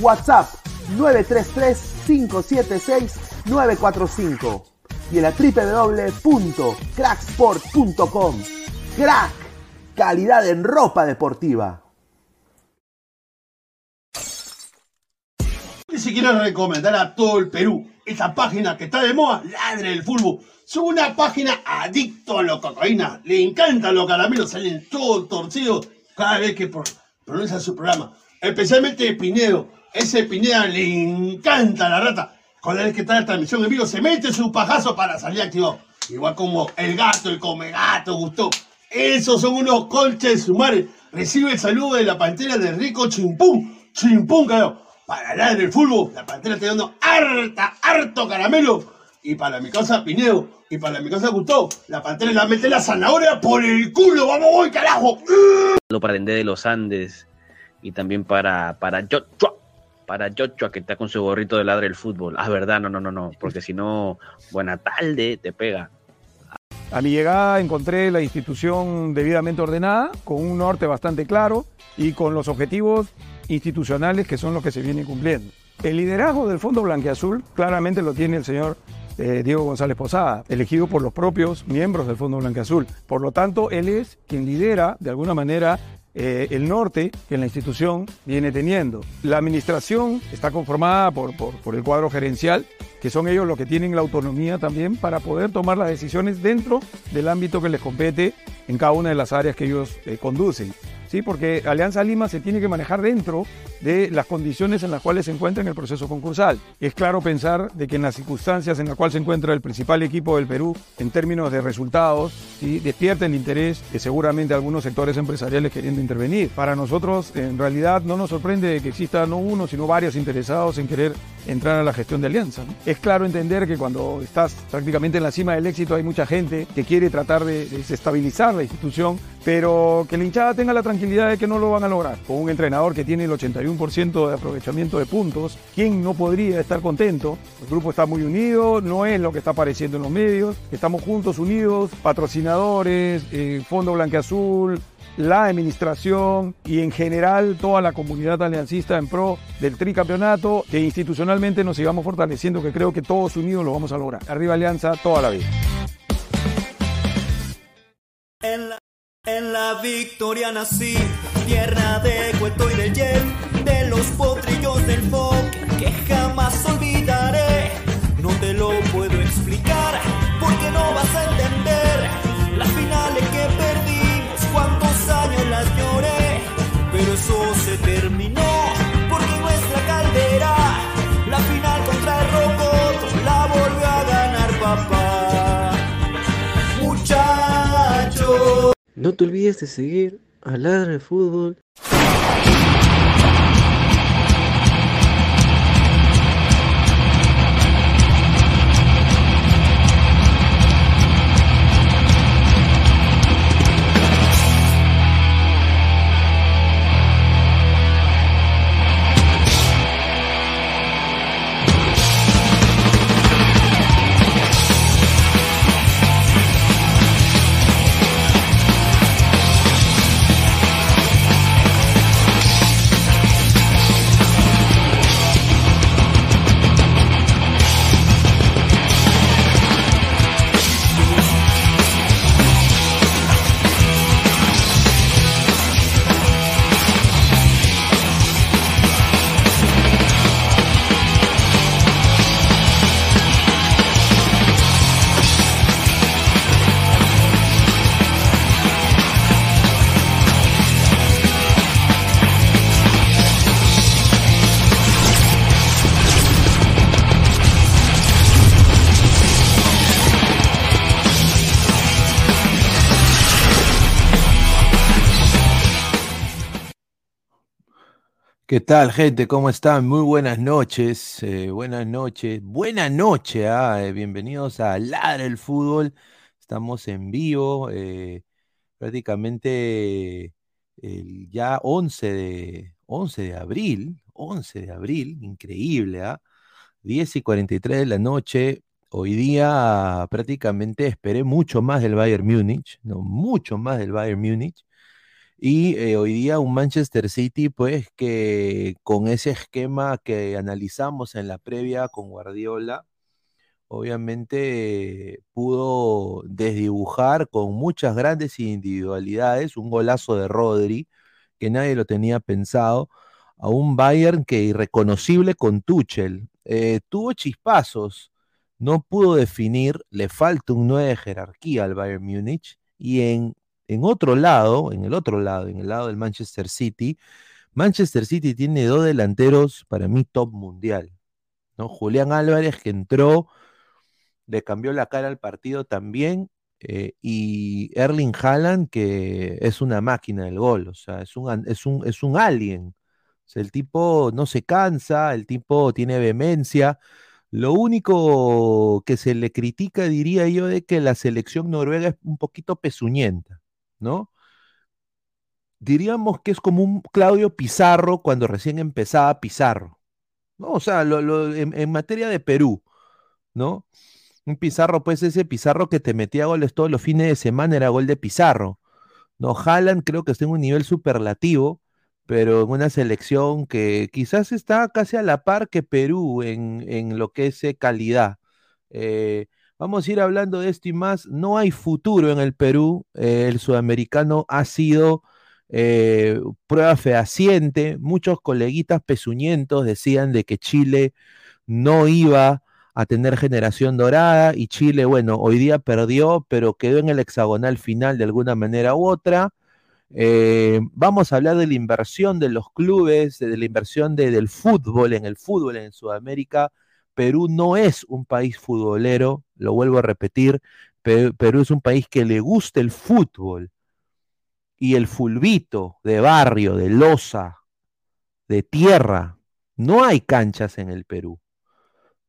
WhatsApp 933-576-945 y en la www.cracksport.com. Crack, calidad en ropa deportiva. Si quiero recomendar a todo el Perú esa página que está de moda, Ladre el Fútbol. Es una página adicto a la cocaína. Le encantan los caramelos, salen todos torcidos cada vez que pronuncia su programa. Especialmente Pinedo. Ese Pineda le encanta la rata. Cada vez que está en transmisión en vivo, se mete su pajazo para salir activado. Igual como el gato, el come gato, gustó. Esos son unos colches sumares. Recibe el saludo de la pantera de Rico Chimpún. Chimpún, carajo para hablar del fútbol, la pantera está dando harta, harto caramelo. Y para mi casa Pineo, y para mi casa Gustavo, la pantera la mete la zanahoria por el culo, vamos hoy, carajo. Para Dendé de los Andes y también para, para Joshua, para Joshua que está con su gorrito de ladre del fútbol. Ah, verdad, no, no, no, no, porque si no, buena tarde, te pega. A mi llegada encontré la institución debidamente ordenada, con un norte bastante claro y con los objetivos institucionales que son los que se vienen cumpliendo. El liderazgo del Fondo Blanqueazul claramente lo tiene el señor eh, Diego González Posada, elegido por los propios miembros del Fondo Blanqueazul. Por lo tanto, él es quien lidera de alguna manera eh, el norte que la institución viene teniendo. La administración está conformada por, por, el cuadro gerencial, que son ellos los que tienen la autonomía también para poder tomar las decisiones dentro del ámbito que les compete en cada una de las áreas que ellos eh, conducen. ¿sí? porque Alianza Lima se tiene que manejar dentro de las condiciones en las cuales se encuentra en el proceso concursal. Es claro pensar de que en las circunstancias en las cuales se encuentra el principal equipo del Perú en términos de resultados, ¿sí? despierta el interés de seguramente algunos sectores empresariales queriendo intervenir. Para nosotros, en realidad, no nos sorprende que exista no uno, sino varios interesados en querer entrar a la gestión de Alianza. Es claro entender que cuando estás prácticamente en la cima del éxito hay mucha gente que quiere tratar de desestabilizar la institución, pero que la hinchada tenga la tranquilidad de que no lo van a lograr. Con un entrenador que tiene el 81% de aprovechamiento de puntos, ¿quién no podría estar contento? El grupo está muy unido, no es lo que está apareciendo en los medios, estamos juntos, unidos, patrocinadores, eh, Fondo Blanqueazul, la administración y en general toda la comunidad aliancista en pro del tricampeonato, que institucionalmente nos sigamos fortaleciendo, que creo que todos unidos lo vamos a lograr. Arriba Alianza toda la vida. En la, victoria nací, tierra de y yen, de los potrillos del foc que jamás olvidaré. Eso se terminó porque nuestra caldera, la final contra el Rocoto, la volvió a ganar papá. Muchacho. No te olvides de seguir a Ladra de Fútbol ¿Qué tal, gente? ¿Cómo están? Muy buenas noches. eh, buenas noches. Buena noche. ah, eh, bienvenidos a Ladra el Fútbol. Estamos en vivo. eh, prácticamente el ya 11 de, 11 de abril. 11 de abril. Increíble, ¿ah? 10 y 43 de la noche. Hoy día prácticamente esperé mucho más del Bayern Múnich. No, mucho más del Bayern Múnich. Y eh, hoy día un Manchester City, pues que con ese esquema que analizamos en la previa con Guardiola, obviamente eh, pudo desdibujar con muchas grandes individualidades, un golazo de Rodri, que nadie lo tenía pensado, a un Bayern que irreconocible con Tuchel. Eh, tuvo chispazos, no pudo definir, le falta un 9 de jerarquía al Bayern Múnich, y en en otro lado, en el otro lado, en el lado del Manchester City, Manchester City tiene dos delanteros para mí top mundial, ¿no? Julián Álvarez que entró, le cambió la cara al partido también, eh, y Erling Haaland que es una máquina del gol, o sea, es un, es un, es un alien. El tipo no se cansa, el tipo tiene vehemencia. Lo único que se le critica, diría yo, de que la selección noruega es un poquito pezuñenta. ¿No? Diríamos que es como un Claudio Pizarro cuando recién empezaba Pizarro, ¿no? O sea, lo, lo, en, materia de Perú, ¿no? Un Pizarro, pues ese Pizarro que te metía goles todos los fines de semana era gol de Pizarro, ¿no? Haaland creo que está en un nivel superlativo, pero en una selección que quizás está casi a la par que Perú en, en lo que es calidad. Eh, Vamos a ir hablando de esto y más. No hay futuro en el Perú. Eh, el sudamericano ha sido eh, prueba fehaciente. Muchos coleguitas pezuñentos decían de que Chile no iba a tener generación dorada y Chile, bueno, hoy día perdió, pero quedó en el hexagonal final de alguna manera u otra. Eh, vamos a hablar de la inversión de los clubes, de la inversión de, del fútbol en el fútbol en Sudamérica Perú no es un país futbolero, lo vuelvo a repetir, Perú es un país que le gusta el fútbol y el fulbito de barrio, de losa, de tierra. No hay canchas en el Perú,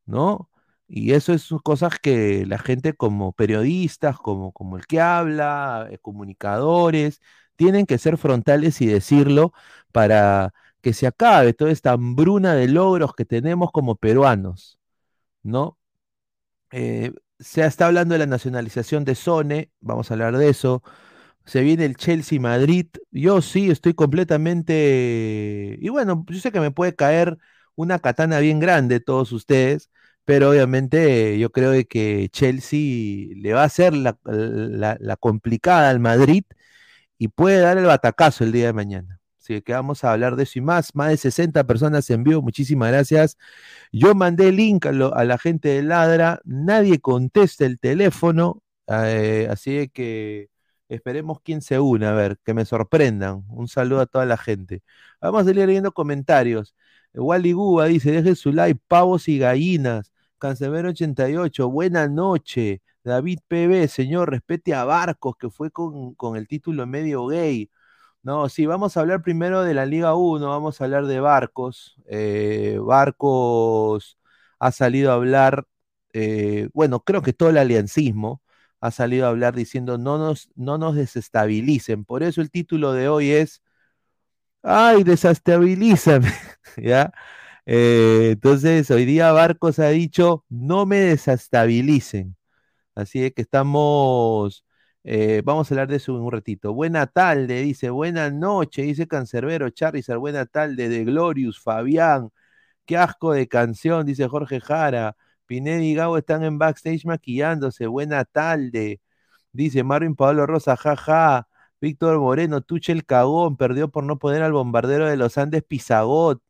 ¿no? Y eso es cosas que la gente como periodistas, como, como el que habla, eh, comunicadores, tienen que ser frontales y decirlo para que se acabe toda esta hambruna de logros que tenemos como peruanos, ¿no? Eh, se está hablando de la nacionalización de Sone, vamos a hablar de eso. Se viene el Chelsea Madrid. Yo sí estoy completamente. Y bueno, yo sé que me puede caer una katana bien grande todos ustedes, pero obviamente yo creo que Chelsea le va a hacer la, la, la complicada al Madrid y puede dar el batacazo el día de mañana. Así que vamos a hablar de eso y más. Más de 60 personas en vivo, muchísimas gracias. Yo mandé el link a, lo, a la gente de Ladra, nadie contesta el teléfono, eh, así que esperemos quién se une, a ver, que me sorprendan. Un saludo a toda la gente. Vamos a ir leyendo comentarios. Wally Guba dice, deje su like, pavos y gallinas. Cancelero 88, buena noche. David PB, señor, respete a Barcos, que fue con, con el título medio gay. No, sí, vamos a hablar primero de la Liga 1, vamos a hablar de Barcos. Eh, Barcos ha salido a hablar, eh, bueno, creo que todo el aliancismo ha salido a hablar diciendo no nos, no nos desestabilicen. Por eso el título de hoy es, ay, desestabilízame, ¿ya? Eh, entonces, hoy día Barcos ha dicho, no me desestabilicen. Así que estamos eh, vamos a hablar de eso en un ratito. Buena tarde, dice. Buena noche, dice Cancerbero Charizard. Buena tarde de Glorious, Fabián. Qué asco de canción, dice Jorge Jara. Pineda y Gabo están en backstage maquillándose. Buena tarde. Dice Marvin Pablo Rosa, jaja. Víctor Moreno, Tuchel cagón, perdió por no poner al bombardero de los Andes Pizagot.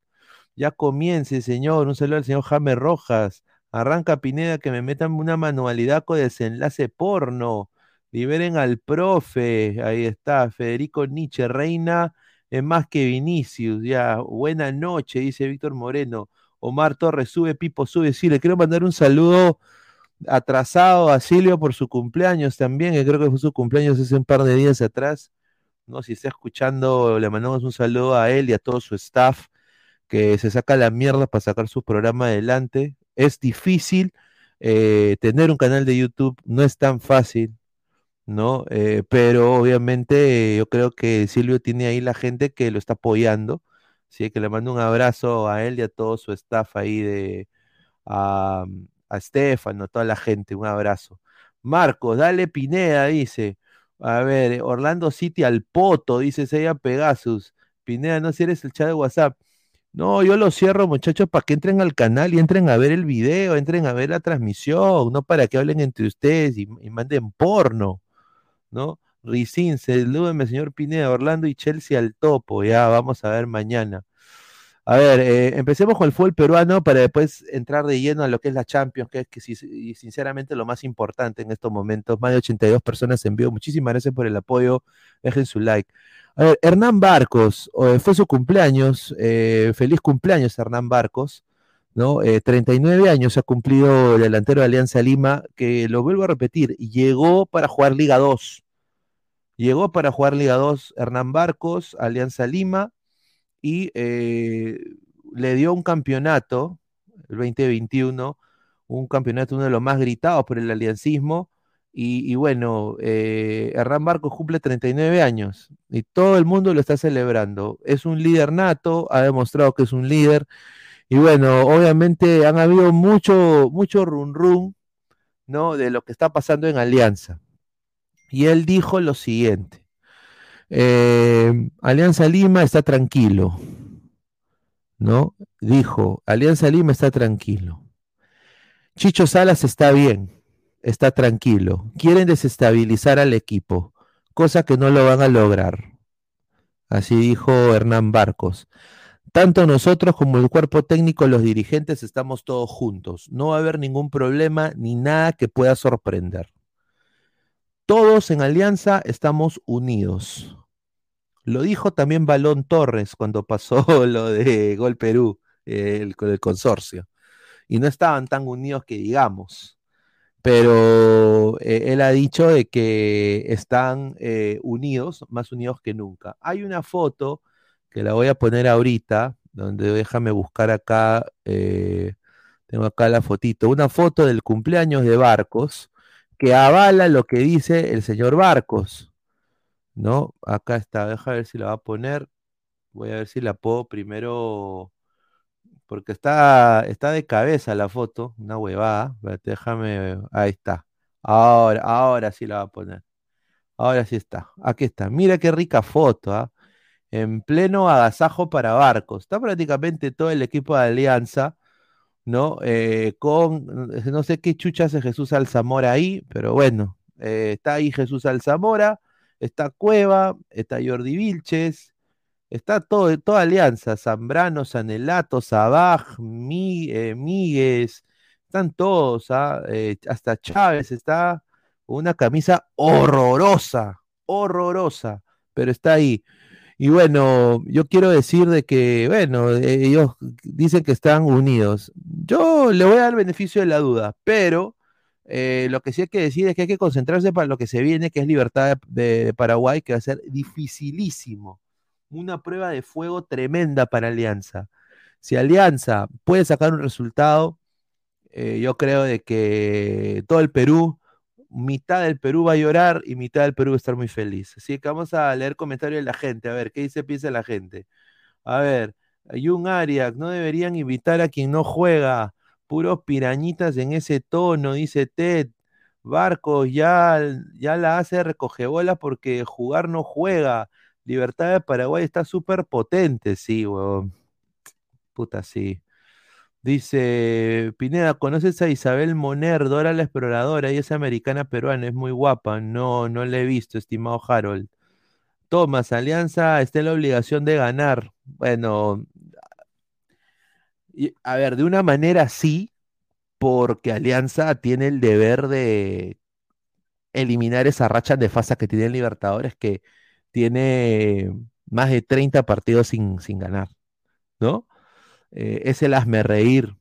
Ya comience, señor. Un saludo al señor Jaime Rojas. Arranca Pineda que me metan una manualidad con desenlace porno. Liberen al profe, ahí está, Federico Nietzsche, reina es más que Vinicius, ya, buena noche, dice Víctor Moreno. Omar Torres, sube, Pipo, sube, sí, le quiero mandar un saludo atrasado a Silvio por su cumpleaños también, que creo que fue su cumpleaños hace un par de días atrás. No, si está escuchando, le mandamos un saludo a él y a todo su staff. que se saca la mierda para sacar su programa adelante. Es difícil eh, tener un canal de YouTube, no es tan fácil, ¿no? Eh, pero obviamente yo creo que Silvio tiene ahí la gente que lo está apoyando. Así que le mando un abrazo a él y a todo su staff ahí de a, a Estefano, a toda la gente, un abrazo. Marcos, dale Pineda, dice. A ver, Orlando City al Poto, dice Seiya Pegasus. Pineda, no si eres el chat de WhatsApp. No, yo lo cierro, muchachos, para que entren al canal y entren a ver el video, entren a ver la transmisión, no para que hablen entre ustedes y manden porno, ¿no? Ricín, salúdeme, señor Pineda, Orlando y Chelsea al topo, ya, vamos a ver mañana. A ver, eh, empecemos con el fútbol peruano para después entrar de lleno a lo que es la Champions, que es que sinceramente lo más importante en estos momentos. Más de 82 personas en vivo. Muchísimas gracias por el apoyo. Dejen su like. A ver, Hernán Barcos, eh, fue su cumpleaños. eh, feliz cumpleaños, Hernán Barcos. ¿no? Eh, 39 años ha cumplido el delantero de Alianza Lima, que lo vuelvo a repetir, llegó para jugar Liga 2. Llegó para jugar Liga 2 Hernán Barcos, Alianza Lima, y eh, le dio un campeonato, el 2021, un campeonato uno de los más gritados por el aliancismo. Y, bueno, eh, Hernán Barcos cumple 39 años y todo el mundo lo está celebrando. Es un líder nato, ha demostrado que es un líder. Y bueno, obviamente han habido mucho, mucho run run, ¿no? De lo que está pasando en Alianza. Y él dijo lo siguiente. Eh, Alianza Lima está tranquilo, ¿no? Dijo, Alianza Lima está tranquilo. Chicho Salas está bien, está tranquilo. Quieren desestabilizar al equipo, cosa que no lo van a lograr. Así dijo Hernán Barcos. Tanto nosotros como el cuerpo técnico, los dirigentes, estamos todos juntos. No va a haber ningún problema ni nada que pueda sorprender. Todos en Alianza estamos unidos. Lo dijo también Balón Torres cuando pasó lo de Gol Perú, el, el consorcio. Y no estaban tan unidos que digamos. Pero eh, él ha dicho de que están eh, unidos, más unidos que nunca. Hay una foto que la voy a poner ahorita, donde déjame buscar acá, eh, tengo acá la fotito, una foto del cumpleaños de Barcos que avala lo que dice el señor Barcos. ¿no? Acá está, deja ver si la va a poner. Voy a ver si la puedo primero, porque está, está de cabeza la foto, una huevada. Déjame, ahí está. Ahora, ahora sí la va a poner. Ahora sí está. Aquí está. Mira qué rica foto, ¿ah? En pleno agasajo para barcos. Está prácticamente todo el equipo de Alianza, ¿no? Eh, con, no sé qué chucha hace Jesús Alzamora ahí, pero bueno, eh, está ahí Jesús Alzamora está Cueva, está Jordi Vilches, está todo, toda Alianza, Zambrano, Sanelato, Sabaj, Mi, eh, están todos, ¿ah? eh, hasta Chávez está una camisa horrorosa, horrorosa, pero está ahí. Y bueno, yo quiero decir de que, bueno, eh, ellos dicen que están unidos. Yo le voy a dar beneficio de la duda, pero eh, lo que sí hay que decir es que hay que concentrarse para lo que se viene, que es Libertad de, de Paraguay, que va a ser dificilísimo. Una prueba de fuego tremenda para Alianza. Si Alianza puede sacar un resultado, eh, yo creo de que todo el Perú, mitad del Perú va a llorar y mitad del Perú va a estar muy feliz. Así que vamos a leer comentarios de la gente, a ver qué dice, piensa la gente. A ver, Jun Arias, no deberían invitar a quien no juega puros pirañitas en ese tono, dice Ted. Barcos ya, ya la hace recogebolas porque jugar no juega. Libertad de Paraguay está súper potente, sí, weón. Puta, sí. Dice Pineda, ¿conoces a Isabel Moner, Dora la exploradora? Ella es americana peruana, es muy guapa. No, no la he visto, estimado Harold. Tomás, Alianza está en la obligación de ganar. Bueno, a ver, de una manera sí, porque Alianza tiene el deber de eliminar esa racha nefasta que tiene el Libertadores, que tiene más de 30 partidos sin, sin ganar, ¿no? Eh, es el hazme reír,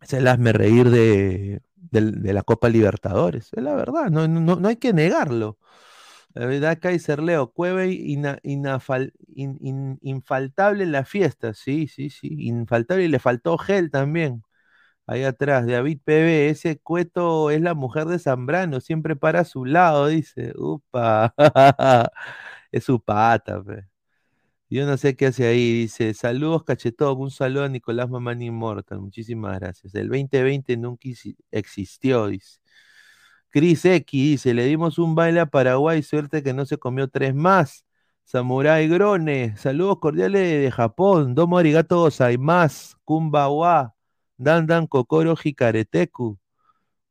es el hazme reír de, de, de la Copa Libertadores, es la verdad, no, no, no hay que negarlo. La verdad, Kaiser Leo, Cueve ina- inafal- in- in- infaltable en la fiesta, sí, sí, sí, infaltable y le faltó gel también. Ahí atrás, David PB, ese cueto es la mujer de Zambrano, siempre para a su lado, dice. Upa, es su pata, pe. Yo no sé qué hace ahí, dice. Saludos, cachetón, un saludo a Nicolás Mamani Immortal, muchísimas gracias. El 2020 nunca existió, dice. Chris X dice, le dimos un baile a Paraguay, suerte que no se comió tres más. Samurai Grone, saludos cordiales de Japón, Domo Arigato Gozaimasu, Kumbawa, Dan Dan Kokoro Hikareteku.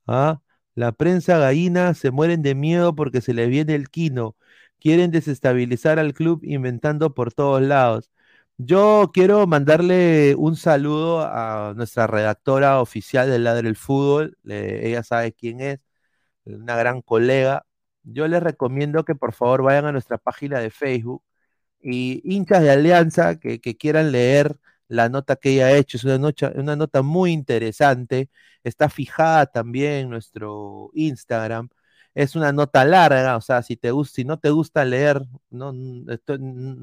¿Ah? La prensa gallina se mueren de miedo porque se les viene el quino. Quieren desestabilizar al club inventando por todos lados. Yo quiero mandarle un saludo a nuestra redactora oficial del Ladre del Fútbol. ella sabe quién es una gran colega. Yo les recomiendo que por favor vayan a nuestra página de Facebook y hinchas de Alianza que, quieran leer la nota que ella ha hecho. Es una, una nota muy interesante. Está fijada también en nuestro Instagram. Es una nota larga, o sea, si te si no te gusta leer, no,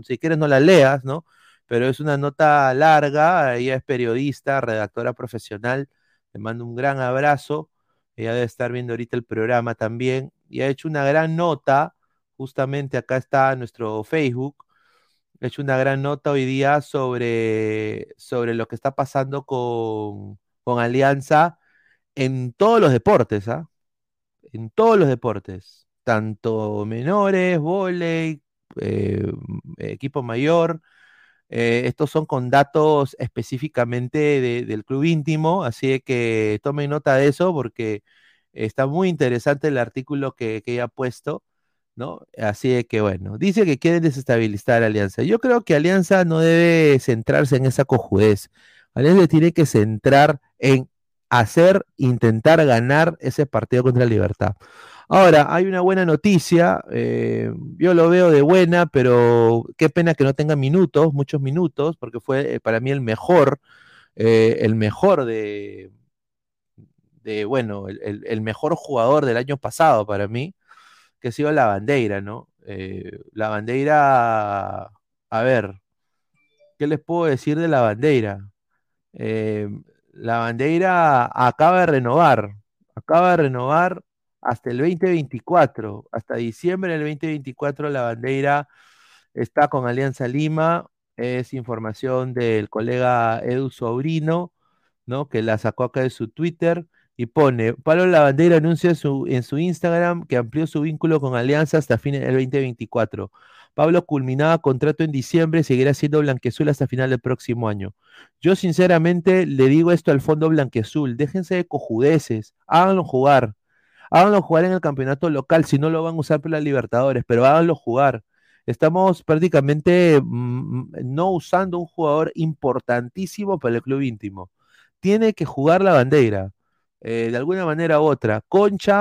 si quieres no la leas, ¿no? Pero es una nota larga, ella es periodista, redactora profesional, le mando un gran abrazo. Ella debe estar viendo ahorita el programa también. Y ha hecho una gran nota, justamente acá está nuestro Facebook. Ha hecho una gran nota hoy día sobre, sobre lo que está pasando con, con Alianza en todos los deportes, ¿ah? En todos los deportes. Tanto menores, vóley, eh, equipo mayor. Eh, estos son con datos específicamente de- del club íntimo, así que tomen nota de eso porque está muy interesante el artículo que, que ella ha puesto, ¿no? Así que bueno, dice que quieren desestabilizar a Alianza. Yo creo que Alianza no debe centrarse en esa cojudez. Alianza tiene que centrar en hacer, intentar ganar ese partido contra Libertad. Ahora, hay una buena noticia, eh, yo lo veo de buena, pero qué pena que no tenga minutos, muchos minutos, porque fue eh, para mí el mejor, eh, el mejor de, bueno, el, el- mejor jugador del año pasado para mí, que ha sido la bandera, ¿no? La bandera, a ver, ¿qué les puedo decir de la bandera? La bandera acaba de renovar, acaba de renovar hasta el 2024, hasta diciembre del 2024 la bandera está con Alianza Lima, es información del colega Edu Sobrino, ¿no? Que la sacó acá de su Twitter y pone, Pablo Lavandera anuncia su- en su Instagram que amplió su vínculo con Alianza hasta fin del 2024. Pablo culminaba contrato en diciembre y seguirá siendo blanqueazul hasta final del próximo año. Yo sinceramente le digo esto al fondo blanqueazul, déjense de cojudeces, háganlo jugar, háganlo jugar en el campeonato local, si no lo van a usar para la Libertadores, pero háganlo jugar. Estamos prácticamente mm, no usando un jugador importantísimo para el club íntimo. Tiene que jugar la bandera, eh, de alguna manera u otra. Concha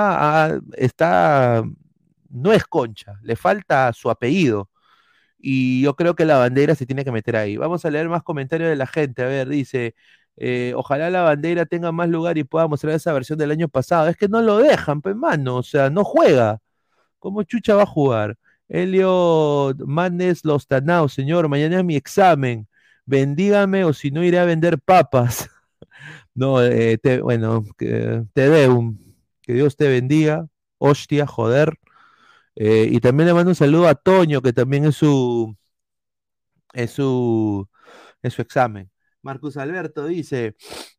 ah, está, no es Concha, le falta su apellido. Y yo creo que la bandera se tiene que meter ahí. Vamos a leer más comentarios de la gente. A ver, dice, eh, ojalá la bandera tenga más lugar y pueda mostrar esa versión del año pasado. Es que no lo dejan, pues, mano. O sea, no juega. ¿Cómo Chucha va a jugar? Helio Madness Los Tanaos, señor, mañana es mi examen. Bendígame o si no iré a vender papas. No, eh, te- bueno, que, te deum. Que Dios te bendiga. Hostia, joder. Eh, y también le mando un saludo a Toño, que también es su, es su, es su examen. Marcus Alberto dice,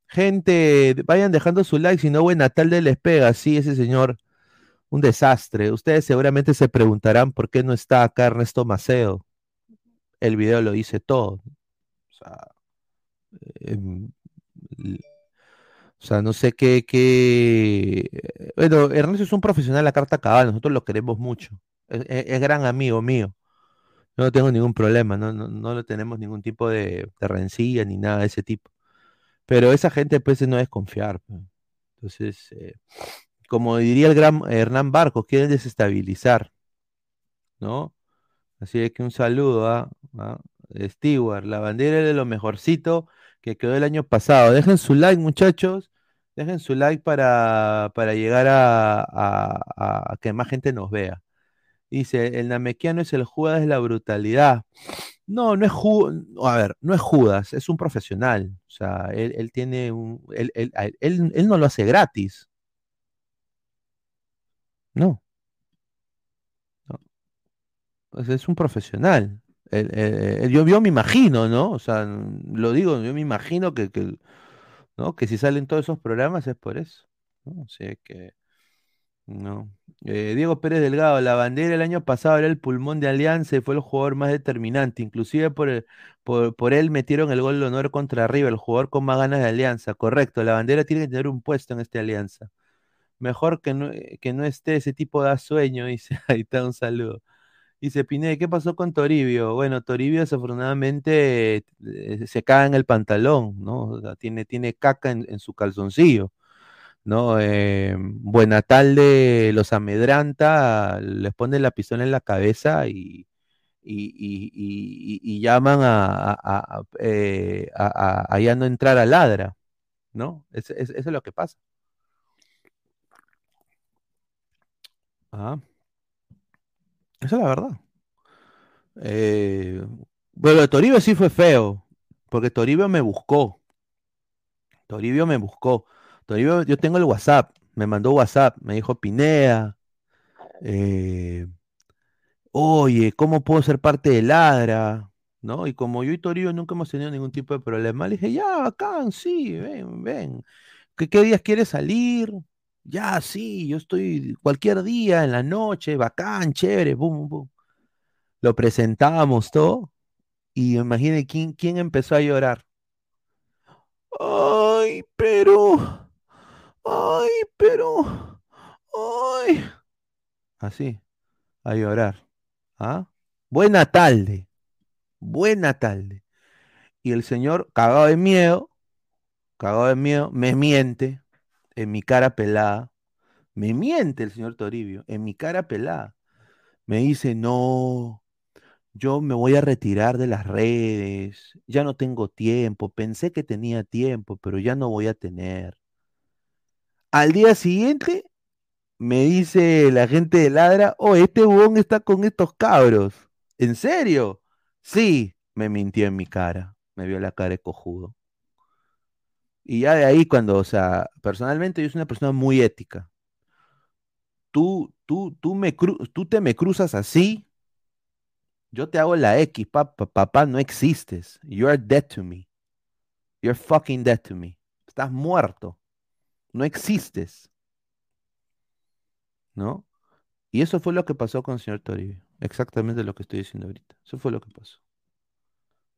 gente, vayan dejando su like, si no, buen Natal de les pega. Sí, ese señor, un desastre. Ustedes seguramente se preguntarán por qué no está acá Ernesto Maceo. El video lo dice todo. O sea, em, o sea, no sé qué, qué... Bueno, Ernesto es un profesional de la carta cabal, nosotros lo queremos mucho. Es, es- es gran amigo mío. No tengo ningún problema, no, no, no tenemos ningún tipo de, de rencilla ni nada de ese tipo. Pero esa gente, pues, no es confiar. pues. Entonces, eh, como diría el gran Hernán Barcos, quieren desestabilizar, ¿no? Así que un saludo a, a Stewart, la bandera es de lo mejorcito que quedó el año pasado. Dejen su like, muchachos. Dejen su like para, para llegar a, a- que más gente nos vea. Dice, el namequiano es el Judas de la brutalidad. No, no es Judas, a ver, no es Judas, es un profesional. O sea, él, él tiene un, él, él- él- no lo hace gratis. No. no. Sea, es un profesional. Yo, yo me imagino, ¿no? O sea, lo digo, yo me imagino que, que, ¿no? Que si salen todos esos programas es por eso. ¿no? O sea que, no. Eh, Diego Pérez Delgado, la bandera el año pasado era el pulmón de Alianza y fue el jugador más determinante. Inclusive por, el- por, por él metieron el gol de honor contra River, el jugador con más ganas de Alianza. Correcto, la bandera tiene que tener un puesto en esta Alianza. Mejor que no, eh, que no esté ese tipo da sueño, dice. Ahí está, un saludo. Dice Pineda, ¿qué pasó con Toribio? Bueno, Toribio desafortunadamente eh, se caga en el pantalón, ¿no? O sea, tiene, tiene caca en, su calzoncillo, ¿no? Eh, Buenatalde los amedranta, les pone la pistola en la cabeza y, y, y- llaman eh, a- a- a ya no entrar a ladra, ¿no? Es- eso es lo que pasa. Ah, esa es la verdad. Eh, bueno, Toribio sí fue feo, porque Toribio me buscó. Toribio me buscó. Toribio, yo tengo el WhatsApp, me mandó WhatsApp, me dijo Pinea, eh, oye, ¿cómo puedo ser parte de Ladra? ¿No? Y como yo y Toribio nunca hemos tenido ningún tipo de problema, le dije, ya, bacán, sí, ven, ven. ¿Qué, qué días quieres salir? Ya, sí, yo estoy cualquier día, en la noche, bacán, chévere, boom, boom. Lo presentábamos todo. Y imagine quién, quién empezó a llorar. Ay, pero, ay, pero, ay. Así, a llorar. ¿Ah? Buena tarde, buena tarde. Y el señor, cagado de miedo, cagado de miedo, me miente en mi cara pelada. Me miente el señor Toribio en mi cara pelada. Me dice, no, Yo me voy a retirar de las redes, ya no tengo tiempo, pensé que tenía tiempo, pero ya no voy a tener. Al día siguiente me dice la gente de Ladra, oh, este huevón está con estos cabros. ¿En serio? Sí, me mintió en mi cara, me vio la cara de cojudo. Y ya de ahí cuando, o sea, personalmente yo soy una persona muy ética. Tú, tú, tú, me tú te me cruzas así, yo te hago la X, papá, papá, no existes. You're dead to me. You're fucking dead to me. Estás muerto. No existes. ¿No? Y eso fue lo que pasó con el señor Toribio. Exactamente lo que estoy diciendo ahorita. Eso fue lo que pasó.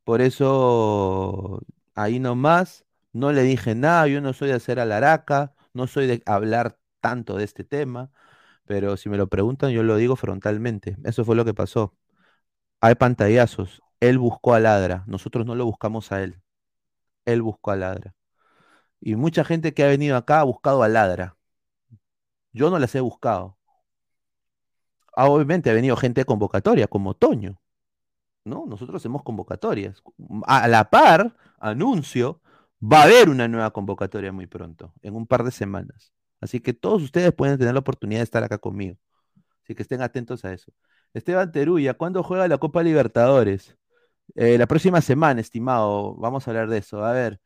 Por eso, ahí nomás, no le dije nada. Yo no soy de hacer alaraca, no soy de hablar tanto de este tema. Pero si me lo preguntan, yo lo digo frontalmente. Eso fue lo que pasó. Hay pantallazos. Él buscó a Ladra. Nosotros no lo buscamos a él. Él buscó a Ladra. Y mucha gente que ha venido acá ha buscado a Ladra. Yo no las he buscado. Ah, obviamente ha venido gente de convocatoria, como Toño. ¿No? Nosotros hacemos convocatorias. A la par, anuncio, va a haber una nueva convocatoria muy pronto, en un par de semanas. Así que todos ustedes pueden tener la oportunidad de estar acá conmigo. Así que estén atentos a eso. Esteban Teruya, ¿cuándo juega la Copa Libertadores? Eh, la próxima semana, estimado. Vamos a hablar de eso. A ver.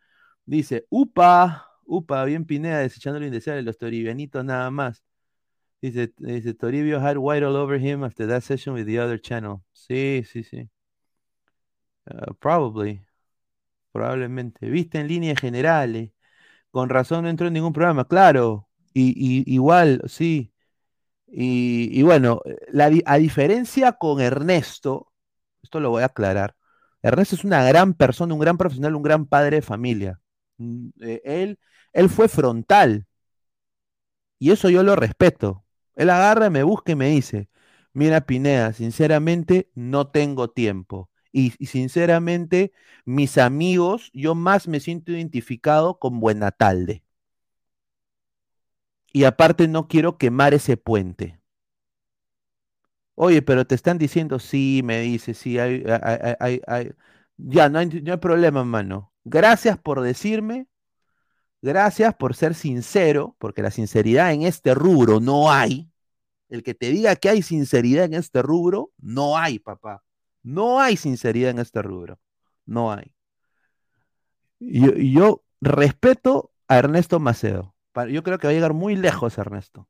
Dice, upa, upa, bien Pineda, desechando lo indeseable, los toribianitos nada más. Dice, dice, Toribio had white all over him after that session with the other channel. Sí, sí, sí. Uh, probably. Probablemente. Viste en líneas generales. Con razón no entró en ningún programa, claro. Y, y- igual, sí. Y, bueno, la a diferencia con Ernesto, esto lo voy a aclarar. Ernesto es una gran persona, un gran profesional, un gran padre de familia. Mm, eh, él, él fue frontal. Y eso yo lo respeto. Él agarra, me busca y me dice, mira Pineda, sinceramente no tengo tiempo. Y, sinceramente, mis amigos, yo más me siento identificado con Buenatalde. Y aparte no quiero quemar ese puente. Oye, pero te están diciendo, sí, me dice, sí, hay, hay- hay- hay- hay- Ya, no hay, no hay problema, mano. Gracias por decirme, gracias por ser sincero, porque la sinceridad en este rubro no hay. el que te diga que hay sinceridad en este rubro, no hay, papá. No hay sinceridad en este rubro. No hay. Yo, yo respeto a Ernesto Macedo. Pa- Yo creo que va a llegar muy lejos Ernesto.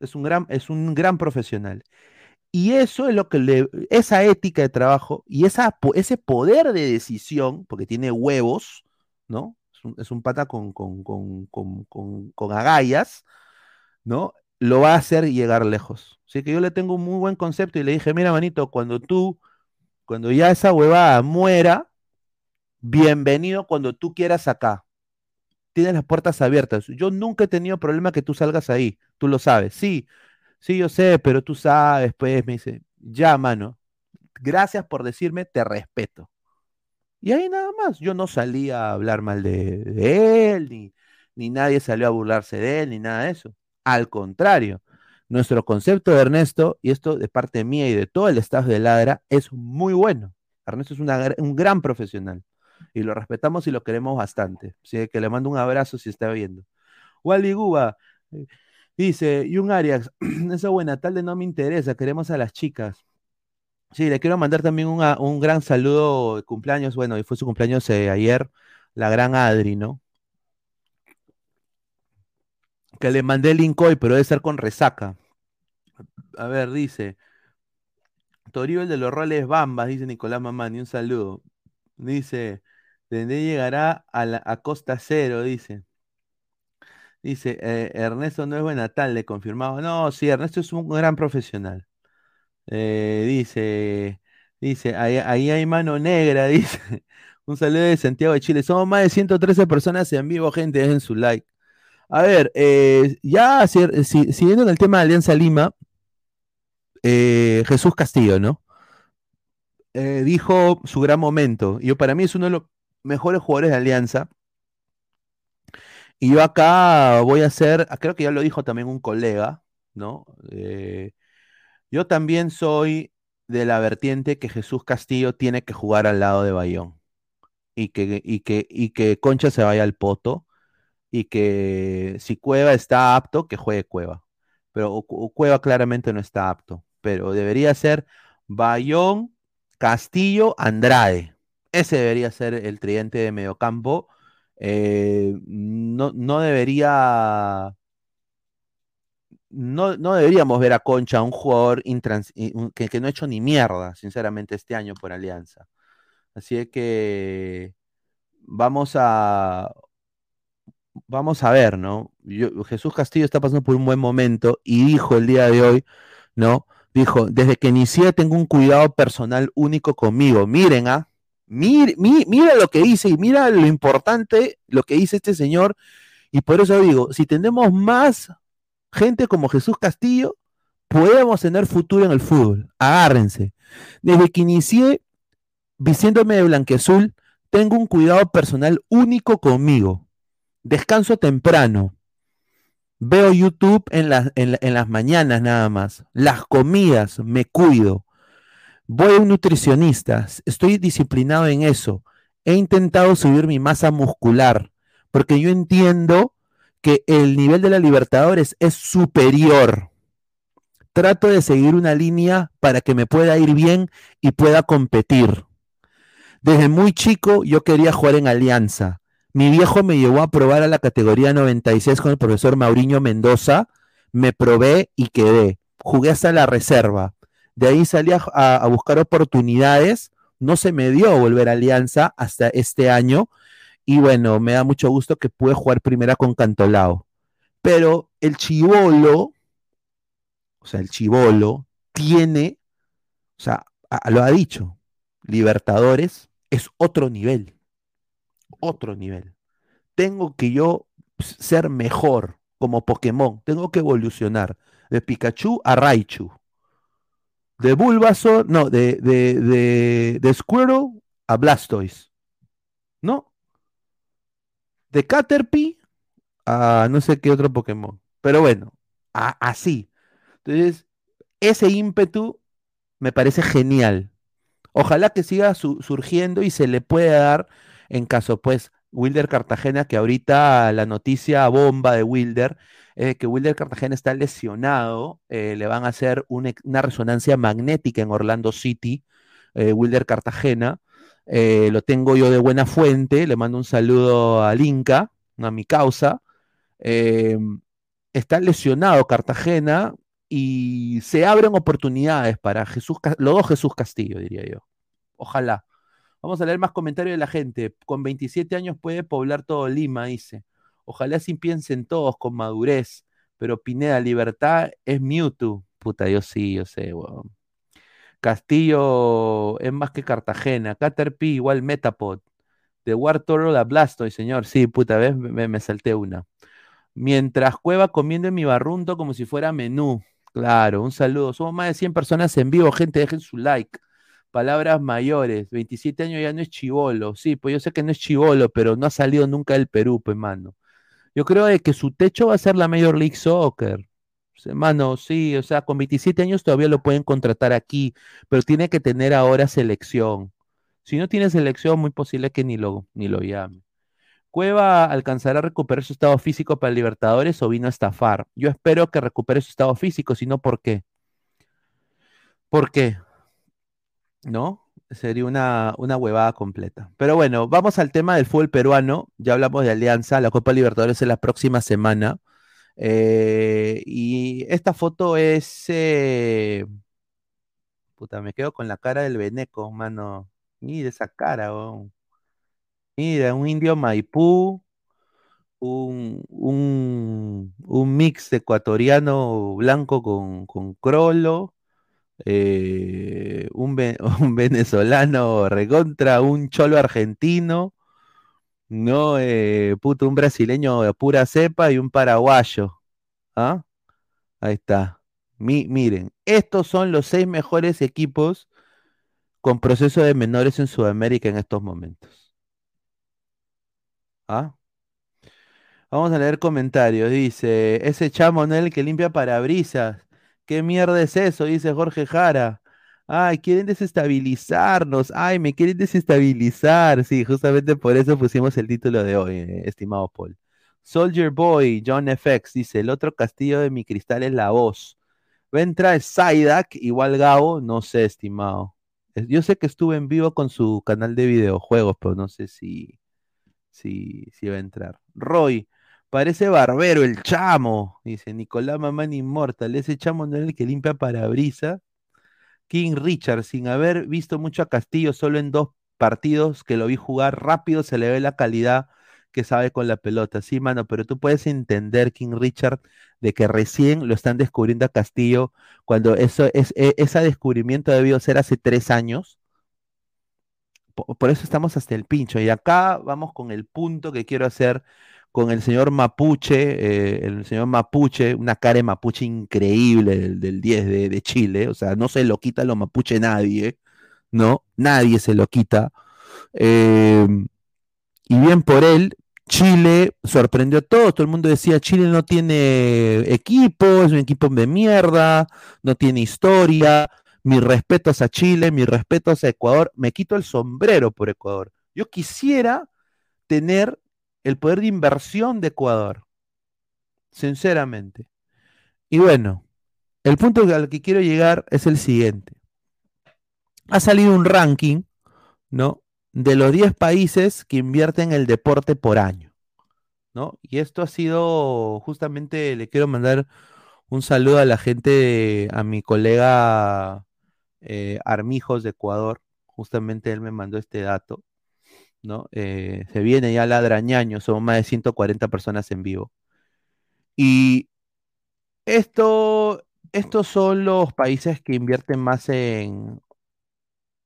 Es un gran, es un gran profesional. Y eso es lo que le, esa ética de trabajo y esa, ese poder de decisión, porque tiene huevos, ¿no? Es un, es un pata con, con, con- con agallas, ¿no? Lo va a hacer llegar lejos. Así que yo le tengo un muy buen concepto y le dije, mira, manito, cuando tú, cuando ya esa huevada muera, bienvenido cuando tú quieras acá. Tienes las puertas abiertas. Yo nunca he tenido problema que tú salgas ahí, tú lo sabes. Sí, sí, yo sé, pero tú sabes, pues, me dice, ya, mano, gracias por decirme, te respeto. Y ahí nada más, yo no salí a hablar mal de, de él, ni, ni nadie salió a burlarse de él, ni nada de eso. Al contrario, nuestro concepto de Ernesto, y esto de parte mía y de todo el staff de Ladra, es muy bueno. Ernesto es un gran profesional y lo respetamos y lo queremos bastante. Así que le mando un abrazo si está viendo. Wally Guba eh, dice, y un Arias, esa buena tarde no me interesa, queremos a las chicas. Sí, le quiero mandar también un gran saludo de cumpleaños, bueno, y fue su cumpleaños eh, ayer, la gran Adri, ¿no? Que le mandé el link hoy, pero debe ser con resaca. A ver, dice, Toribio el de los roles bambas, dice Nicolás Mamani, un saludo. Dice, Dende llegará a, Costa Cero, dice. Dice, eh, Ernesto no es buena tal, le confirmado. No, sí, Ernesto es un gran profesional. Eh, dice, dice, ahí, ahí hay mano negra, dice. Un saludo de Santiago de Chile. Somos más de 113 personas en vivo, gente, dejen su like. A ver, eh, ya si- si- siguiendo en el tema de Alianza Lima, eh, Jesús Castillo, ¿no? Eh, dijo su gran momento. Yo, para mí es uno de los mejores jugadores de Alianza. Y yo acá voy a hacer, creo que ya lo dijo también un colega, ¿no? Eh, yo también soy de la vertiente que Jesús Castillo tiene que jugar al lado de Bayón. Y que, y que, y que Concha se vaya al poto. Y que si Cueva está apto, que juegue Cueva. Pero Cu- Cueva claramente no está apto. Pero debería ser Bayón, Castillo, Andrade. Ese debería ser el tridente de mediocampo. Eh, no, no debería. No, no deberíamos ver a Concha, un jugador que, que no ha hecho ni mierda, sinceramente, este año por Alianza. Así es que vamos a, vamos a ver, ¿no? Yo- Jesús Castillo está pasando por un buen momento y dijo el día de hoy, ¿no? Dijo, desde que inicié tengo un cuidado personal único conmigo. Miren, ¿ah? Mir- mi- mira lo que dice y mira lo importante, lo que dice este señor. Y por eso digo, si tenemos más gente como Jesús Castillo, podemos tener futuro en el fútbol. Agárrense. Desde que inicié vistiéndome de blanqueazul, tengo un cuidado personal único conmigo. Descanso temprano. Veo YouTube en, en las mañanas nada más. Las comidas, me cuido. Voy a un nutricionista. Estoy disciplinado en eso. He intentado subir mi masa muscular porque yo entiendo que el nivel de la Libertadores es superior. Trato de seguir una línea para que me pueda ir bien y pueda competir. Desde muy chico yo quería jugar en Alianza. Mi viejo me llevó a probar a la categoría 96 con el profesor Mauriño Mendoza. Me probé y quedé. Jugué hasta la reserva. De ahí salí a, buscar oportunidades. No se me dio volver a Alianza hasta este año. Y bueno, me da mucho gusto que pude jugar primera con Cantolao. Pero el chivolo, o sea, el chivolo tiene, o sea, lo ha dicho, Libertadores es otro nivel. Otro nivel. Tengo que yo ser mejor como Pokémon. Tengo que evolucionar. De Pikachu a Raichu. De Bulbasaur, no, de, de, de, de a Blastoise. ¿No? De Caterpie a no sé qué otro Pokémon. Pero bueno, a- así. Entonces, ese ímpetu me parece genial. Ojalá que siga su- surgiendo y se le pueda dar en caso, pues, Wilder Cartagena, que ahorita la noticia bomba de Wilder es que Wilder Cartagena está lesionado. eh, le van a hacer una resonancia magnética en Orlando City. eh, Wilder Cartagena. Eh, lo tengo yo de buena fuente. Le mando un saludo al Inca, a mi causa. Eh, está lesionado Cartagena y se abren oportunidades para Jesús, los dos Jesús Castillo, diría yo. Ojalá. Vamos a leer más comentarios de la gente. Con 27 años puede poblar todo Lima, dice. Ojalá sí piensen todos con madurez. Pero Pineda, libertad es Mewtwo. Puta, yo sí, yo sé. Castillo es más que Cartagena. Caterpie igual Metapod. De War Toro a Blastoise, señor. Sí, puta, ¿ves? Me, me salté una. Mientras Cueva comiendo en mi barrunto como si fuera menú. Claro, un saludo. Somos más de 100 personas en vivo, gente, dejen su like. Palabras mayores. 27 años ya no es chivolo. Sí, pues yo sé que no es chivolo, pero no ha salido nunca del Perú, pues, mano. Yo creo de que su techo va a ser la Major League Soccer. Mano, sí, o sea, con 27 años todavía lo pueden contratar aquí, pero tiene que tener ahora selección. Si no tiene selección, muy posible que ni lo, ni lo llame. Cueva alcanzará a recuperar su estado físico para Libertadores o vino a estafar. Yo espero que recupere su estado físico, si no, ¿por qué? ¿Por qué? ¿No? Sería una, una huevada completa. Pero bueno, vamos al tema del fútbol peruano. Ya hablamos de Alianza, la Copa Libertadores es la próxima semana. Eh, y esta foto es. eh, Puta, me quedo con la cara del Beneco, mano. Mira esa cara. Mira, un indio Maipú, un, un, un mix ecuatoriano blanco con, con crolo, eh, un, un venezolano recontra, un cholo argentino, no, eh, puto, un brasileño de pura cepa y un paraguayo. ¿Ah? Ahí está. Mi- miren, estos son los seis mejores equipos con proceso de menores en Sudamérica en estos momentos. ¿Ah? Vamos a leer comentarios. Dice, ese chamo no es el que limpia parabrisas. ¿Qué mierda es eso? Dice Jorge Jara. Ay, quieren desestabilizarnos. Ay, me quieren desestabilizar. Sí, justamente por eso pusimos el título de hoy, eh, estimado Paul. Soldier Boy, John FX, dice, el otro castillo de mi cristal es la voz. Va a entrar Psyduck, igual Gabo, no sé, estimado. Es- Yo sé que estuve en vivo con su canal de videojuegos, pero no sé si, si, si va a entrar. Roy, parece barbero el chamo, dice Nicolás Mamán Inmortal. Ese chamo no era el que limpia parabrisas. King Richard, sin haber visto mucho a Castillo, solo en dos partidos que lo vi jugar rápido, se le ve la calidad que sabe con la pelota. Sí, mano, pero tú puedes entender, King Richard, de que recién lo están descubriendo a Castillo, cuando eso es, e- ese descubrimiento debió ser hace tres años. Po- Por eso estamos hasta el pincho. Y acá vamos con el punto que quiero hacer con el señor Mapuche, eh, el señor Mapuche, una cara de Mapuche increíble del, del 10 de, Chile, o sea, no se lo quita lo Mapuche nadie, ¿no? Nadie se lo quita. Eh, y bien por él, Chile sorprendió a todos, todo el mundo decía, Chile no tiene equipo, es un equipo de mierda, no tiene historia, mis respetos a Chile, mis respetos a Ecuador, me quito el sombrero por Ecuador. Yo quisiera tener el poder de inversión de Ecuador, sinceramente. Y bueno, el punto al que quiero llegar es el siguiente. Ha salido un ranking, ¿no? De los 10 países que invierten en el deporte por año, ¿no? Y esto ha sido, justamente le quiero mandar un saludo a la gente, a mi colega eh, Armijos de Ecuador, justamente él me mandó este dato, ¿no? Eh, se viene ya Ladrañaño, somos más de 140 personas en vivo. Y esto, estos son los países que invierten más en...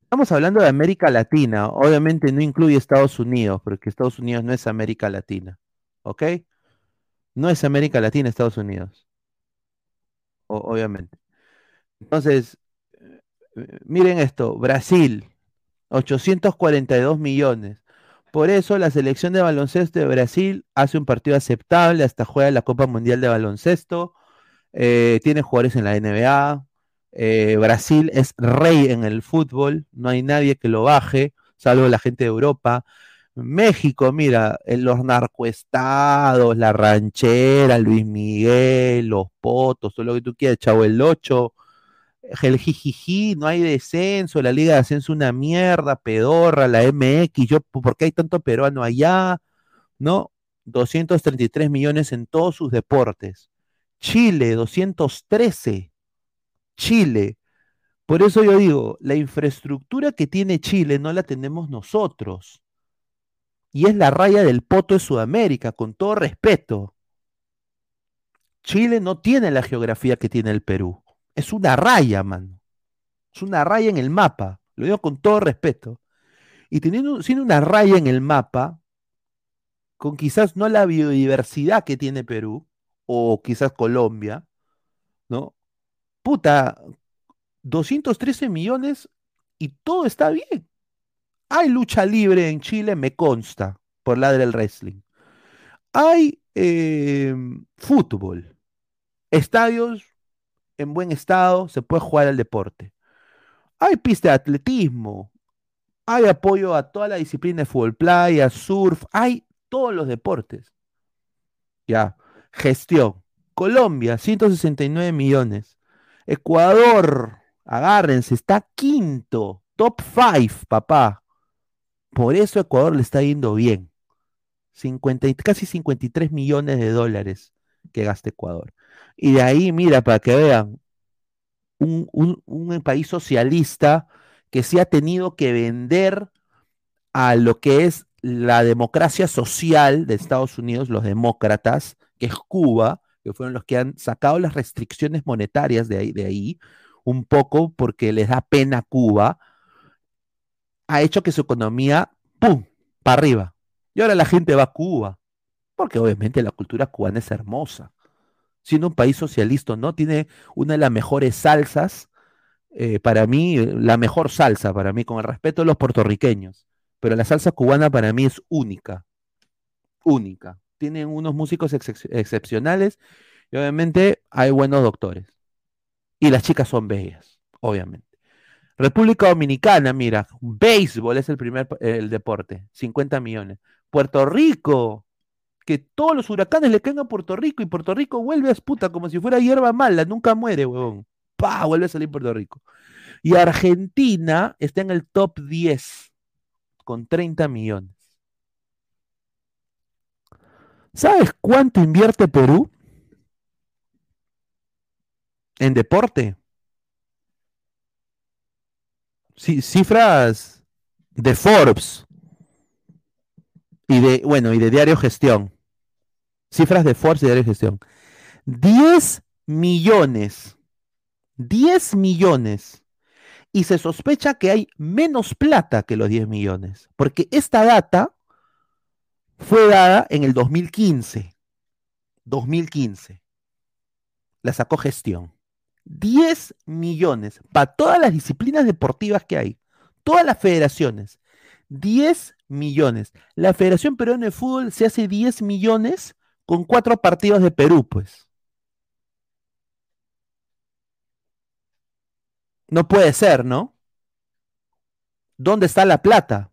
Estamos hablando de América Latina, obviamente no incluye Estados Unidos, porque Estados Unidos no es América Latina, ¿ok? No es América Latina, Estados Unidos, obviamente. Entonces, eh, miren esto, Brasil, 842 millones. Por eso la selección de baloncesto de Brasil hace un partido aceptable, hasta juega la Copa Mundial de Baloncesto, eh, tiene jugadores en la NBA, eh, Brasil es rey en el fútbol, no hay nadie que lo baje, salvo la gente de Europa. México, mira, en los narcoestados, la ranchera, Luis Miguel, los potos, todo lo que tú quieras, Chavo el 8, el jijiji, no hay descenso, la Liga de Ascenso una mierda, pedorra, la MX, yo, ¿por qué hay tanto peruano allá? ¿No? 233 millones en todos sus deportes. Chile, 213. Chile. Por eso yo digo, la infraestructura que tiene Chile no la tenemos nosotros. Y es la raya del poto de Sudamérica, con todo respeto. Chile no tiene la geografía que tiene el Perú. Es una raya, mano. Es una raya en el mapa. Lo digo con todo respeto. Y teniendo, siendo una raya en el mapa, con quizás no la biodiversidad que tiene Perú, o quizás Colombia, ¿no? Puta, 213 millones y todo está bien. Hay lucha libre en Chile, me consta, por la del wrestling. Hay eh, fútbol, estadios en buen estado, se puede jugar al deporte. Hay pista de atletismo, hay apoyo a toda la disciplina de fútbol playa, surf, hay todos los deportes. Ya, gestión. Colombia, 169 millones. Ecuador, agárrense, está quinto, top 5, papá. Por eso Ecuador le está yendo bien. 50, casi 53 millones de dólares que gasta Ecuador. Y de ahí, mira, para que vean, un, un país socialista que se ha tenido que vender a lo que es la democracia social de Estados Unidos, los demócratas, que es Cuba, que fueron los que han sacado las restricciones monetarias de ahí, de ahí un poco porque les da pena Cuba, ha hecho que su economía, ¡pum!, para arriba. Y ahora la gente va a Cuba, porque obviamente la cultura cubana es hermosa. Siendo un país socialista, ¿no? Tiene una de las mejores salsas, eh, para mí, la mejor salsa para mí, con el respeto de los puertorriqueños. Pero la salsa cubana para mí es única. Única. Tienen unos músicos excepcionales y obviamente hay buenos doctores. Y las chicas son bellas, obviamente. República Dominicana, mira, béisbol es el primer el deporte, 50 millones. Puerto Rico, que todos los huracanes le caen a Puerto Rico y Puerto Rico vuelve a puta como si fuera hierba mala, nunca muere, huevón. Pa, vuelve a salir Puerto Rico. Y Argentina está en el top 10 con 30 millones. ¿Sabes cuánto invierte Perú en deporte? cifras de Forbes y de, bueno, y de Diario Gestión. Cifras de Forbes y Diario Gestión. 10 millones. 10 millones. Y se sospecha que hay menos plata que los 10 millones. Porque esta data fue dada en el 2015. 2015. La sacó gestión. 10 millones para todas las disciplinas deportivas que hay, todas las federaciones. 10 millones. La Federación Peruana de Fútbol se hace 10 millones con cuatro partidos de Perú, pues. No puede ser, ¿no? ¿Dónde está la plata?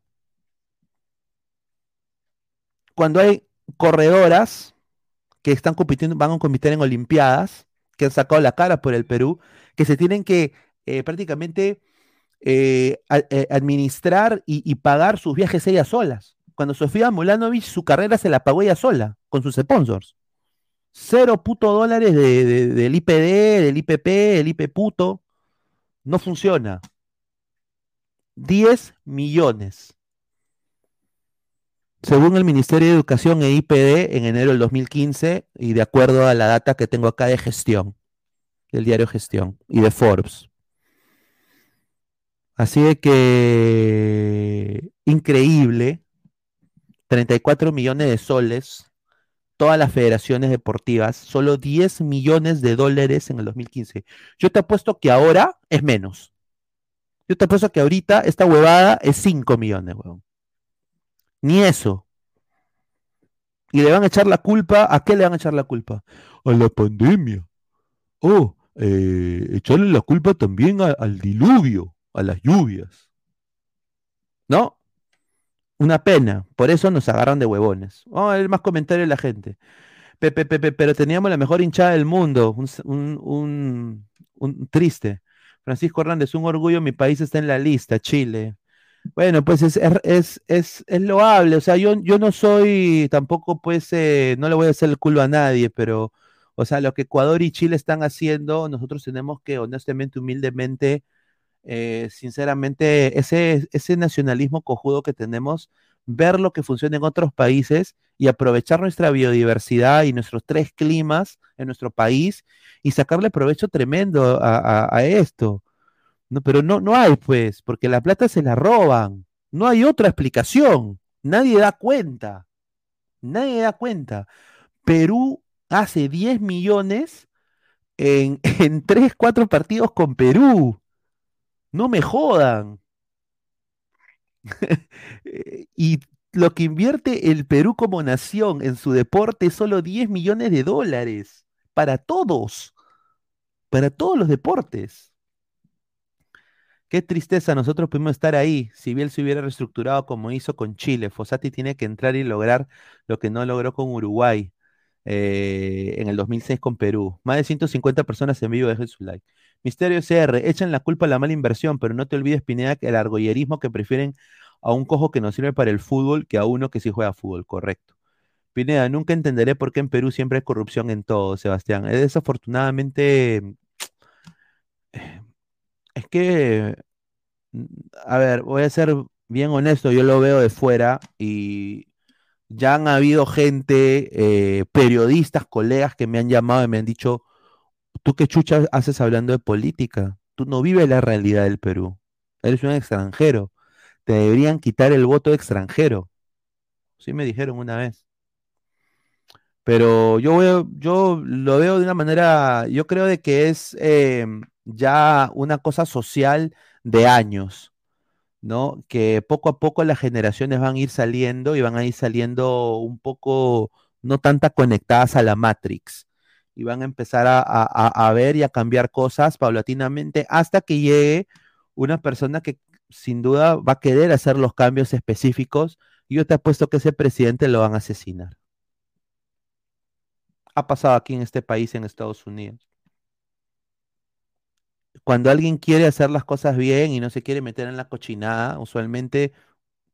Cuando hay corredoras que están compitiendo, van a competir en Olimpiadas, que han sacado la cara por el Perú, que se tienen que eh, prácticamente eh, eh, administrar y, pagar sus viajes ellas solas. Cuando Sofía Mulanovich su carrera se la pagó ella sola, con sus sponsors. Cero puto dólares del IPD, del IPP, del IP puto. No funciona. 10 millones. Según el Ministerio de Educación e IPD, en enero del 2015, y de acuerdo a la data que tengo acá de gestión, del diario Gestión y de Forbes. Así de que increíble, 34 millones de soles, todas las federaciones deportivas, solo 10 millones de dólares en el 2015. Yo te apuesto que ahora es menos. Yo te apuesto que ahorita esta huevada es 5 millones, huevón. Ni eso. Y le van a echar la culpa, ¿a qué le van a echar la culpa? A la pandemia. Oh, eh, echarle la culpa también al diluvio, a las lluvias. ¿No? Una pena. Por eso nos agarran de huevones. Vamos a ver más comentarios de la gente. Pepe, Pepe, pero teníamos la mejor hinchada del mundo. Un, un- un- triste. Francisco Hernández, un orgullo, mi país está en la lista, Chile. Bueno, pues es, es, es, es- es loable. O sea, yo, yo no soy tampoco, pues, eh, no le voy a hacer el culo a nadie, pero, o sea, lo que Ecuador y Chile están haciendo, nosotros tenemos que, honestamente, humildemente, eh, sinceramente, ese, ese nacionalismo cojudo que tenemos, ver lo que funciona en otros países y aprovechar nuestra biodiversidad y nuestros tres climas en nuestro país y sacarle provecho tremendo a, a- esto. No, pero no, no hay, pues, porque la plata se la roban. No hay otra explicación. Nadie da cuenta. Nadie da cuenta. Perú hace 10 millones en, en 3, 4 partidos con Perú. No me jodan. Y lo que invierte el Perú como nación en su deporte es solo 10 millones de dólares. Para todos. Para todos los deportes. Qué tristeza, nosotros pudimos estar ahí. Si bien se hubiera reestructurado como hizo con Chile, Fossati tiene que entrar y lograr lo que no logró con Uruguay eh, en el 2006 con Perú. Más de 150 personas en vivo, dejen su like. Misterio CR, echan la culpa a la mala inversión, pero no te olvides, Pineda, que el argollerismo que prefieren a un cojo que no sirve para el fútbol que a uno que sí juega fútbol, correcto. Pineda, nunca entenderé por qué en Perú siempre hay corrupción en todo, Sebastián. Es desafortunadamente es que, mm, a ver, voy a ser bien honesto, yo lo veo de fuera y ya han habido gente, eh, periodistas, colegas que me han llamado y me han dicho, ¿tú qué chucha haces hablando de política? Tú no vives la realidad del Perú, eres un extranjero, te deberían quitar el voto extranjero. Sí me dijeron una vez. Pero yo veo, yo lo veo de una manera, yo creo de que es eh, ya una cosa social de años, ¿no? Que poco a poco las generaciones van a ir saliendo y van a ir saliendo un poco, no tanta conectadas a la Matrix, y van a empezar a, a- a- ver y a cambiar cosas paulatinamente hasta que llegue una persona que sin duda va a querer hacer los cambios específicos, y yo te apuesto que ese presidente lo van a asesinar ha pasado aquí en este país, en Estados Unidos. Cuando alguien quiere hacer las cosas bien y no se quiere meter en la cochinada, usualmente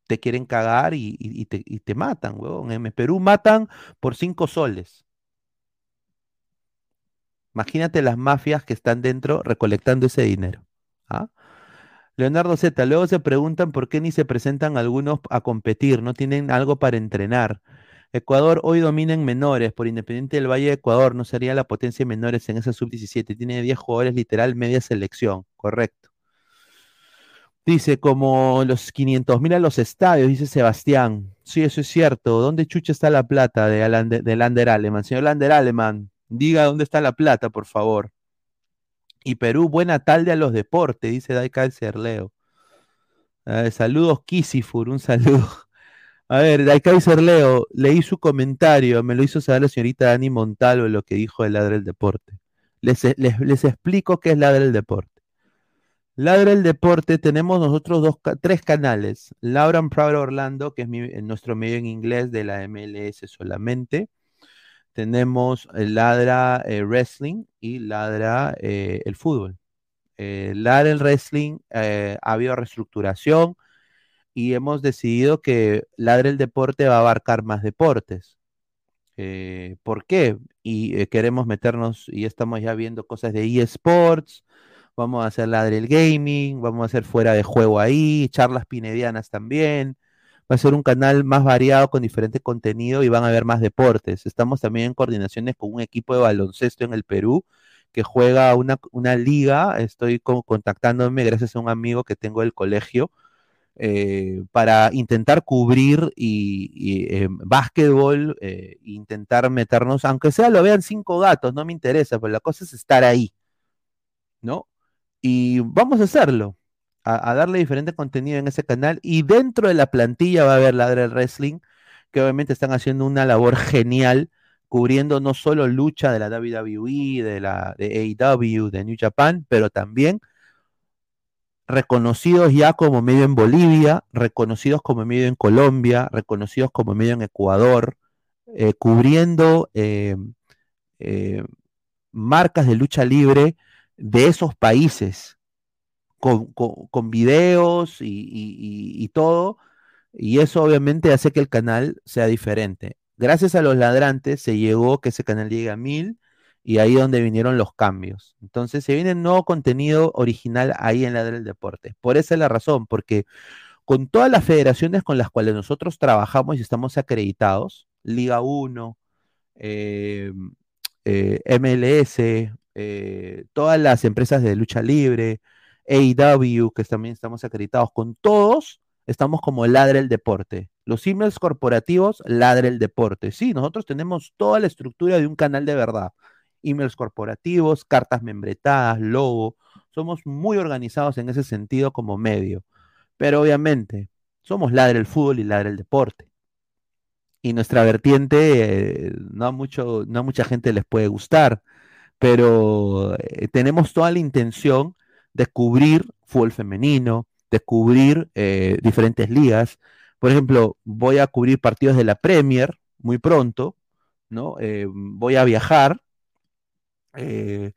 te quieren cagar y, y- y te, y te matan, huevón. En Perú matan por cinco soles. Imagínate las mafias que están dentro recolectando ese dinero. ¿ah? Leonardo Z, luego se preguntan por qué ni se presentan algunos a competir, no tienen algo para entrenar. Ecuador hoy domina en menores, por Independiente del Valle de Ecuador, no sería la potencia en menores en esa sub-17, tiene 10 jugadores literal, media selección, correcto. Dice, como los 500 mil a los estadios, dice Sebastián. Sí, eso es cierto. ¿Dónde chucha está la plata de, de, de Lander Aleman? Señor Lander Aleman, diga dónde está la plata, por favor. Y Perú, buena tarde a los deportes, dice Daika Cerleo. Eh, saludos, Kisifur, un saludo. A ver, Daikaiser Leo, leí su comentario, me lo hizo saber la señorita Dani Montalvo lo que dijo de Ladra el Deporte. Les, les, les explico qué es Ladra el Deporte. Ladra el Deporte, tenemos nosotros dos, tres canales. Laura Proud Orlando, que es mi- eh, nuestro medio en inglés de la MLS solamente. Tenemos eh, Ladra eh, Wrestling y Ladra eh, el Fútbol. Eh, Ladra el Wrestling, ha habido reestructuración y hemos decidido que Ladre el Deporte va a abarcar más deportes. ¿por qué? Y queremos meternos, y estamos ya viendo cosas de eSports, vamos a hacer Ladre el Gaming, vamos a hacer fuera de juego ahí, charlas pinedianas también. Va a ser un canal más variado con diferente contenido y van a haber más deportes. Estamos también en coordinaciones con un equipo de baloncesto en el Perú que juega una, liga. Estoy co- contactándome gracias a un amigo que tengo del colegio eh, para intentar cubrir y, y, eh, básquetbol, eh, intentar meternos, aunque sea lo vean cinco gatos, no me interesa, pero la cosa es estar ahí, ¿no? Y vamos a hacerlo, a, darle diferente contenido en ese canal y dentro de la plantilla va a haber Ladre Wrestling, que obviamente están haciendo una labor genial cubriendo no solo lucha de la WWE, de la de AEW, de New Japan, pero también reconocidos ya como medio en Bolivia, reconocidos como medio en Colombia, reconocidos como medio en Ecuador, eh, cubriendo eh, eh, marcas de lucha libre de esos países, con, videos y, todo, y eso obviamente hace que el canal sea diferente. Gracias a los ladrantes se llegó que ese canal llegue a mil y ahí es donde vinieron los cambios. Entonces se viene nuevo contenido original ahí en Ladra del Deporte. Por esa es la razón, porque con todas las federaciones con las cuales nosotros trabajamos y estamos acreditados, Liga 1, eh, eh, MLS, eh, todas las empresas de lucha libre, AEW, que también estamos acreditados, con todos estamos como Ladra el Deporte. Los emails corporativos, Ladra el Deporte. Sí, nosotros tenemos toda la estructura de un canal de verdad. Emails corporativos, cartas membretadas, logo. Somos muy organizados en ese sentido como medio. Pero obviamente, somos Ladra el Fútbol y Ladra el Deporte y nuestra vertiente eh, no, a mucho, no mucha gente les puede gustar, pero eh, tenemos toda la intención de cubrir fútbol femenino, de cubrir eh, diferentes ligas. Por ejemplo, voy a cubrir partidos de la Premier muy pronto, ¿no? Eh, voy a viajar, eh,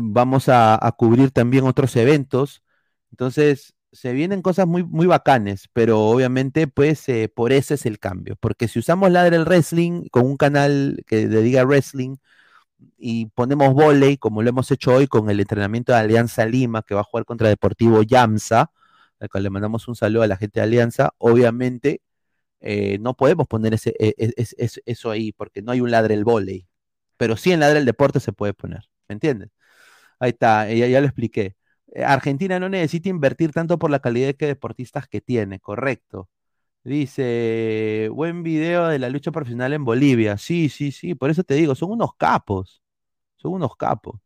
vamos a, cubrir también otros eventos. Entonces, se vienen cosas muy, muy bacanes, pero obviamente, pues, por eso es el cambio. Porque si usamos Ladra el Wrestling con un canal que dedica wrestling y ponemos volei, como lo hemos hecho hoy con el entrenamiento de Alianza Lima, que va a jugar contra Deportivo Yamsa, al cual le mandamos un saludo a la gente de Alianza, obviamente eh, no podemos poner ese, e- e- es- es- eso ahí, porque no hay un ladre el volei. Pero sí en ladre el deporte se puede poner, ¿me entiendes? Ahí está, ya, ya lo expliqué. Eh, Argentina no necesita invertir tanto por la calidad de que deportistas que tiene, correcto. Dice, buen video de la lucha profesional en Bolivia. Sí, sí, sí, por eso te digo, son unos capos, son unos capos.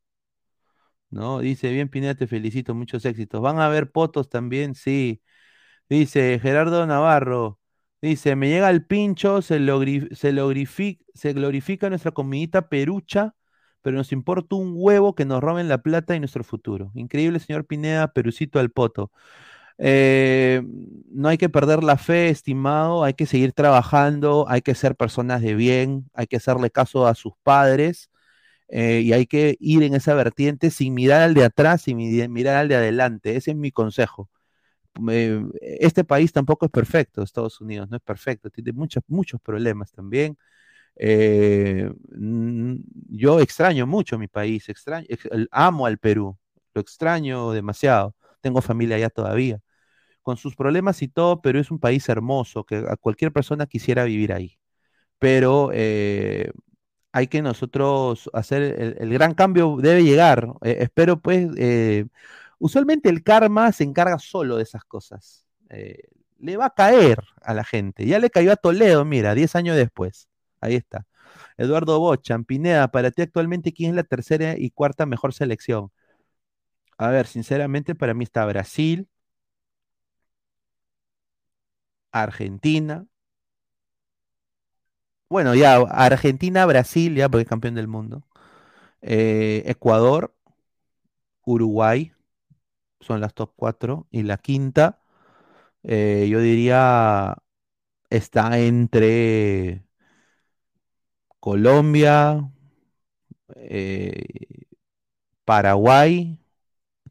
¿No? Dice, bien Pineda, te felicito, muchos éxitos. ¿Van a haber potos también? Sí. Dice Gerardo Navarro, dice, me llega el pincho, se, lo se, se glorifica nuestra comidita perucha, pero nos importa un huevo que nos roben la plata y nuestro futuro. Increíble, señor Pineda, Perucito al poto. Eh, no hay que perder la fe, estimado, hay que seguir trabajando, hay que ser personas de bien, hay que hacerle caso a sus padres eh, y hay que ir en esa vertiente sin mirar al de atrás y mi- mirar al de adelante. Ese es mi consejo. Eh, este país tampoco es perfecto, Estados Unidos no es perfecto, tiene muchos, muchos problemas también. Yo extraño mucho mi país, extraño, amo al Perú, lo extraño demasiado. Tengo familia allá todavía, con sus problemas y todo, pero es un país hermoso que a cualquier persona quisiera vivir ahí. Pero eh, hay que nosotros hacer el, gran cambio, debe llegar. Eh, espero pues, eh, usualmente el karma se encarga solo de esas cosas. Le va a caer a la gente. Ya le cayó a Toledo, mira, 10 años después. Ahí está. Eduardo Bochan, Pineda, para ti actualmente, ¿quién es la tercera y cuarta mejor selección? A ver, sinceramente, para mí está Brasil, Argentina. Bueno, ya, Argentina, Brasil, ya, porque es campeón del mundo. Eh, Ecuador, Uruguay, son las top 4. Y la quinta, eh, yo diría, está entre Colombia, eh, Paraguay,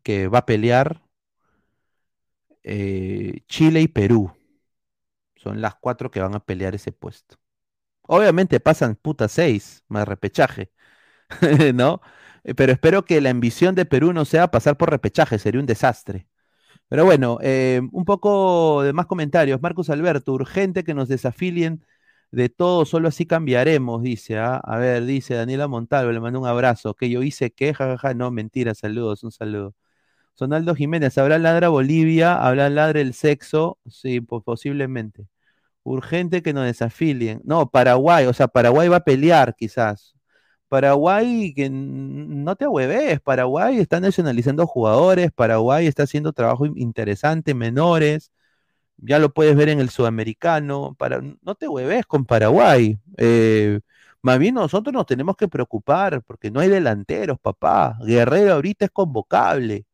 que va a pelear, eh, Chile y Perú. Son las cuatro que van a pelear ese puesto. Obviamente pasan puta seis, más repechaje, ¿no? Eh, Pero espero que la ambición de Perú no sea pasar por repechaje, sería un desastre. Pero bueno, eh, un poco de más comentarios. Marcos Alberto, urgente que nos desafilien de todo, solo así cambiaremos, dice. ¿ah? A ver, dice Daniela Montalvo, le mando un abrazo. Que yo hice que, jajaja, no, mentira, saludos, un saludo. Sonaldo Jiménez, ¿habrá ladra Bolivia? ¿Habrá ladra el sexo? Sí, posiblemente. Urgente que nos desafilien. No, Paraguay, o sea, Paraguay va a pelear quizás. Paraguay, que no te ahueves, Paraguay está nacionalizando jugadores, Paraguay está haciendo trabajo in- interesante, menores, ya lo puedes ver en el sudamericano, para, no te hueves con Paraguay. eh, más bien nosotros nos tenemos que preocupar porque no hay delanteros, papá. Guerrero ahorita es convocable.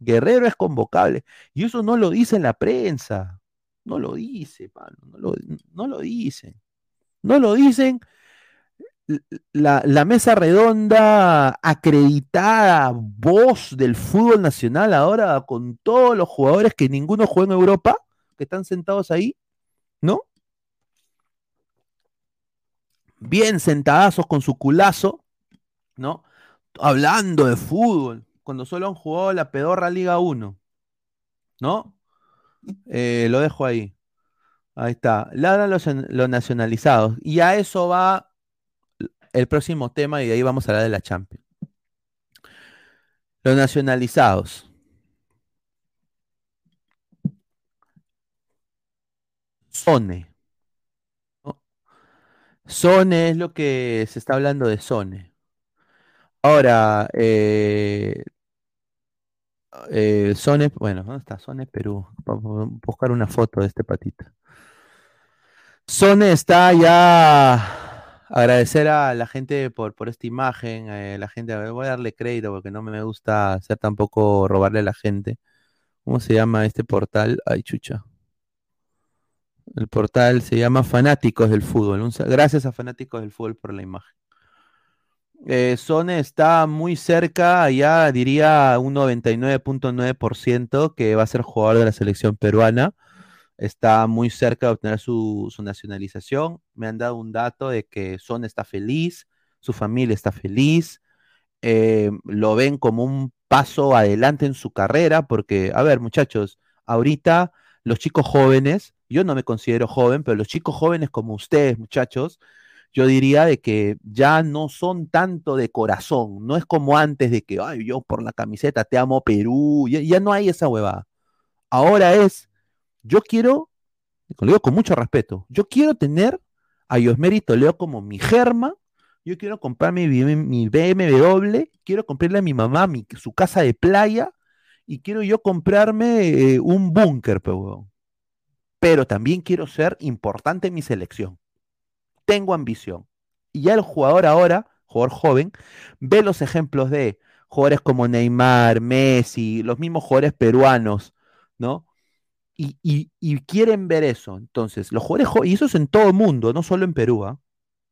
Guerrero es convocable. Y eso no lo dice la prensa. No lo dice, mano. No lo, no lo dicen. No lo dicen la, la, mesa redonda acreditada, voz del fútbol nacional ahora, con todos los jugadores que ninguno juega en Europa, que están sentados ahí, ¿no? Bien sentadazos con su culazo, ¿no? Hablando de fútbol, cuando solo han jugado la pedorra Liga 1, ¿no? Eh, lo dejo ahí. Ahí está. Ladran los, los nacionalizados. Y a eso va el próximo tema y de ahí vamos a hablar de la Champions. Los nacionalizados. Sone. Sone es lo que se está hablando de Sone. Ahora, eh, eh, bueno, ¿dónde está? Sone Perú. Vamos a buscar una foto de este patita. Sone está ya agradecer a la gente por, por esta imagen, eh, la gente, voy a darle crédito porque no me gusta hacer tampoco robarle a la gente. ¿Cómo se llama este portal? Ay, chucha. El portal se llama Fanáticos del Fútbol. gracias a Fanáticos del Fútbol por la imagen. Eh, Sone está muy cerca, ya diría un 99.9% que va a ser jugador de la selección peruana está muy cerca de obtener su, nacionalización. Me han dado un dato de que Son está feliz, su familia está feliz, eh, lo ven como un paso adelante en su carrera, porque, a ver, muchachos, ahorita los chicos jóvenes, yo no me considero joven, pero los chicos jóvenes como ustedes, muchachos, yo diría de que ya no son tanto de corazón, no es como antes de que, ay, yo por la camiseta te amo Perú, ya, no hay esa huevada. Ahora es, yo quiero, lo digo con mucho respeto, yo quiero tener a Yosmeri Leo como mi germa, yo quiero comprarme mi, BMW, quiero comprarle a mi mamá su casa de playa y quiero yo comprarme eh, un búnker, pero también quiero ser importante en mi selección. Tengo ambición. Y ya el jugador ahora, jugador joven, ve los ejemplos de jugadores como Neymar, Messi, los mismos jugadores peruanos, ¿no? y, quieren ver eso. Entonces, los jugadores, y eso es en todo el mundo, no solo en Perú, ¿ah?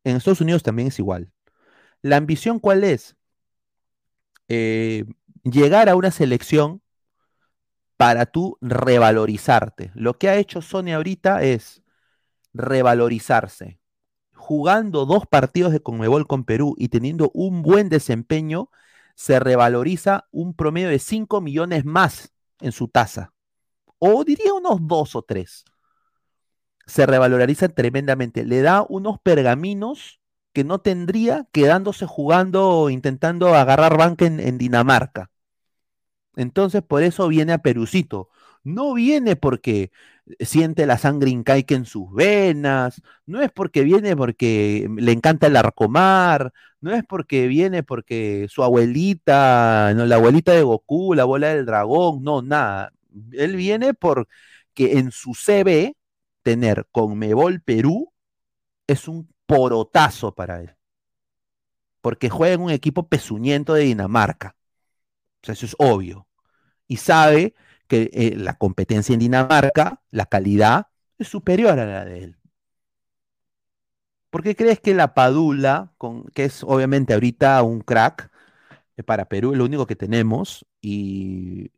en Estados Unidos también es igual. La ambición, ¿cuál es? Eh, llegar a una selección para tú revalorizarte. Lo que ha hecho Sony ahorita es revalorizarse. Jugando dos partidos de Conmebol con Perú y teniendo un buen desempeño, se revaloriza un promedio de 5 millones más en su tasa o diría unos dos o tres. Se revaloriza tremendamente. Le da unos pergaminos que no tendría quedándose jugando, intentando agarrar banca en, Dinamarca. Entonces, por eso viene a Perucito. No viene porque siente la sangre incaica en sus venas, no es porque viene porque le encanta el arcomar, no es porque viene porque su abuelita, no, la abuelita de Goku, la bola del dragón, no, nada él viene porque en su CV tener Conmebol Perú es un porotazo para él. Porque juega en un equipo pesuñento de Dinamarca. O sea, eso es obvio. Y sabe que eh, la competencia en Dinamarca, la calidad, es superior a la de él. ¿Por qué crees que la Padula, con, que es obviamente ahorita un crack eh, para Perú, es lo único que tenemos, y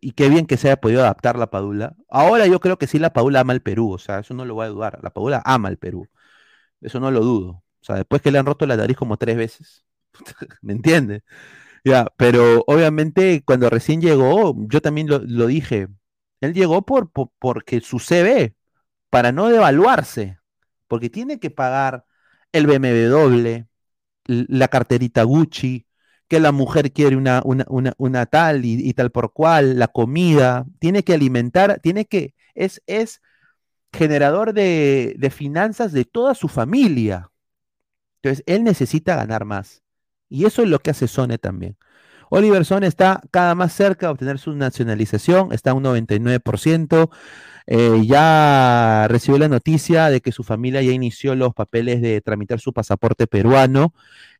y qué bien que se haya podido adaptar la Padula. Ahora yo creo que sí la Padula ama el Perú, o sea, eso no lo voy a dudar. La Padula ama el Perú. Eso no lo dudo. O sea, después que le han roto la nariz como tres veces. ¿Me entiendes? Pero obviamente cuando recién llegó, yo también lo, dije, él llegó por, por, porque su CV, para no devaluarse, porque tiene que pagar el BMW, la carterita Gucci, que la mujer quiere una, una, tal y, tal por cual, la comida, tiene que alimentar, tiene que, es, es generador de, de finanzas de toda su familia. Entonces, él necesita ganar más. Y eso es lo que hace Sone también. Oliver Son está cada más cerca de obtener su nacionalización, está a un 99%. Eh, ya recibió la noticia de que su familia ya inició los papeles de tramitar su pasaporte peruano.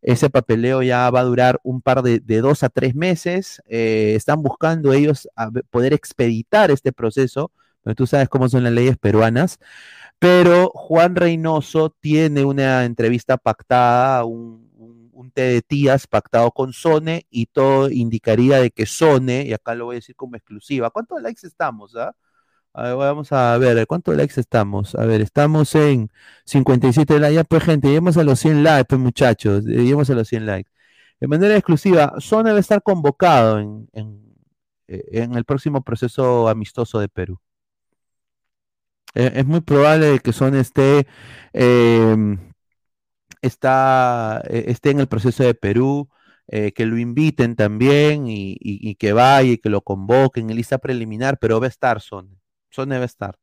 Ese papeleo ya va a durar un par de, dos a tres meses. Eh, están buscando ellos poder expeditar este proceso, pero tú sabes cómo son las leyes peruanas. Pero Juan Reynoso tiene una entrevista pactada, un, un, té de tías pactado con Sone y todo indicaría de que Sone, y acá lo voy a decir como exclusiva, ¿cuántos likes estamos? ah? A ver, vamos a ver, ¿cuántos likes estamos? A ver, estamos en 57 likes. Ya, pues, gente, lleguemos a los 100 likes, pues, muchachos. eh, Lleguemos a los 100 likes. De manera exclusiva, Sone va a estar convocado en, en, eh, el próximo proceso amistoso de Perú. Eh, es muy probable que Son esté, está, eh, esté en el proceso de Perú, eh, que lo inviten también y, que vaya y que lo convoquen en lista preliminar, pero va a estar Son. Son va a estar.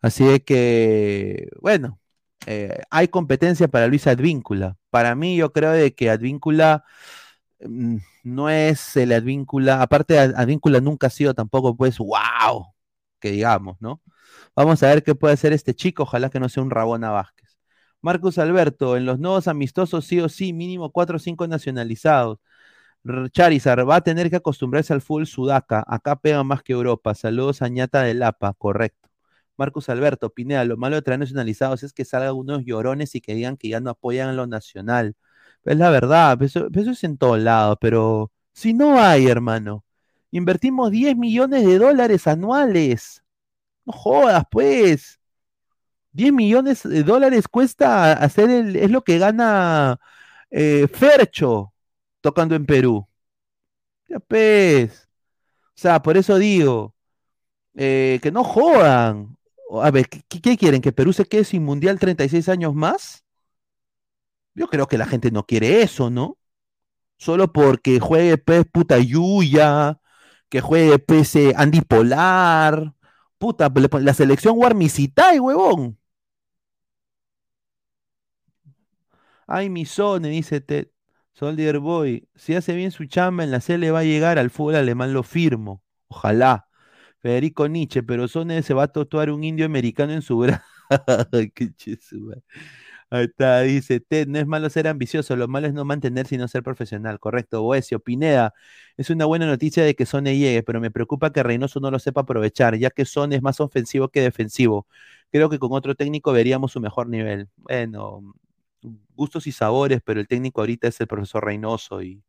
Así de que, bueno, eh, hay competencia para Luis Advíncula. Para mí, yo creo de que Advíncula mm, no es el Advíncula, aparte Ad- Advíncula nunca ha sido tampoco, pues, wow, que digamos, ¿no? Vamos a ver qué puede hacer este chico, ojalá que no sea un Rabona Vázquez. Marcus Alberto, en los nuevos amistosos sí o sí, mínimo 4 o 5 nacionalizados. Charizard va a tener que acostumbrarse al full sudaca. Acá pega más que Europa. Saludos a Ñata de Lapa, correcto. Marcus Alberto, Pineda, lo malo de traer nacionalizados es que salgan unos llorones y que digan que ya no apoyan a lo nacional. Es la verdad, pues eso, pues eso es en todos lados, pero si no hay, hermano, invertimos 10 millones de dólares anuales. No jodas, pues. 10 millones de dólares cuesta hacer el, es lo que gana eh, Fercho tocando en Perú. Ya pues. O sea, por eso digo, eh, que no jodan. A ver, ¿qué, quieren? ¿Que Perú se quede sin mundial 36 años más? Yo creo que la gente no quiere eso, ¿no? Solo porque juegue pues puta Yuya, que juegue pues eh, Andy Polar, puta, la selección Warmisitai, huevón. Ay, mi Sone, dice Ted. Soldier Boy, si hace bien su chamba en la C le va a llegar al fútbol alemán, lo firmo. Ojalá. Federico Nietzsche, pero Sone se va a tatuar un indio americano en su brazo. Qué. Ahí está, dice Ted, no es malo ser ambicioso, lo malo es no mantenerse y no ser profesional. Correcto, Boesio. Pineda, es una buena noticia de que Sone llegue, pero me preocupa que Reynoso no lo sepa aprovechar, ya que Sone es más ofensivo que defensivo. Creo que con otro técnico veríamos su mejor nivel. Bueno, gustos y sabores, pero el técnico ahorita es el profesor Reynoso y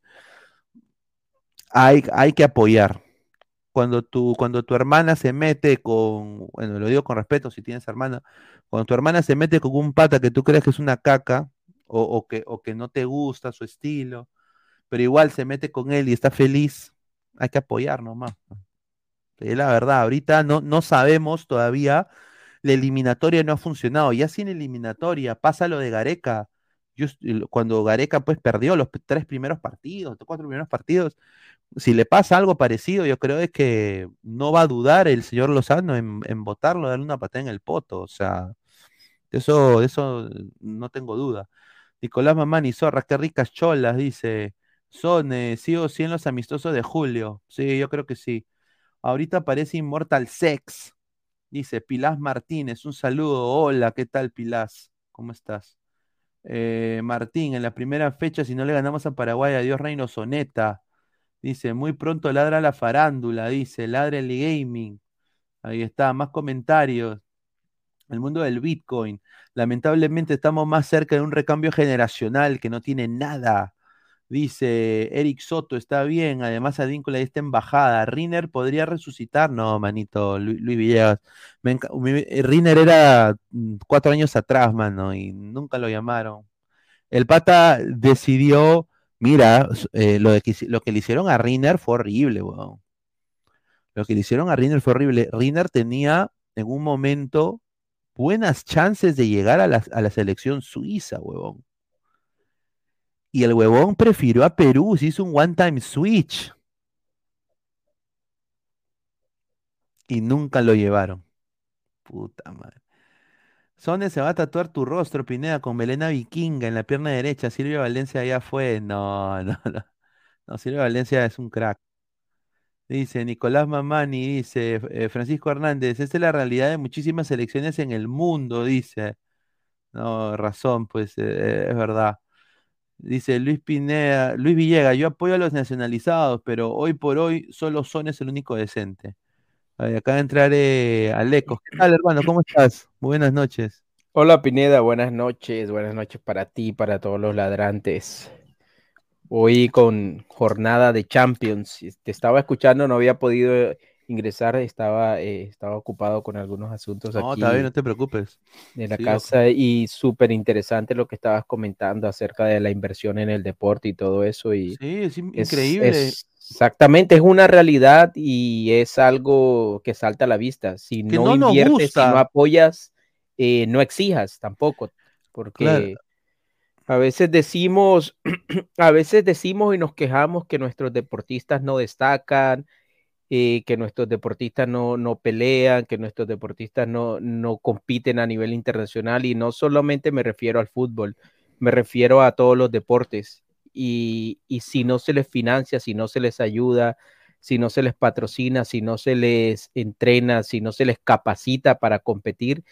hay, hay que apoyar. Cuando tu, cuando tu hermana se mete con, bueno, lo digo con respeto si tienes hermana, cuando tu hermana se mete con un pata que tú crees que es una caca o, o que, o que no te gusta su estilo, pero igual se mete con él y está feliz, hay que apoyar nomás. Es la verdad, ahorita no, no sabemos todavía, la eliminatoria no ha funcionado, ya sin eliminatoria, pasa lo de Gareca. Cuando Gareca pues perdió los tres primeros partidos, cuatro primeros partidos, si le pasa algo parecido, yo creo es que no va a dudar el señor Lozano en, votarlo, darle una patada en el poto, o sea, eso, eso no tengo duda. Nicolás Mamani, zorra, qué ricas cholas, dice. Son, eh, sí o sí en los amistosos de julio. Sí, yo creo que sí. Ahorita aparece Immortal Sex. Dice Pilás Martínez, un saludo. Hola, ¿qué tal, Pilás? ¿Cómo estás? Eh, Martín, en la primera fecha, si no le ganamos a Paraguay, adiós Reino Soneta. Dice, muy pronto ladra la farándula, dice, ladra el gaming. Ahí está, más comentarios. El mundo del Bitcoin. Lamentablemente estamos más cerca de un recambio generacional que no tiene nada. Dice Eric Soto, está bien. Además, Advíncula y esta embajada. Riner podría resucitar. No, manito, Lu- Luis, Villegas. Me eh, era mm, cuatro años atrás, mano, y nunca lo llamaron. El pata decidió, mira, eh, lo, de que, hici- lo que le hicieron a Riner fue horrible, weón. Lo que le hicieron a Riner fue horrible. Riner tenía en un momento buenas chances de llegar a la, a la selección suiza, huevón. Y el huevón prefirió a Perú, se hizo un one-time switch. Y nunca lo llevaron. Puta madre. Sone se va a tatuar tu rostro, Pineda, con melena vikinga en la pierna derecha. Silvia Valencia ya fue. No, no, no. No, Silvio Valencia es un crack. Dice Nicolás Mamani, dice eh, Francisco Hernández, esta es la realidad de muchísimas elecciones en el mundo, dice. No, razón, pues eh, es verdad. Dice Luis Pineda, Luis Villega, yo apoyo a los nacionalizados, pero hoy por hoy solo Son es el único decente. Acá entraré a Lecos. ¿Qué tal, hermano? ¿Cómo estás? Buenas noches. Hola Pineda, buenas noches, buenas noches para ti, para todos los ladrantes. Hoy con jornada de Champions, te estaba escuchando, no había podido ingresar, estaba, eh, estaba ocupado con algunos asuntos No, aquí está bien, no te preocupes. de la Sí, casa y súper interesante lo que estabas comentando acerca de la inversión en el deporte y todo eso. Y Sí, es in- es- increíble. es- exactamente, es una realidad y es algo que salta a la vista. Si Que no, no inviertes, si no apoyas, eh, no exijas tampoco, porque Claro. a veces decimos, a veces decimos y nos quejamos que nuestros deportistas no destacan, eh, que nuestros deportistas no, no pelean, que nuestros deportistas no, no compiten a nivel internacional y no solamente me refiero al fútbol, me refiero a todos los deportes y, y si no se les financia, si no se les ayuda, si no se les patrocina, si no se les entrena, si no se les capacita para competir,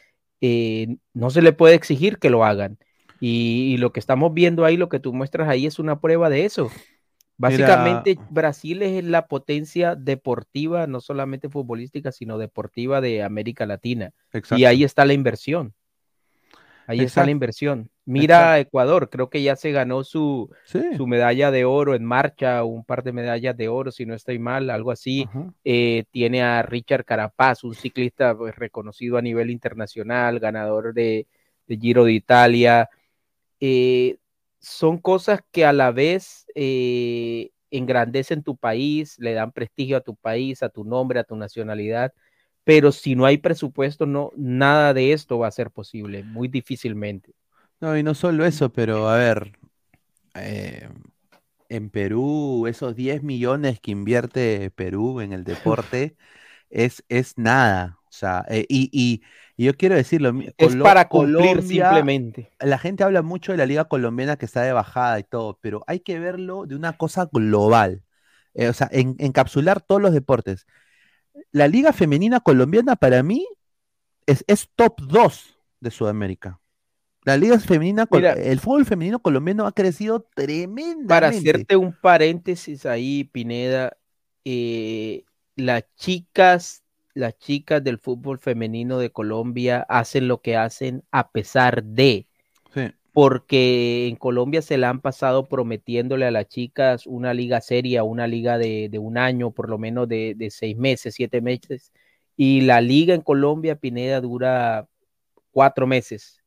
eh, no se le puede exigir que lo hagan. Y, y lo que estamos viendo ahí, lo que tú muestras ahí es una prueba de eso. Básicamente, Brasil es la potencia deportiva, no solamente futbolística, sino deportiva de América Latina. Exacto. Y ahí está la inversión. Ahí está la inversión. Mira a Ecuador, creo que ya se ganó su, Sí. su medalla de oro en marcha, un par de medallas de oro, si no estoy mal, algo así. Eh, tiene a Richard Carapaz, un ciclista pues, reconocido a nivel internacional, ganador de, de Giro de Italia. Eh, son cosas que a la vez eh, engrandecen tu país, le dan prestigio a tu país, a tu nombre, a tu nacionalidad, pero si no hay presupuesto, no, nada de esto va a ser posible, muy difícilmente. No, y no solo eso, pero a ver, eh, en Perú, esos 10 millones que invierte Perú en el deporte es, es nada. O sea, eh, y, y- y yo quiero decirlo, Es Colo- para cumplir Colombia- simplemente. la gente habla mucho de la liga colombiana que está de bajada y todo, pero hay que verlo de una cosa global. Eh, o sea, en- encapsular todos los deportes. La liga femenina colombiana para mí es, es top 2 de Sudamérica. La liga femenina, Mira. el fútbol femenino colombiano ha crecido tremendamente. Para hacerte un paréntesis ahí, Pineda, eh, las chicas, las chicas del fútbol femenino de Colombia hacen lo que hacen a pesar de, Sí. porque en Colombia se la han pasado prometiéndole a las chicas una liga seria, una liga de, de un año, por lo menos de, de seis meses, siete meses, y la liga en Colombia, Pineda, dura cuatro meses.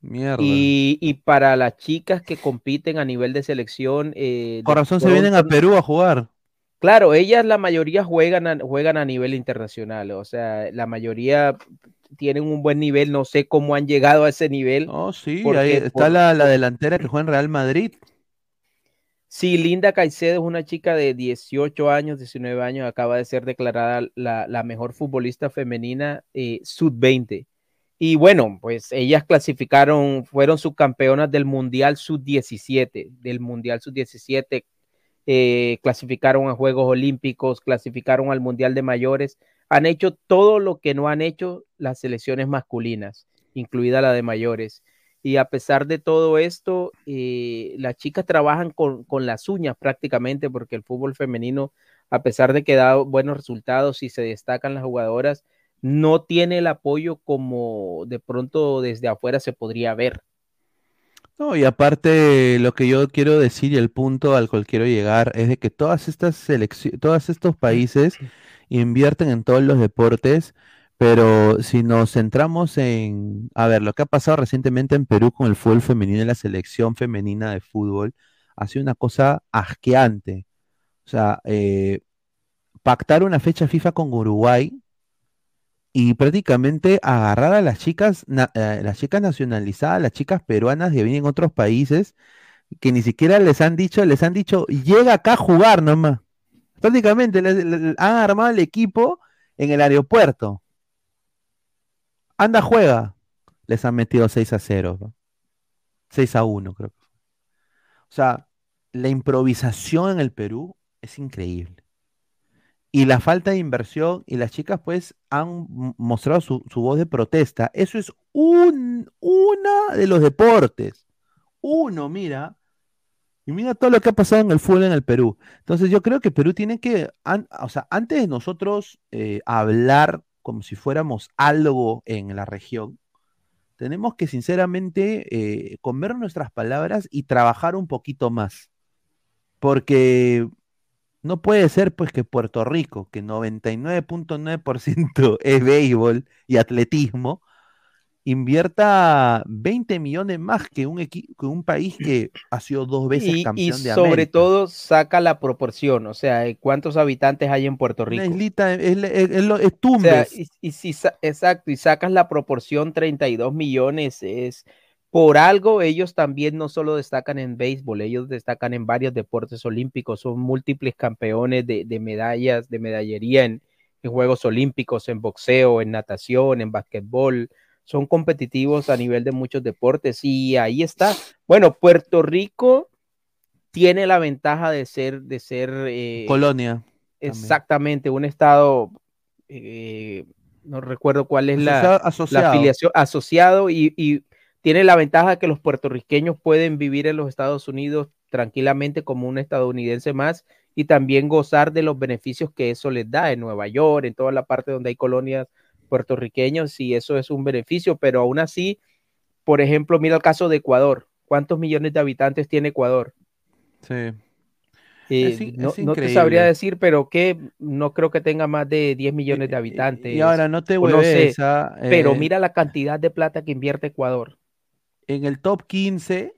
Mierda. Y, y para las chicas que compiten a nivel de selección, eh, Con de razón se vienen a Perú a jugar. Claro, ellas la mayoría juegan a, juegan a nivel internacional, o sea, la mayoría tienen un buen nivel, no sé cómo han llegado a ese nivel. Oh, sí, Porque ahí está por- la, la delantera que juega en Real Madrid. Sí, Linda Caicedo es una chica de 18 años, 19 años, acaba de ser declarada la, la mejor futbolista femenina eh, sub-20. Y bueno, pues ellas clasificaron, fueron subcampeonas del Mundial sub-17, del Mundial sub-17, eh, clasificaron a Juegos Olímpicos, clasificaron al Mundial de Mayores, han hecho todo lo que no han hecho las selecciones masculinas, incluida la de mayores. Y a pesar de todo esto, eh, las chicas trabajan con, con las uñas prácticamente porque el fútbol femenino, a pesar de que da buenos resultados y se destacan las jugadoras, no tiene el apoyo como de pronto desde afuera se podría ver. No, y aparte lo que yo quiero decir y el punto al cual quiero llegar es de que todas estas selecciones, todos estos países invierten en todos los deportes, pero si nos centramos en, a ver, lo que ha pasado recientemente en Perú con el fútbol femenino y la selección femenina de fútbol, ha sido una cosa asqueante. O sea, eh, pactar una fecha FIFA con Uruguay y prácticamente agarrar a las chicas, eh, las chicas nacionalizadas, las chicas peruanas que vienen en otros países, que ni siquiera les han dicho, les han dicho, llega acá a jugar nomás. Prácticamente han armado el equipo en el aeropuerto. Anda, juega. Les han metido 6 a 0. ¿no? 6 a 1, creo. O sea, la improvisación en el Perú es increíble. Y la falta de inversión, y las chicas pues han mostrado su, su voz de protesta. Eso es un, una de los deportes. Uno, mira. Y mira todo lo que ha pasado en el fútbol en el Perú. Entonces yo creo que Perú tiene que, o sea, antes de nosotros eh, hablar como si fuéramos algo en la región, tenemos que sinceramente eh, comer nuestras palabras y trabajar un poquito más. Porque no puede ser pues que Puerto Rico, que 99.9% es béisbol y atletismo, invierta 20 millones más que un, que un país que ha sido dos veces Y, y campeón de sobre América. todo saca la proporción, o sea, eh, cuántos habitantes hay en Puerto Rico. islita, es, es- es lo- es O sea, Tumbes. y, y si exacto, y sacas la proporción 32 millones, es por algo ellos también no solo destacan en béisbol, ellos destacan en varios deportes olímpicos, son múltiples campeones de, de medallas, de medallería en, en Juegos Olímpicos, en boxeo, en natación, en basquetbol, son competitivos a nivel de muchos deportes y ahí está. Bueno, Puerto Rico tiene la ventaja de ser, de ser eh, Colonia. Exactamente, un estado, eh, no recuerdo cuál es la, Asociado- la asociado. afiliación, asociado y, y tiene la ventaja que los puertorriqueños pueden vivir en los Estados Unidos tranquilamente como un estadounidense más y también gozar de los beneficios que eso les da en Nueva York, en toda la parte donde hay colonias puertorriqueños y eso es un beneficio, pero aún así, por ejemplo, mira el caso de Ecuador. ¿Cuántos millones de habitantes tiene Ecuador? Sí. Eh, Es in- no, es no te sabría decir, pero que no creo que tenga más de 10 millones de habitantes. Y ahora no te o no sé, hueves, ah, pero eh, mira la cantidad de plata que invierte Ecuador. En el top 15,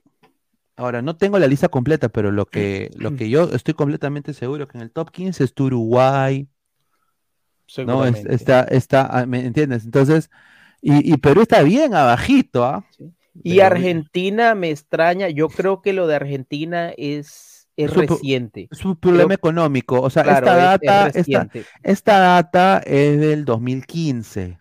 ahora no tengo la lista completa, pero lo que, lo que yo estoy completamente seguro que en el top 15 está Uruguay, ¿no? Es- está, está, ah, ¿me entiendes? Entonces, y, y Perú está bien abajito, ¿ah? Y Argentina me extraña, yo creo que lo de Argentina es, es Su reciente. Es un problema Creo- económico, o sea, Claro, esta es- es data, esta, esta data es del 2015.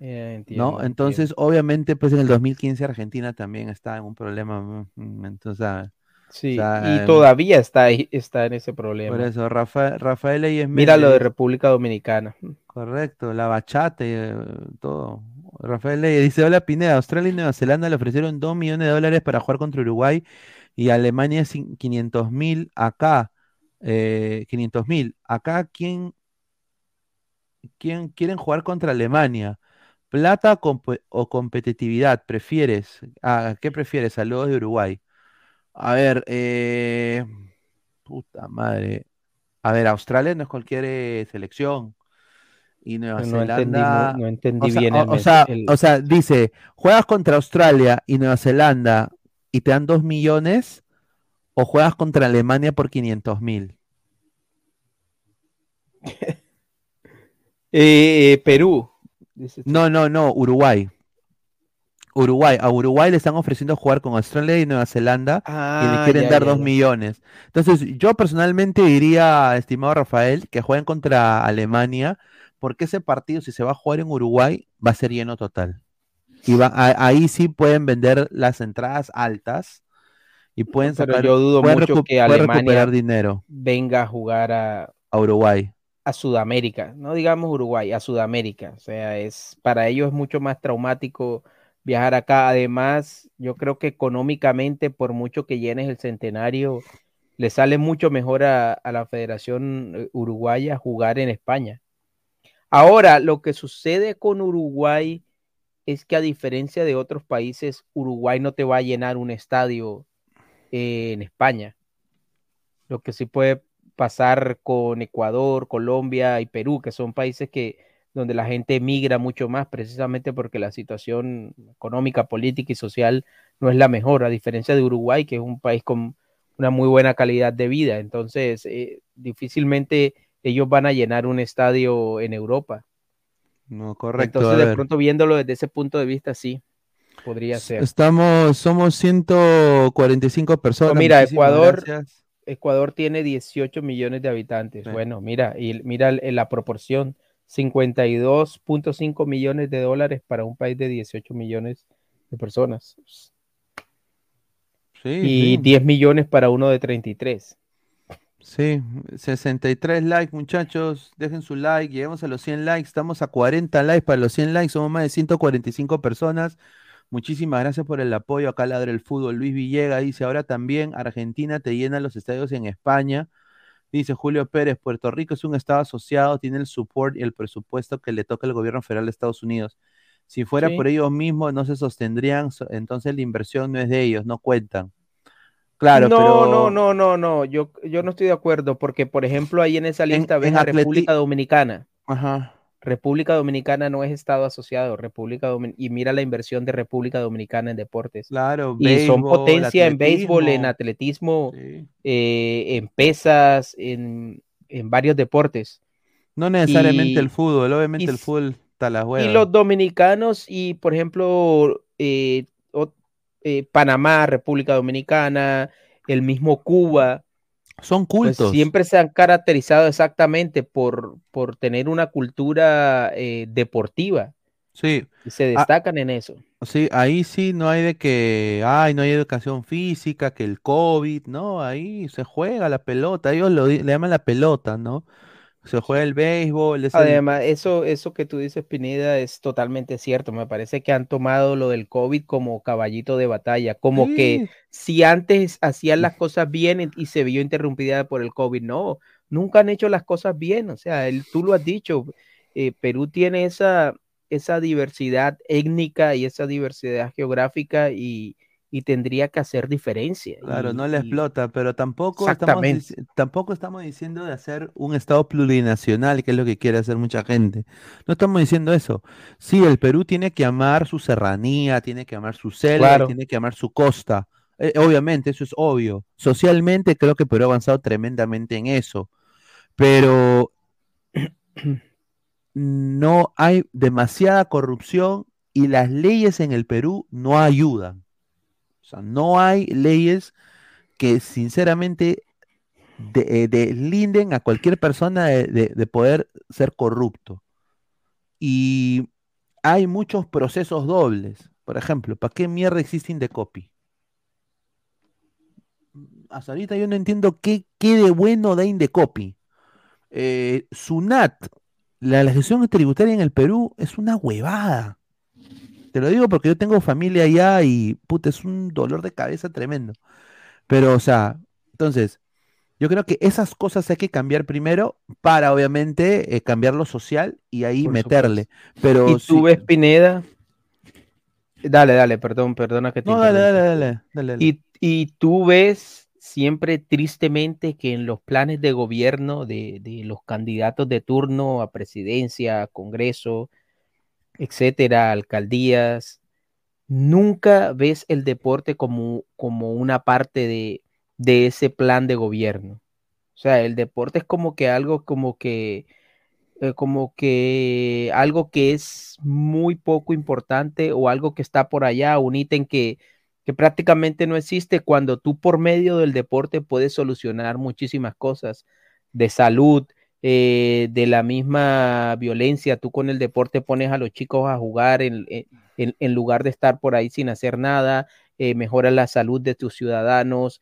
Eh, entiendo, ¿no? Entonces, obviamente, pues en el 2015 Argentina también está en un problema, mm, mm, entonces, ah, Sí, o sea, y em, todavía está, ahí- está en ese problema. por eso, Rafael, Rafael Leyes Mira lo de República Dominicana. correcto, la bachata, y, eh, todo. Rafael Leyes dice, hola Pineda, Australia y Nueva Zelanda le ofrecieron 2 millones de dólares para jugar contra Uruguay y Alemania 500 mil acá, eh, 500 mil. Acá, ¿quién, quién quieren jugar contra Alemania? ¿Plata o competitividad? ¿Prefieres? Ah, ¿qué prefieres? Saludos de Uruguay. A ver, eh, puta madre. A ver, Australia no es cualquier eh, selección. Y Nueva No entendí, Zelanda. no- no entendí o sea, bien o- el o mes- sea, el- o sea, dice, juegas contra Australia y Nueva Zelanda y te dan 2 millones, o juegas contra Alemania por 500 mil. Eh, Perú. No, no, no, Uruguay. Uruguay, a Uruguay le están ofreciendo jugar con Australia y Nueva Zelanda y le Ah, quieren ya, dar ya, 2 ya. millones. Entonces, yo personalmente diría, estimado Rafael, que jueguen contra Alemania, porque ese partido, si se va a jugar en Uruguay, va a ser lleno total. Y va, a- ahí sí pueden vender las entradas altas y pueden Pero sacar, yo dudo mucho que Alemania recuperar dinero venga a jugar a, a Uruguay. Sudamérica, no digamos Uruguay, a Sudamérica. O sea, es para ellos es mucho más traumático viajar acá. Además, yo creo que económicamente, por mucho que llenes el centenario, le sale mucho mejor a, a la Federación eh, Uruguaya jugar en España. Ahora, lo que sucede con Uruguay es que a diferencia de otros países, Uruguay no te va a llenar un estadio eh, en España. Lo que sí puede pasar con Ecuador, Colombia y Perú, que son países que donde la gente migra mucho más precisamente porque la situación económica, política y social no es la mejor, a diferencia de Uruguay, que es un país con una muy buena calidad de vida. Entonces, eh, difícilmente ellos van a llenar un estadio en Europa. No, correcto. Entonces, de pronto, viéndolo desde ese punto de vista, sí, podría ser. Estamos, somos 145 personas. No, mira, muchísimas Ecuador, gracias. Ecuador tiene 18 millones de habitantes. Sí. Bueno, mira, y mira la proporción, 52.5 millones de dólares para un país de 18 millones de personas. Sí, y sí. 10 millones para uno de 33. Sí, 63 likes, muchachos. Dejen su like. Lleguemos a los 100 likes. Estamos a 40 likes para los 100 likes. Somos más de 145 personas. Muchísimas gracias por el apoyo. Acá ladra el fútbol. Luis Villega dice: Ahora también Argentina te llena los estadios en España. Dice Julio Pérez: Puerto Rico es un estado asociado, tiene el support y el presupuesto que le toca al gobierno federal de Estados Unidos. Si fuera Sí. por ellos mismos, no se sostendrían. so- Entonces la inversión no es de ellos, no cuentan. Claro, no, pero. no, no, no, no. Yo, yo no estoy de acuerdo porque, por ejemplo, ahí en esa En- lista ves en a atleti- República Dominicana. Ajá. República Dominicana no es estado asociado. República Domin- y mira la inversión de República Dominicana en deportes. Claro, Y son potencia en béisbol, en atletismo. Sí. eh, en pesas, en, en varios deportes. No necesariamente Y- el fútbol, obviamente y el fútbol está a las Y los dominicanos y, por ejemplo, eh, o- eh, Panamá, República Dominicana, el mismo Cuba, Son pues cultos. siempre se han caracterizado exactamente por, por tener una cultura eh, deportiva Sí, y se Ah, destacan en eso. sí, ahí sí no hay de que, ay, no hay educación física, que el COVID, no, ahí se juega la pelota, ellos lo, le llaman la pelota, ¿no? Se juega el béisbol, es el- Además, eso, eso que tú dices, Pineda, es totalmente cierto. Me parece que han tomado lo del COVID como caballito de batalla, como que si antes hacían las cosas bien y- y se vio interrumpida por el COVID, no, nunca han hecho las cosas bien. O sea, el- tú lo has dicho, eh, Perú tiene esa, esa diversidad étnica y esa diversidad geográfica y, y tendría que hacer diferencia. Claro, Y- no le y- explota, pero tampoco estamos, tampoco estamos diciendo de hacer un Estado plurinacional, que es lo que quiere hacer mucha gente. No estamos diciendo eso. Sí, el Perú tiene que amar su serranía, tiene que amar su selva, Claro. tiene que amar su costa. Eh, obviamente, eso es obvio. Socialmente creo que Perú ha avanzado tremendamente en eso, pero no hay demasiada corrupción y las leyes en el Perú no ayudan. Sea, no hay leyes que sinceramente eh, deslinden a cualquier persona de poder ser corrupto. Y hay muchos procesos dobles. Por ejemplo, ¿para qué mierda existe Indecopy? Hasta ahorita yo no entiendo qué, qué de bueno da Indecopy. Eh, Sunat, la legislación tributaria en el Perú es una huevada. Te lo digo porque yo tengo familia allá y puta, es un dolor de cabeza tremendo. Pero, o sea, entonces, yo creo que esas cosas hay que cambiar primero para, obviamente, eh, cambiar lo social y ahí Por meterle. Pero Y tú sí- ves, Pineda, dale, dale, perdón, perdona que te No, dale, dale, dale, dale. Y, y tú ves siempre tristemente que en los planes de gobierno de, de los candidatos de turno a presidencia, a Congreso, etcétera, alcaldías, nunca ves el deporte como, como una parte de, de ese plan de gobierno. O sea, el deporte es como que algo como que eh, como que algo que es muy poco importante o algo que está por allá, un ítem que, que prácticamente no existe cuando tú por medio del deporte puedes solucionar muchísimas cosas de salud, eh, de la misma violencia. Tú con el deporte pones a los chicos a jugar en, en- lugar de estar por ahí sin hacer nada, eh, mejora la salud de tus ciudadanos.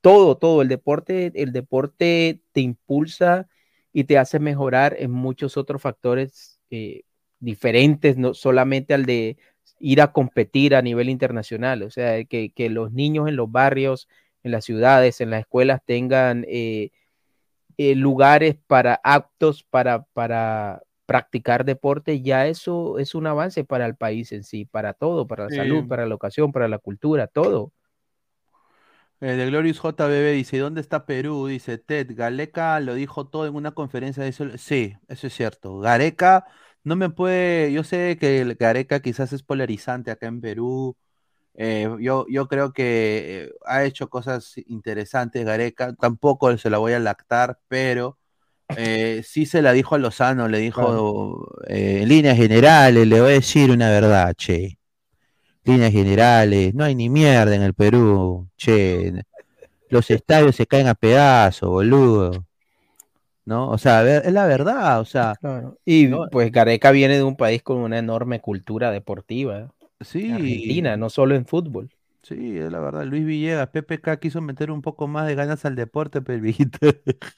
Todo, todo, el deporte, el deporte te impulsa y te hace mejorar en muchos otros factores eh, diferentes, no solamente al de ir a competir a nivel internacional, o sea, que, que los niños en los barrios, en las ciudades, en las escuelas tengan eh, lugares para aptos para, para practicar deporte, ya eso es un avance para el país en sí, para todo, para la Sí. salud, para la educación, para la cultura, todo. Eh, de Glorious JBB dice, ¿dónde está Perú? Dice Ted, Galeca lo dijo todo en una conferencia de eso. Sí, eso es cierto. Gareca no me puede, yo sé que el Gareca quizás es polarizante acá en Perú. Eh, yo, yo creo que eh, ha hecho cosas interesantes Gareca, tampoco se la voy a lactar, pero eh, sí se la dijo a Lozano, le dijo eh, en líneas generales, le voy a decir una verdad, che líneas generales, no hay ni mierda en el Perú, che, los estadios se caen a pedazos, boludo, ¿no? O sea, es la verdad, o sea, Claro. Y No. pues Gareca viene de un país con una enorme cultura deportiva. Sí, Argentina, no solo en fútbol. Sí, es la verdad. Luis Villegas, PPK quiso meter un poco más de ganas al deporte, pero.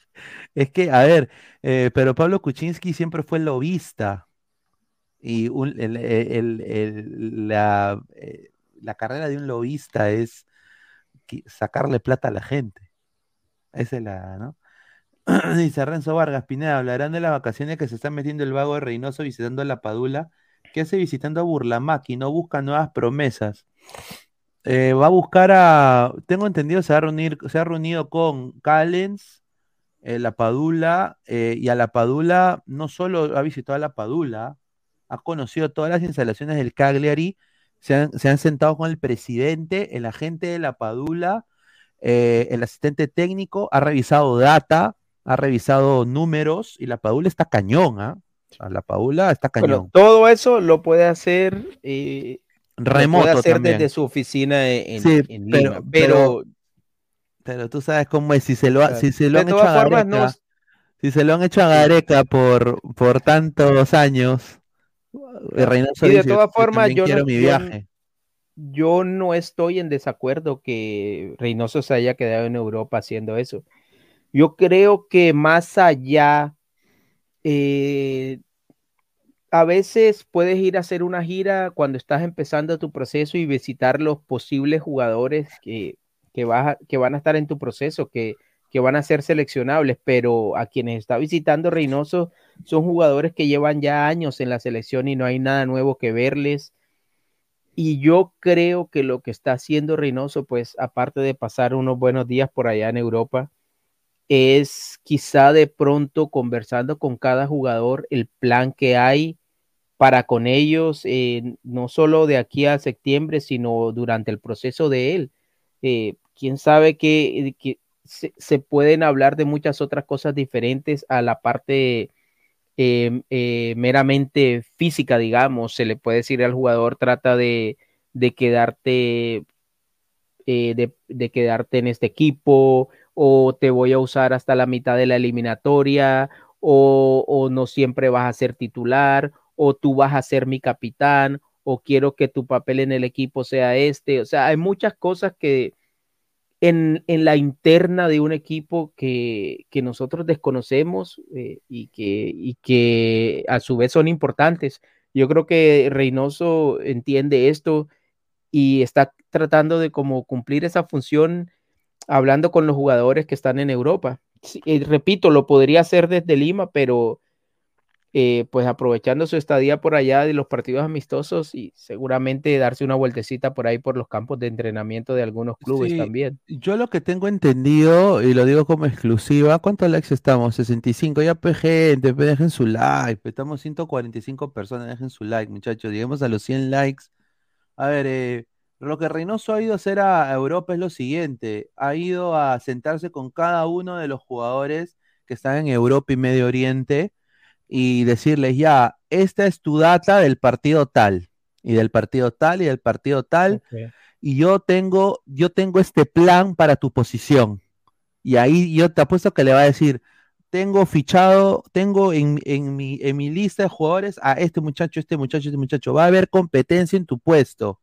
Es que, a ver, eh, pero Pablo Kuczynski siempre fue lobista. Y un- el- el- el- la, eh, la carrera de un lobista es sacarle plata a la gente. Esa es la, ¿no? Dice Renzo Vargas, Pineda, hablarán de las vacaciones que se está metiendo el vago de Reynoso visitando la Padula. ¿Qué hace visitando a Burlamac y no busca nuevas promesas? Eh, va a buscar a, tengo entendido, se va a reunir, se ha reunido con Callens, eh, la Padula, eh, y a la Padula no solo ha visitado a la Padula, ha conocido todas las instalaciones del Cagliari, se han, se han sentado con el presidente, el agente de la Padula, el asistente técnico, ha revisado data, ha revisado números, y la Padula está cañón, ¿ah? Sea, la Padula está cañón. Bueno, todo eso lo puede hacer, eh, lo puede Remoto hacer también. desde su oficina en, Sí, en pero- Lima, pero, Pero tú sabes cómo es, si se lo, Claro. si se lo De han hecho a Gareca, no- si se lo han hecho a Gareca por, por tantos años, eh, Reynoso y de todas "Yo formas, yo quiero no, mi yo, viaje. yo no estoy en desacuerdo que Reynoso se haya quedado en Europa haciendo eso. Yo creo que más allá, eh, a veces puedes ir a hacer una gira cuando estás empezando tu proceso y visitar los posibles jugadores que, que, van a estar en tu proceso, que, que van a ser seleccionables, pero a quienes está visitando Reynoso son jugadores que llevan ya años en la selección y no hay nada nuevo que verles. Y yo creo que lo que está haciendo Reynoso, pues aparte de pasar unos buenos días por allá en Europa, es quizá de pronto conversando con cada jugador el plan que hay para con ellos, eh, no solo de aquí a septiembre, sino durante el proceso de él. Eh, Quién sabe que, que se, pueden hablar de muchas otras cosas diferentes a la parte eh, eh, meramente física, digamos. Se le puede decir al jugador, trata de, de quedarte, eh, de, de quedarte en este equipo, o te voy a usar hasta la mitad de la eliminatoria, o, o no siempre vas a ser titular, o tú vas a ser mi capitán, o quiero que tu papel en el equipo sea este. O sea, hay muchas cosas que en, en la interna de un equipo que, que nosotros desconocemos eh, y, que, y que a su vez son importantes. Yo creo que Reynoso entiende esto y está tratando de como cumplir esa función hablando con los jugadores que están en Europa. Eh, repito, lo podría hacer desde Lima, pero eh, pues aprovechando su estadía por allá de los partidos amistosos y seguramente darse una vueltecita por ahí por los campos de entrenamiento de algunos clubes Sí, también. Yo lo que tengo entendido, y lo digo como exclusiva, ¿cuántos likes estamos? 65, ya pues gente, dejen su like, estamos 145 personas, dejen su like, muchachos, lleguemos a los 100 likes. A ver, eh, lo que Reynoso ha ido a hacer a Europa es lo siguiente, ha ido a sentarse con cada uno de los jugadores que están en Europa y Medio Oriente y decirles ya, esta es tu data del partido tal, y del partido tal, y del partido tal, y yo tengo, yo tengo este plan para tu posición. Y ahí yo te apuesto que le va a decir, tengo fichado, tengo en, en mi, en mi lista de jugadores a este muchacho, este muchacho, este muchacho. Va a haber competencia en tu puesto.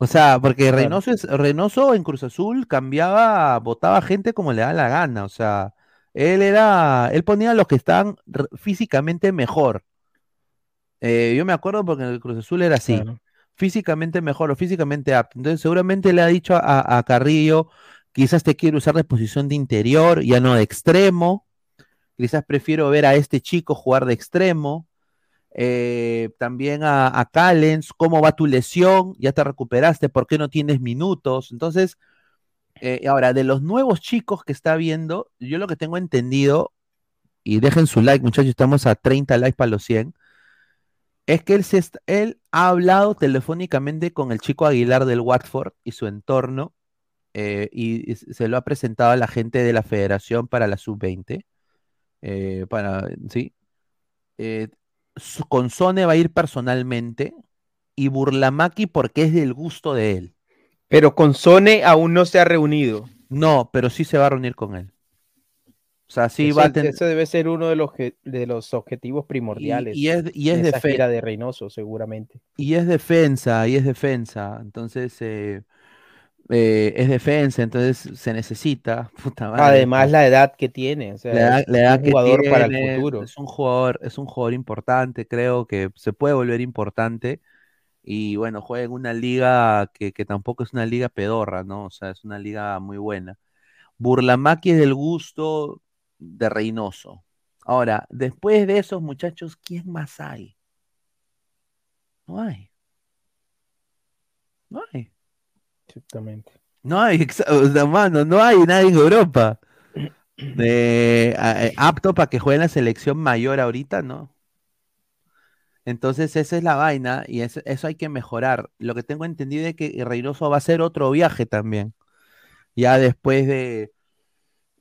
O sea, porque Claro. Reynoso, es, Reynoso en Cruz Azul cambiaba, votaba gente como le da la gana. O sea, él era, él ponía a los que estaban r- físicamente mejor. Eh, yo me acuerdo porque en el Cruz Azul era así Claro. físicamente mejor o físicamente apto. Entonces, seguramente le ha dicho a, a Carrillo, quizás te quiero usar de posición de interior, ya no de extremo. Quizás prefiero ver a este chico jugar de extremo. Eh, también a, a Callens, ¿cómo va tu lesión? ¿Ya te recuperaste? ¿Por qué no tienes minutos? Entonces, eh, ahora, de los nuevos chicos que está viendo, yo lo que tengo entendido, y dejen su like, muchachos, estamos a 30 likes para los 100 es que él, se est- él ha hablado telefónicamente con el chico Aguilar del Watford y su entorno eh, y, se lo ha presentado a la gente de la federación para la sub-20. eh, para, sí. Con Sone va a ir personalmente y Burlamaki porque es del gusto de él. Pero con Sone aún no se ha reunido. No, pero sí se va a reunir con él. O sea, sí eso, va a tener. eso debe ser uno de los, de los objetivos primordiales Y, y es, y es de esa gira de Reynoso, seguramente. y es defensa, y es defensa. Entonces, eh, eh, es defensa, entonces se necesita. Puta madre. Además, la edad que tiene, o sea, La edad- es la edad un que jugador para el tiene, futuro. Es un jugador, es un jugador importante, creo que se puede volver importante. Y bueno, juega en una liga que, que tampoco es una liga pedorra, ¿no? O sea, es una liga muy buena. Burlamaqui es del gusto de Reynoso. Ahora, después de esos muchachos, ¿quién más hay? No hay. No hay. Exactamente. No hay, o sea, mano, no hay nadie en Europa. De, a- eh, apto para que juegue en la selección mayor ahorita, ¿no? Entonces esa es la vaina y eso, eso hay que mejorar. Lo que tengo entendido es que Reynoso va a hacer otro viaje también. Ya después de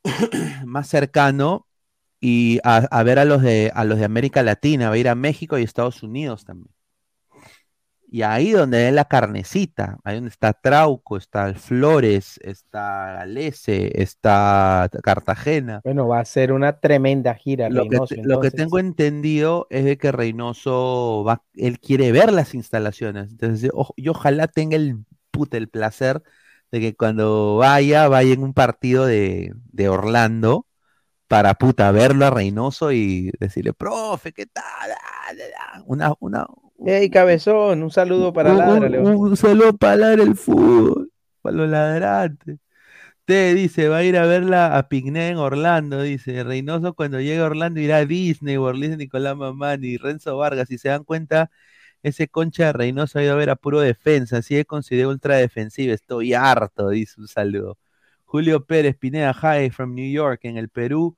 más cercano y a, a ver a los de a los de América Latina, va a ir a México y Estados Unidos también. Y ahí donde es la carnecita, ahí donde está Trauco, está Flores, está Galese, está Cartagena. Bueno, va a ser una tremenda gira. Lo que, Reynoso, lo que tengo entendido es de que Reynoso va, él quiere ver las instalaciones. Entonces, o- yo ojalá tenga el puta el placer de que cuando vaya, vaya en un partido de, de Orlando para puta verlo a Reynoso y decirle, profe, ¿qué tal? Ah". Una, una, Ey, cabezón, un saludo para un, Ladra, un- saludo para ladrar el fútbol, para los ladrantes. Te dice, va a ir a verla a Pigné en Orlando, dice. Reynoso cuando llegue a Orlando irá a Disney, dice Nicolás Mamani, Renzo Vargas. Si se dan cuenta, ese concha de Reynoso ha ido a ver a puro defensa, así es considerado ultra defensiva. Estoy harto, dice un saludo. Julio Pérez, Pineda High from New York, en el Perú.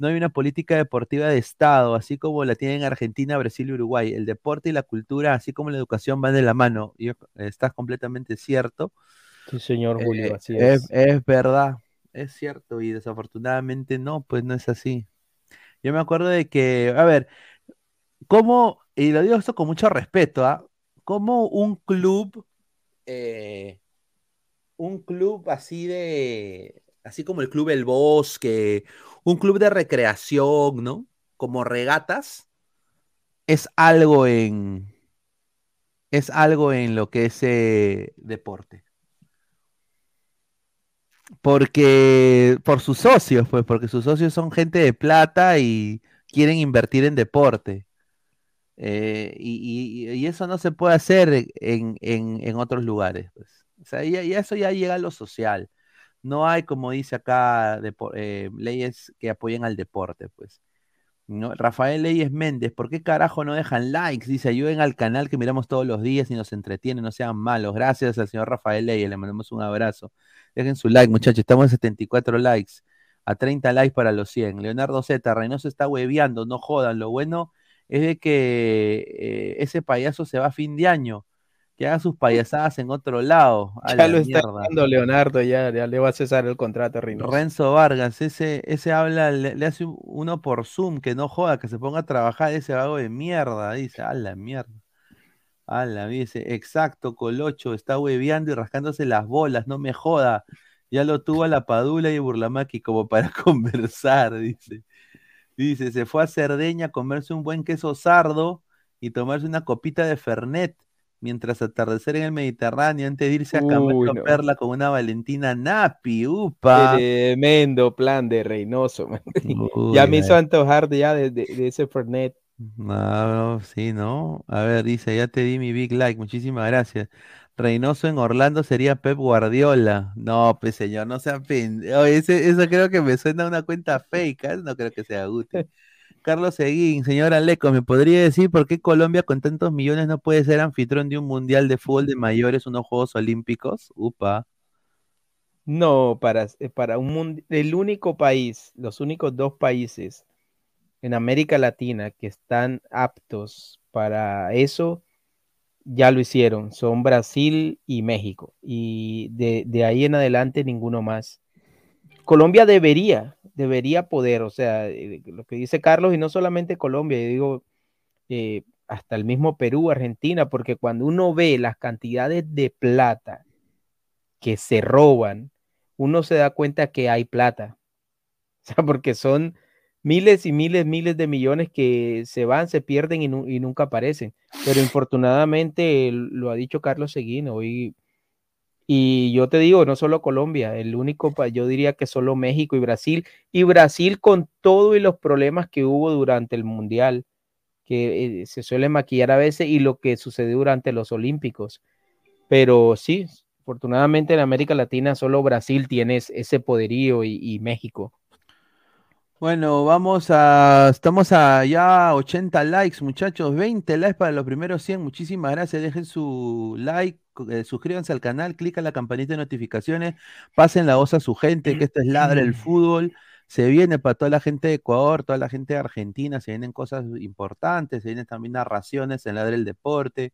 No hay una política deportiva de Estado, así como la tienen Argentina, Brasil y Uruguay. El deporte y la cultura, así como la educación, van de la mano. Y estás completamente cierto. Sí, señor Julio, Eh, así es, es. es verdad, es cierto. Y desafortunadamente no, pues no es así. Yo me acuerdo de que, a ver, ¿cómo, y lo digo esto con mucho respeto, ¿ah? ¿Cómo un club, eh, un club así de, así como el Club El Bosque, un club de recreación, ¿no? Como regatas, es algo en, es algo en lo que es eh, deporte. Porque, por sus socios, pues, porque sus socios son gente de plata y quieren invertir en deporte. Eh, y, y- y eso no se puede hacer en, en- en otros lugares, pues. O sea, ya eso ya llega a lo social. No hay, como dice acá, eh, leyes que apoyen al deporte, pues. ¿no? Rafael Leyes Méndez, ¿por qué carajo no dejan likes? Dice, ayuden al canal que miramos todos los días y nos entretienen, no sean malos. Gracias al señor Rafael Leyes, le mandamos un abrazo. Dejen su like, muchachos, estamos en 74 likes, a 30 likes para los 100. Leonardo Z, Reynoso está hueveando, no jodan. Lo bueno es de que eh, ese payaso se va a fin de año, que haga sus payasadas en otro lado. A Ya la lo está dando Leonardo, ya, ya le va a cesar el contrato Reynoso. Renzo Vargas, ese, ese habla, le, le hace un- uno por Zoom, que no joda, que se ponga a trabajar ese vago de mierda, dice, a la mierda. A la dice, exacto, Colocho, está hueveando y rascándose las bolas, no me joda. Ya lo tuvo a la Padula y a Burlamaqui como para conversar, dice. Dice, se fue a Cerdeña a comerse un buen queso sardo y tomarse una copita de Fernet mientras atardecer en el Mediterráneo antes de irse a Camilo Uy, no. Perla con una Valentina Napi, upa. Tremendo plan de Reynoso. Uy, ya me hizo antojar de, ya de, de- de ese Fernet. No, sí, ¿no? A ver, dice, ya te di mi big like, muchísimas gracias. Reynoso en Orlando sería Pep Guardiola. No, pues señor, no sea. Oye, ese- eso creo que me suena a una cuenta fake, ¿ah? No creo que sea útil. Carlos Seguín, señor Aleco, ¿me podría decir por qué Colombia con tantos millones no puede ser anfitrión de un mundial de fútbol de mayores, unos Juegos Olímpicos? Upa. No, para, eh, para un el único país, los únicos dos países en América Latina que están aptos para eso, ya lo hicieron, son Brasil y México. Y de ahí en adelante ninguno más. Colombia debería, debería poder, o sea, eh, lo que dice Carlos, y no solamente Colombia, yo digo, eh, hasta el mismo Perú, Argentina, porque cuando uno ve las cantidades de plata que se roban, uno se da cuenta que hay plata. O sea, porque son miles y miles, miles de millones que se van, se pierden y, nu- y nunca aparecen. Pero infortunadamente, lo ha dicho Carlos Seguín hoy. Y yo te digo, no solo Colombia, el único, yo diría que solo México y Brasil. Y Brasil con todo y los problemas que hubo durante el Mundial, que eh, se suele maquillar a veces, y lo que sucedió durante los Olímpicos. Pero sí, afortunadamente en América Latina solo Brasil tiene es- ese poderío y, México. Bueno, vamos a. Estamos a ya 80 likes, muchachos. 20 likes para los primeros 100. Muchísimas gracias. Dejen su like, eh, suscríbanse al canal, clican la campanita de notificaciones, pasen la voz a su gente, que esto es Ladra el Fútbol. Se viene para toda la gente de Ecuador, toda la gente de Argentina, se vienen cosas importantes, se vienen también narraciones en Ladra el Deporte,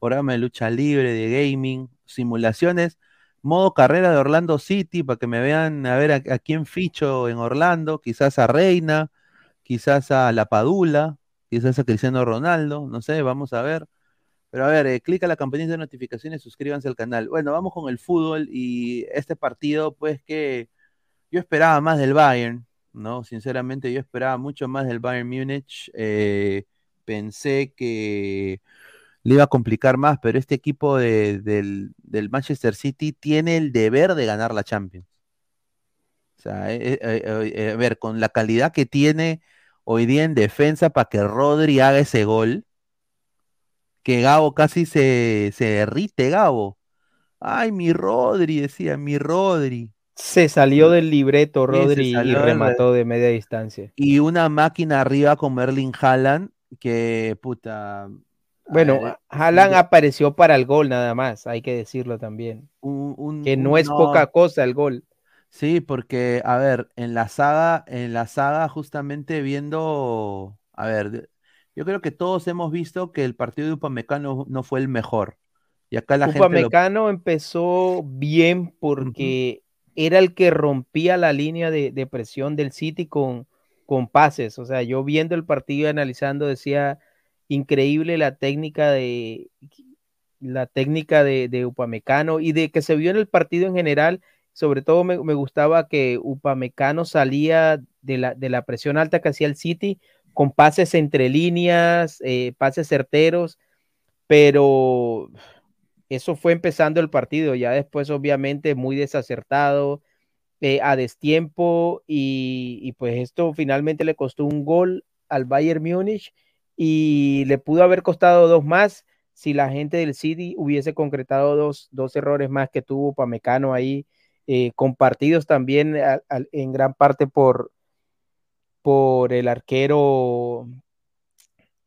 programa de lucha libre, de gaming, simulaciones modo carrera de Orlando City para que me vean a ver a, a quién ficho en Orlando, quizás a Reina, quizás a La Padula, quizás a Cristiano Ronaldo, no sé, vamos a ver. Pero a ver, eh, clica la campanita de notificaciones, suscríbanse al canal. Bueno, vamos con el fútbol y este partido, pues que yo esperaba más del Bayern, ¿no? Sinceramente, yo esperaba mucho más del Bayern Múnich. eh, pensé que le iba a complicar más, pero este equipo de- del, Manchester City tiene el deber de ganar la Champions. O sea, eh, eh, a ver, con la calidad que tiene hoy día en defensa para que Rodri haga ese gol, que Gabo casi se, se derrite, Gabo. Ay, mi Rodri, decía, mi Rodri. Se salió del libreto Sí, Rodri y remató de media distancia. Y una máquina arriba con Erling Haaland, que puta. Bueno, ver, Haaland ya- apareció para el gol nada más, hay que decirlo también. un- un- Que no un- es poca cosa el gol. Sí, porque, a ver, en la saga, en la saga, justamente viendo, a ver, yo creo que todos hemos visto que el partido de Upamecano no fue el mejor. Y acá la gente lo- Upamecano empezó bien porque era el que rompía la línea de, de presión del City con, con pases. O sea, yo viendo el partido y analizando decía increíble la técnica de la técnica de, de Upamecano y de que se vio en el partido en general. Sobre todo me, me gustaba que Upamecano salía de la, de la presión alta que hacía el City con pases entre líneas, eh, pases certeros, pero eso fue empezando el partido, ya después obviamente muy desacertado, eh, a destiempo y, pues esto finalmente le costó un gol al Bayern Múnich y le pudo haber costado dos más si la gente del City hubiese concretado dos, dos errores más que tuvo Pamecano ahí, eh, compartidos también en gran parte por, por el arquero,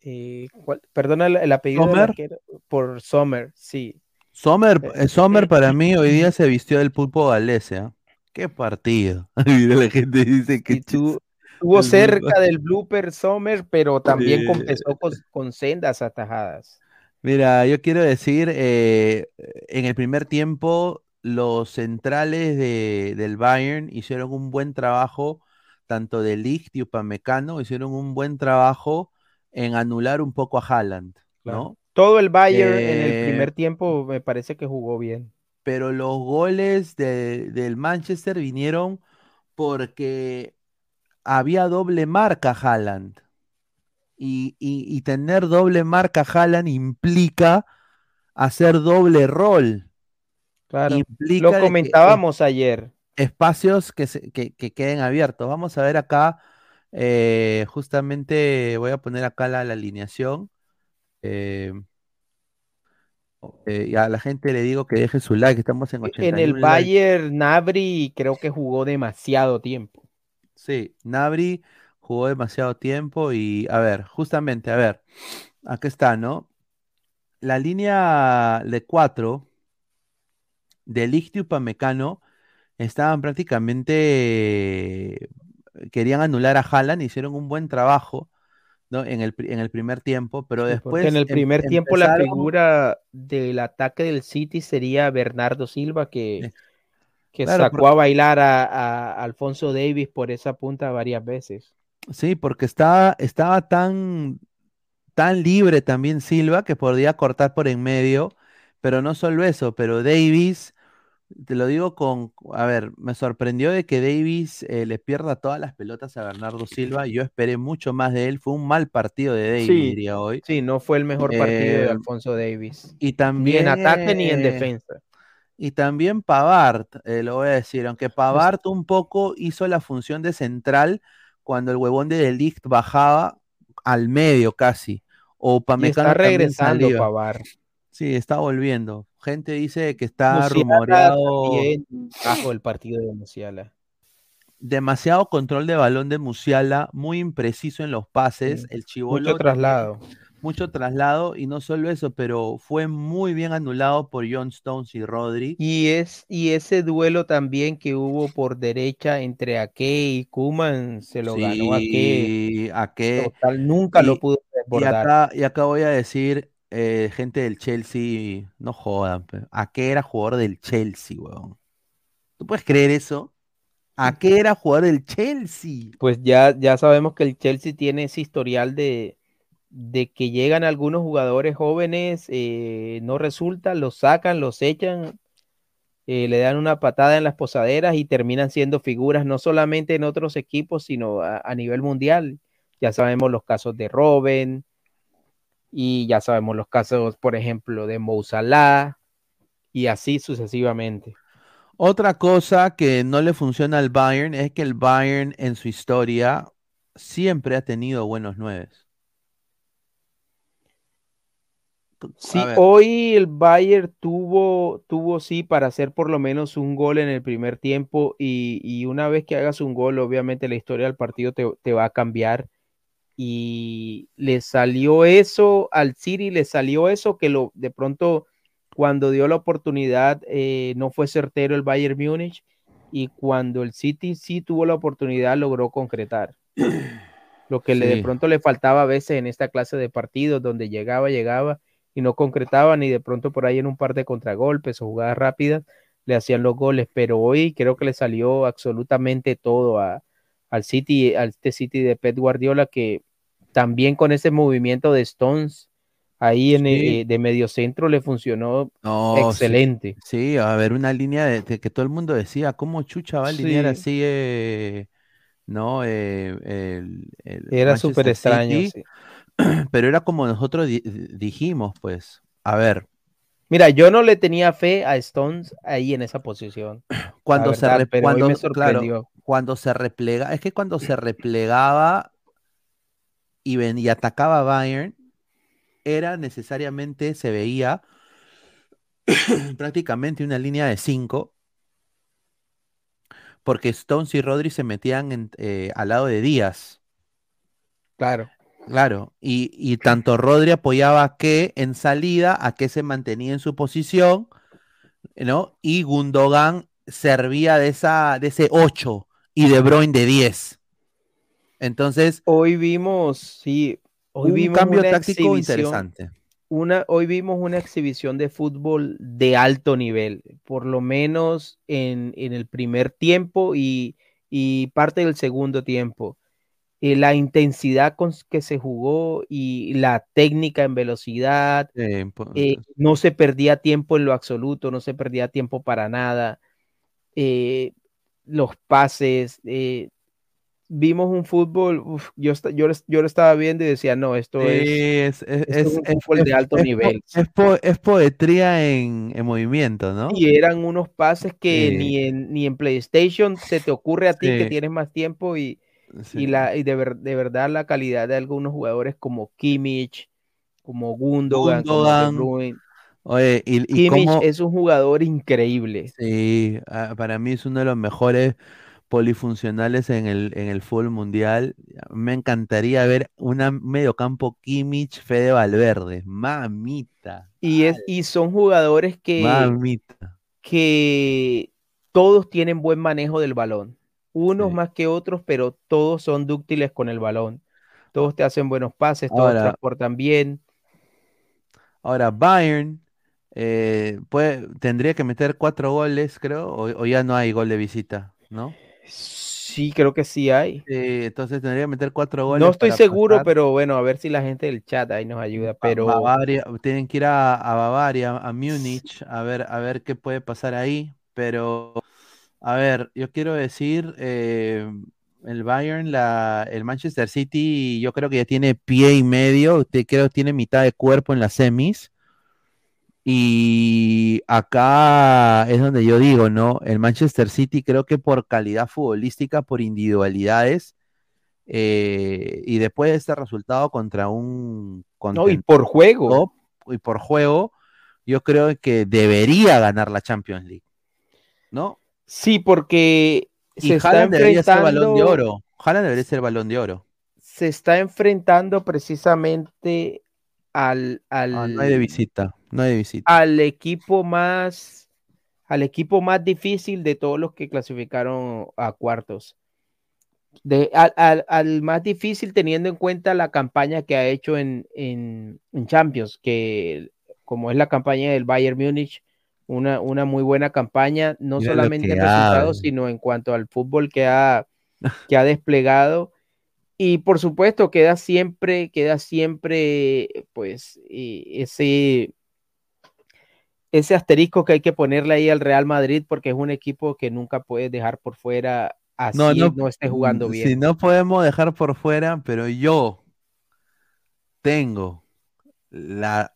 eh, perdona el, el apellido del ¿Sommer? arquero, por Sommer, sí. Sommer, Eh, eh, Sommer para mí hoy día se vistió del pulpo galese, ¿ah? ¡Qué partido! La gente dice que tú- Estuvo cerca del blooper Sommer, pero también Sí. compensó con, con sendas atajadas. Mira, yo quiero decir, eh, en el primer tiempo, los centrales de- del Bayern hicieron un buen trabajo, tanto de Ligt y Upamecano, hicieron un buen trabajo en anular un poco a Haaland, ¿no? Todo el Bayern en el Eh, primer tiempo me parece que jugó bien. pero los goles de- del Manchester vinieron porque había doble marca Haaland. Y, y- y tener doble marca Haaland implica hacer doble rol. Claro. Implica Lo que comentábamos ayer. Espacios que, se- que, que queden abiertos. Vamos a ver acá, eh, justamente voy a poner acá la, la alineación. Eh, eh, y a la gente le digo que deje su like, estamos en 81 En el. Bayern, Nabri creo que jugó demasiado tiempo. Sí, Nabri jugó demasiado tiempo y, a ver, justamente, a ver, aquí está, ¿no? La línea de cuatro de Ligt y Upamecano estaban prácticamente, querían anular a Haaland, hicieron un buen trabajo, ¿no? En el, en el primer tiempo, pero después porque en el em- primer tiempo la figura del ataque del City sería Bernardo Silva, que, que claro, sacó porque- a bailar a, a Alfonso Davis por esa punta varias veces. Sí, porque estaba, estaba tan, tan libre también Silva que podía cortar por en medio, pero no solo eso, pero Davis Te lo digo con, a ver, me sorprendió de que Davis eh, le pierda todas las pelotas a Bernardo Silva. Yo esperé mucho más de él. Fue un mal partido de Davis, Sí, diría hoy. Sí, no fue el mejor partido de Eh, Alfonso Davis. Y Ni también, en ataque ni en defensa. Y también Pavard, eh, lo voy a decir, aunque Pavard un poco hizo la función de central cuando el huevón de Delict bajaba al medio casi. O Y Upamecano está regresando salía. Pavar. Sí, está volviendo. Gente dice que está Musiala rumoreado bajo el partido de Musiala. demasiado control de balón de Musiala, muy impreciso en los pases. Sí. El chivolo Mucho traslado. mucho traslado y no solo eso, pero fue muy bien anulado por John Stones y Rodri. Y, es, y ese duelo también que hubo por derecha entre Ake y Kuman se lo ganó Ake. Sí, a qué. Total, nunca lo pudo Y acá, y acá voy a decir, eh, gente del Chelsea, no jodan. ¿a qué era jugador del Chelsea, weón? ¿Tú puedes creer eso? ¿A qué era jugador del Chelsea? Pues ya, ya sabemos que el Chelsea tiene ese historial de, de que llegan algunos jugadores jóvenes, eh, no resulta, los sacan, los echan, eh, le dan una patada en las posaderas y terminan siendo figuras no solamente en otros equipos, sino a, a nivel mundial. Ya sabemos los casos de Robben y ya sabemos los casos, por ejemplo, de Mo Salah y así sucesivamente. Otra cosa que no le funciona al Bayern es que el Bayern en su historia siempre ha tenido buenos nueves. Sí, hoy el Bayern tuvo, tuvo sí para hacer por lo menos un gol en el primer tiempo y, y una vez que hagas un gol, obviamente la historia del partido te, te va a cambiar y le salió eso al City, le salió eso que lo de pronto cuando dio la oportunidad eh, no fue certero el Bayern Múnich y cuando el City sí tuvo la oportunidad logró concretar. Lo que le, de pronto le faltaba a veces en esta clase de partidos donde llegaba, llegaba y no concretaban y de pronto por ahí en un par de contragolpes o jugadas rápidas le hacían los goles, pero hoy creo que le salió absolutamente todo a, al City, al este City de Pep Guardiola que también con ese movimiento de Stones ahí en, Sí. eh, de medio centro le funcionó no, excelente. Sí, a ver, una línea de, de que todo el mundo decía, ¿cómo Chucha va a alinear Sí. así? eh, no, eh, el, el Era súper extraño. Pero era como nosotros di- dijimos, pues. A ver, Mira, yo no le tenía fe a Stones ahí en esa posición. cuando se verdad, re- pero hoy cuando, claro, cuando se replega, es que cuando se replegaba y, ven, y atacaba a Bayern, era necesariamente, se veía prácticamente una línea de cinco, porque Stones y Rodri se metían en- eh, al lado de Díaz. Claro. Claro, y, y tanto Rodri apoyaba a que en salida, a que se mantenía en su posición, ¿no? Y Gundogan servía de, esa, de ese 8 y De Bruyne de 10. Entonces, Hoy vimos, sí, hoy un vimos cambio una táctico exhibición, interesante. una, hoy vimos una exhibición de fútbol de alto nivel, por lo menos en, en el primer tiempo y, y parte del segundo tiempo. Eh, la intensidad con que se jugó y la técnica en velocidad, Eh, eh, no se perdía tiempo en lo absoluto, no se perdía tiempo para nada. eh, los pases, eh, vimos un fútbol, uf, yo, yo, lo- yo lo estaba viendo y decía, no, esto es, es, es, esto es es- un fútbol de alto nivel. es po- es poetría en, en movimiento, ¿no? Y eran unos pases que Sí. ni, en, ni en PlayStation se te ocurre a ti que tienes más tiempo y, Sí. y, la, y de, ver- de verdad la calidad de algunos jugadores como Kimmich, como Gundogan, como De Gundogan, Bruyne. Oye, y, y Kimmich cómo- es un jugador increíble. Sí, ah, para mí es uno de los mejores polifuncionales en el, en el fútbol mundial. Me encantaría ver una mediocampo Kimmich, Fede Valverde. Mamita, Y, es, y son jugadores que, mamita. que todos tienen buen manejo del balón. Unos Sí. más que otros, pero todos son dúctiles con el balón. Todos te hacen buenos pases, todos Ahora- transportan bien. Ahora, Bayern eh, puede, tendría que meter cuatro goles, creo, o, o ya no hay gol de visita, ¿no? Sí, creo que sí hay. Entonces tendría que meter cuatro goles. No estoy seguro, pasar. pero bueno, a ver si la gente del chat ahí nos ayuda. Pero Bavaria, tienen que ir a, a Bavaria, a Múnich, a ver, a ver qué puede pasar ahí. pero a ver, yo quiero decir, eh, el Bayern, la, el Manchester City, yo creo que ya tiene pie y medio, te- creo que tiene mitad de cuerpo en las semis. Y acá es donde yo digo, ¿no? El Manchester City creo que por calidad futbolística, por individualidades, eh, y después de este resultado contra un No, y por juego. top y por juego, yo creo que debería ganar la Champions League, ¿no? Sí, porque Y se está Haaland debería ser balón de oro. Haaland debería ser balón de oro. se está enfrentando precisamente al, al, Ah, no hay de visita, no hay visita. al equipo más al equipo más difícil de todos los que clasificaron a cuartos. De, al, al- al más difícil teniendo en cuenta la campaña que ha hecho en, en, en Champions, que como es la campaña del Bayern Múnich, una, una muy buena campaña, no Mira solamente en resultados, sino en cuanto al fútbol que ha, que ha desplegado. Y por supuesto, queda siempre, queda siempre, pues, y ese, ese asterisco que hay que ponerle ahí al Real Madrid, porque es un equipo que nunca puedes dejar por fuera así no, esté jugando bien. Si no podemos dejar por fuera, pero yo tengo la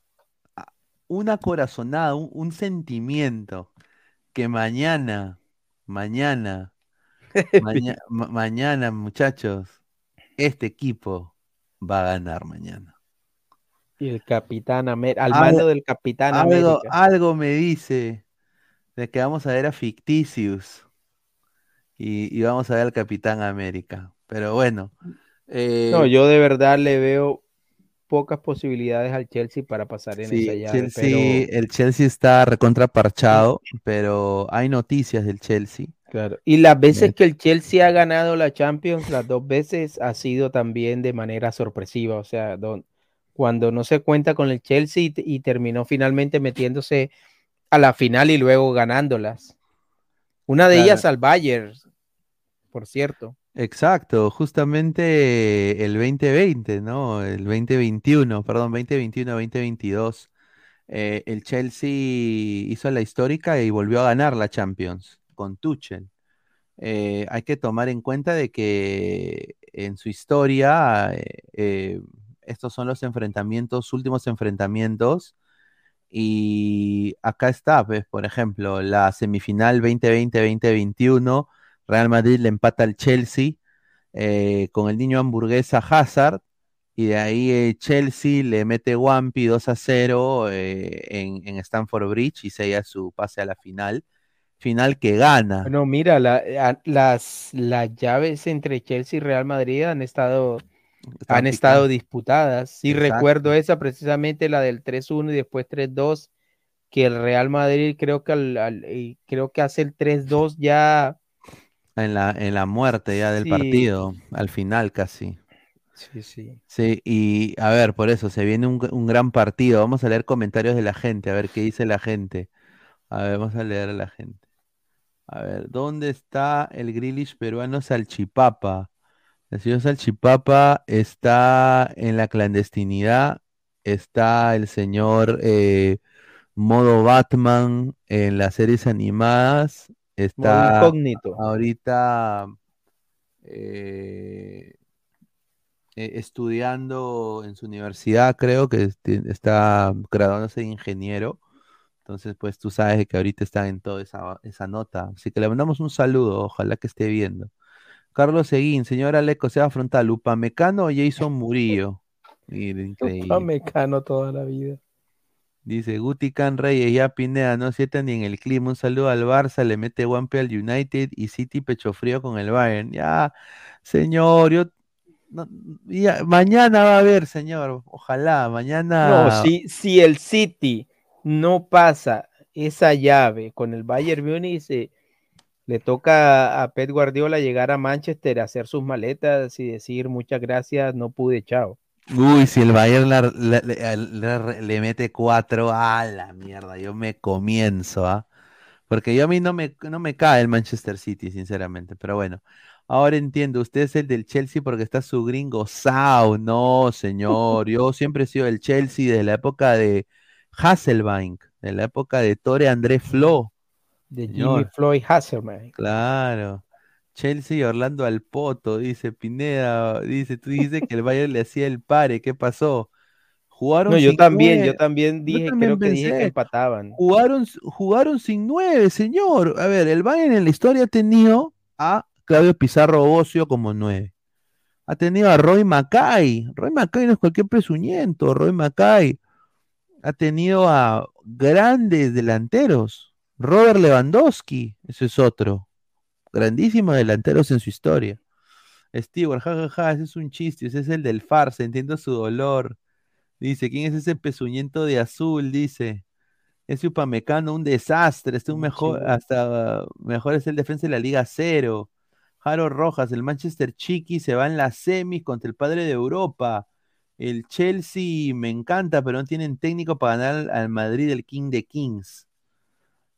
una corazonada, un, un sentimiento que mañana, mañana, maña- ma- mañana, muchachos, este equipo va a ganar mañana. Y el Capitán América, al mando del Capitán Algo, América. algo me dice de que vamos a ver a Ficticius y, y vamos a ver al Capitán América. Pero bueno, eh, No, yo de verdad le veo pocas posibilidades al Chelsea para pasar en sí, esa llave, Chelsea- pero el Chelsea está recontraparchado, pero hay noticias del Chelsea. claro. Y las veces que el Chelsea ha ganado la Champions, las dos veces ha sido también de manera sorpresiva, o sea, don- cuando no se cuenta con el Chelsea y, y terminó finalmente metiéndose a la final y luego ganándolas. Una de Claro. ellas al Bayern, por cierto. Exacto, justamente el 2020, ¿no? El 2021, perdón, 2021-2022. eh, el Chelsea hizo la histórica y volvió a ganar la Champions con Tuchel. Eh, hay que tomar en cuenta de que en su historia eh, eh, estos son los enfrentamientos, últimos enfrentamientos. Y acá está, pues, por ejemplo, la semifinal 2020-2021, Real Madrid le empata al Chelsea eh, con el niño hamburguesa Hazard, y de ahí eh, Chelsea le mete Wampi 2 a 0 eh, en, Stamford Bridge y sella su pase a la final. Final que gana. Bueno, mira, las, las llaves entre Chelsea y Real Madrid han estado, Están han estado disputadas. Sí, Exacto. recuerdo esa precisamente, la del 3-1 y después 3-2, que el Real Madrid creo que, al- al- creo que hace el 3-2 ya. En la, en la muerte ya del Sí. partido, al final casi. Sí, sí. Sí, y a ver, por eso se viene un, un gran partido. Vamos a leer comentarios de la gente, a ver qué dice la gente. A ver, vamos a leer a la gente. A ver, ¿dónde está el Grealish peruano Salchipapa? El señor Salchipapa está en la clandestinidad. Está el señor eh, Modo Batman en las series animadas. Está incógnito. ahorita eh, eh, estudiando en su universidad, creo que este- está graduándose de ingeniero. Entonces, pues tú sabes que ahorita está en toda esa, esa nota. Así que le mandamos un saludo, ojalá que esté viendo. Carlos Seguín, señor Aleco, se va a afrontar Upamecano o Jason Murillo. Mira, increíble. mecano toda la vida. Dice Guti Can Reyes, ya Pineda, no sienta ni en el clima. Un saludo al Barça, le mete Guampe al United y City pecho frío con el Bayern. Ya, señor, yo no- ya, mañana va a haber, señor. Ojalá, mañana. No, si, si el City no pasa esa llave con el Bayern Múnich, eh, le toca a Pep Guardiola llegar a Manchester hacer sus maletas y decir muchas gracias, no pude, chao. Uy, si el Bayern le, mete cuatro, a la mierda, yo me comienzo, ¿ah? Porque yo a mí no me, no me cae el Manchester City, sinceramente, pero bueno. Ahora entiendo, usted es el del Chelsea porque está su gringo Sao. No, señor, yo siempre he sido el Chelsea de la época de Hasselbank, de la época de Tore André Flo. De Jimmy Señor. Floyd Hasselman. Claro. Chelsea y Orlando al poto, dice Pineda. Dice, tú dices que el Bayern le hacía el pare. ¿Qué pasó? Jugaron No, yo sin también, yo también dije, también creo que dije que empataban. Jugaron, jugaron sin nueve, señor. A ver, el Bayern en la historia ha tenido a Claudio Pizarro Bocio como nueve. Ha tenido a Roy Mackay. Roy Mackay no es cualquier presuñento. Roy Mackay. Ha tenido a grandes delanteros. Robert Lewandowski, ese es otro. Grandísimos delanteros en su historia. Stewart, jajaja, ese es un chiste, ese es el del farsa, entiendo su dolor. Dice, ¿quién es ese pezuñento de azul? Dice. Ese Upamecano, un desastre, este un mejor, hasta mejor es el defensa de la Liga Cero. Jaro Rojas, el Manchester Chiqui se va en las semis contra el padre de Europa. El Chelsea me encanta, pero no tienen técnico para ganar al Madrid, el King de Kings.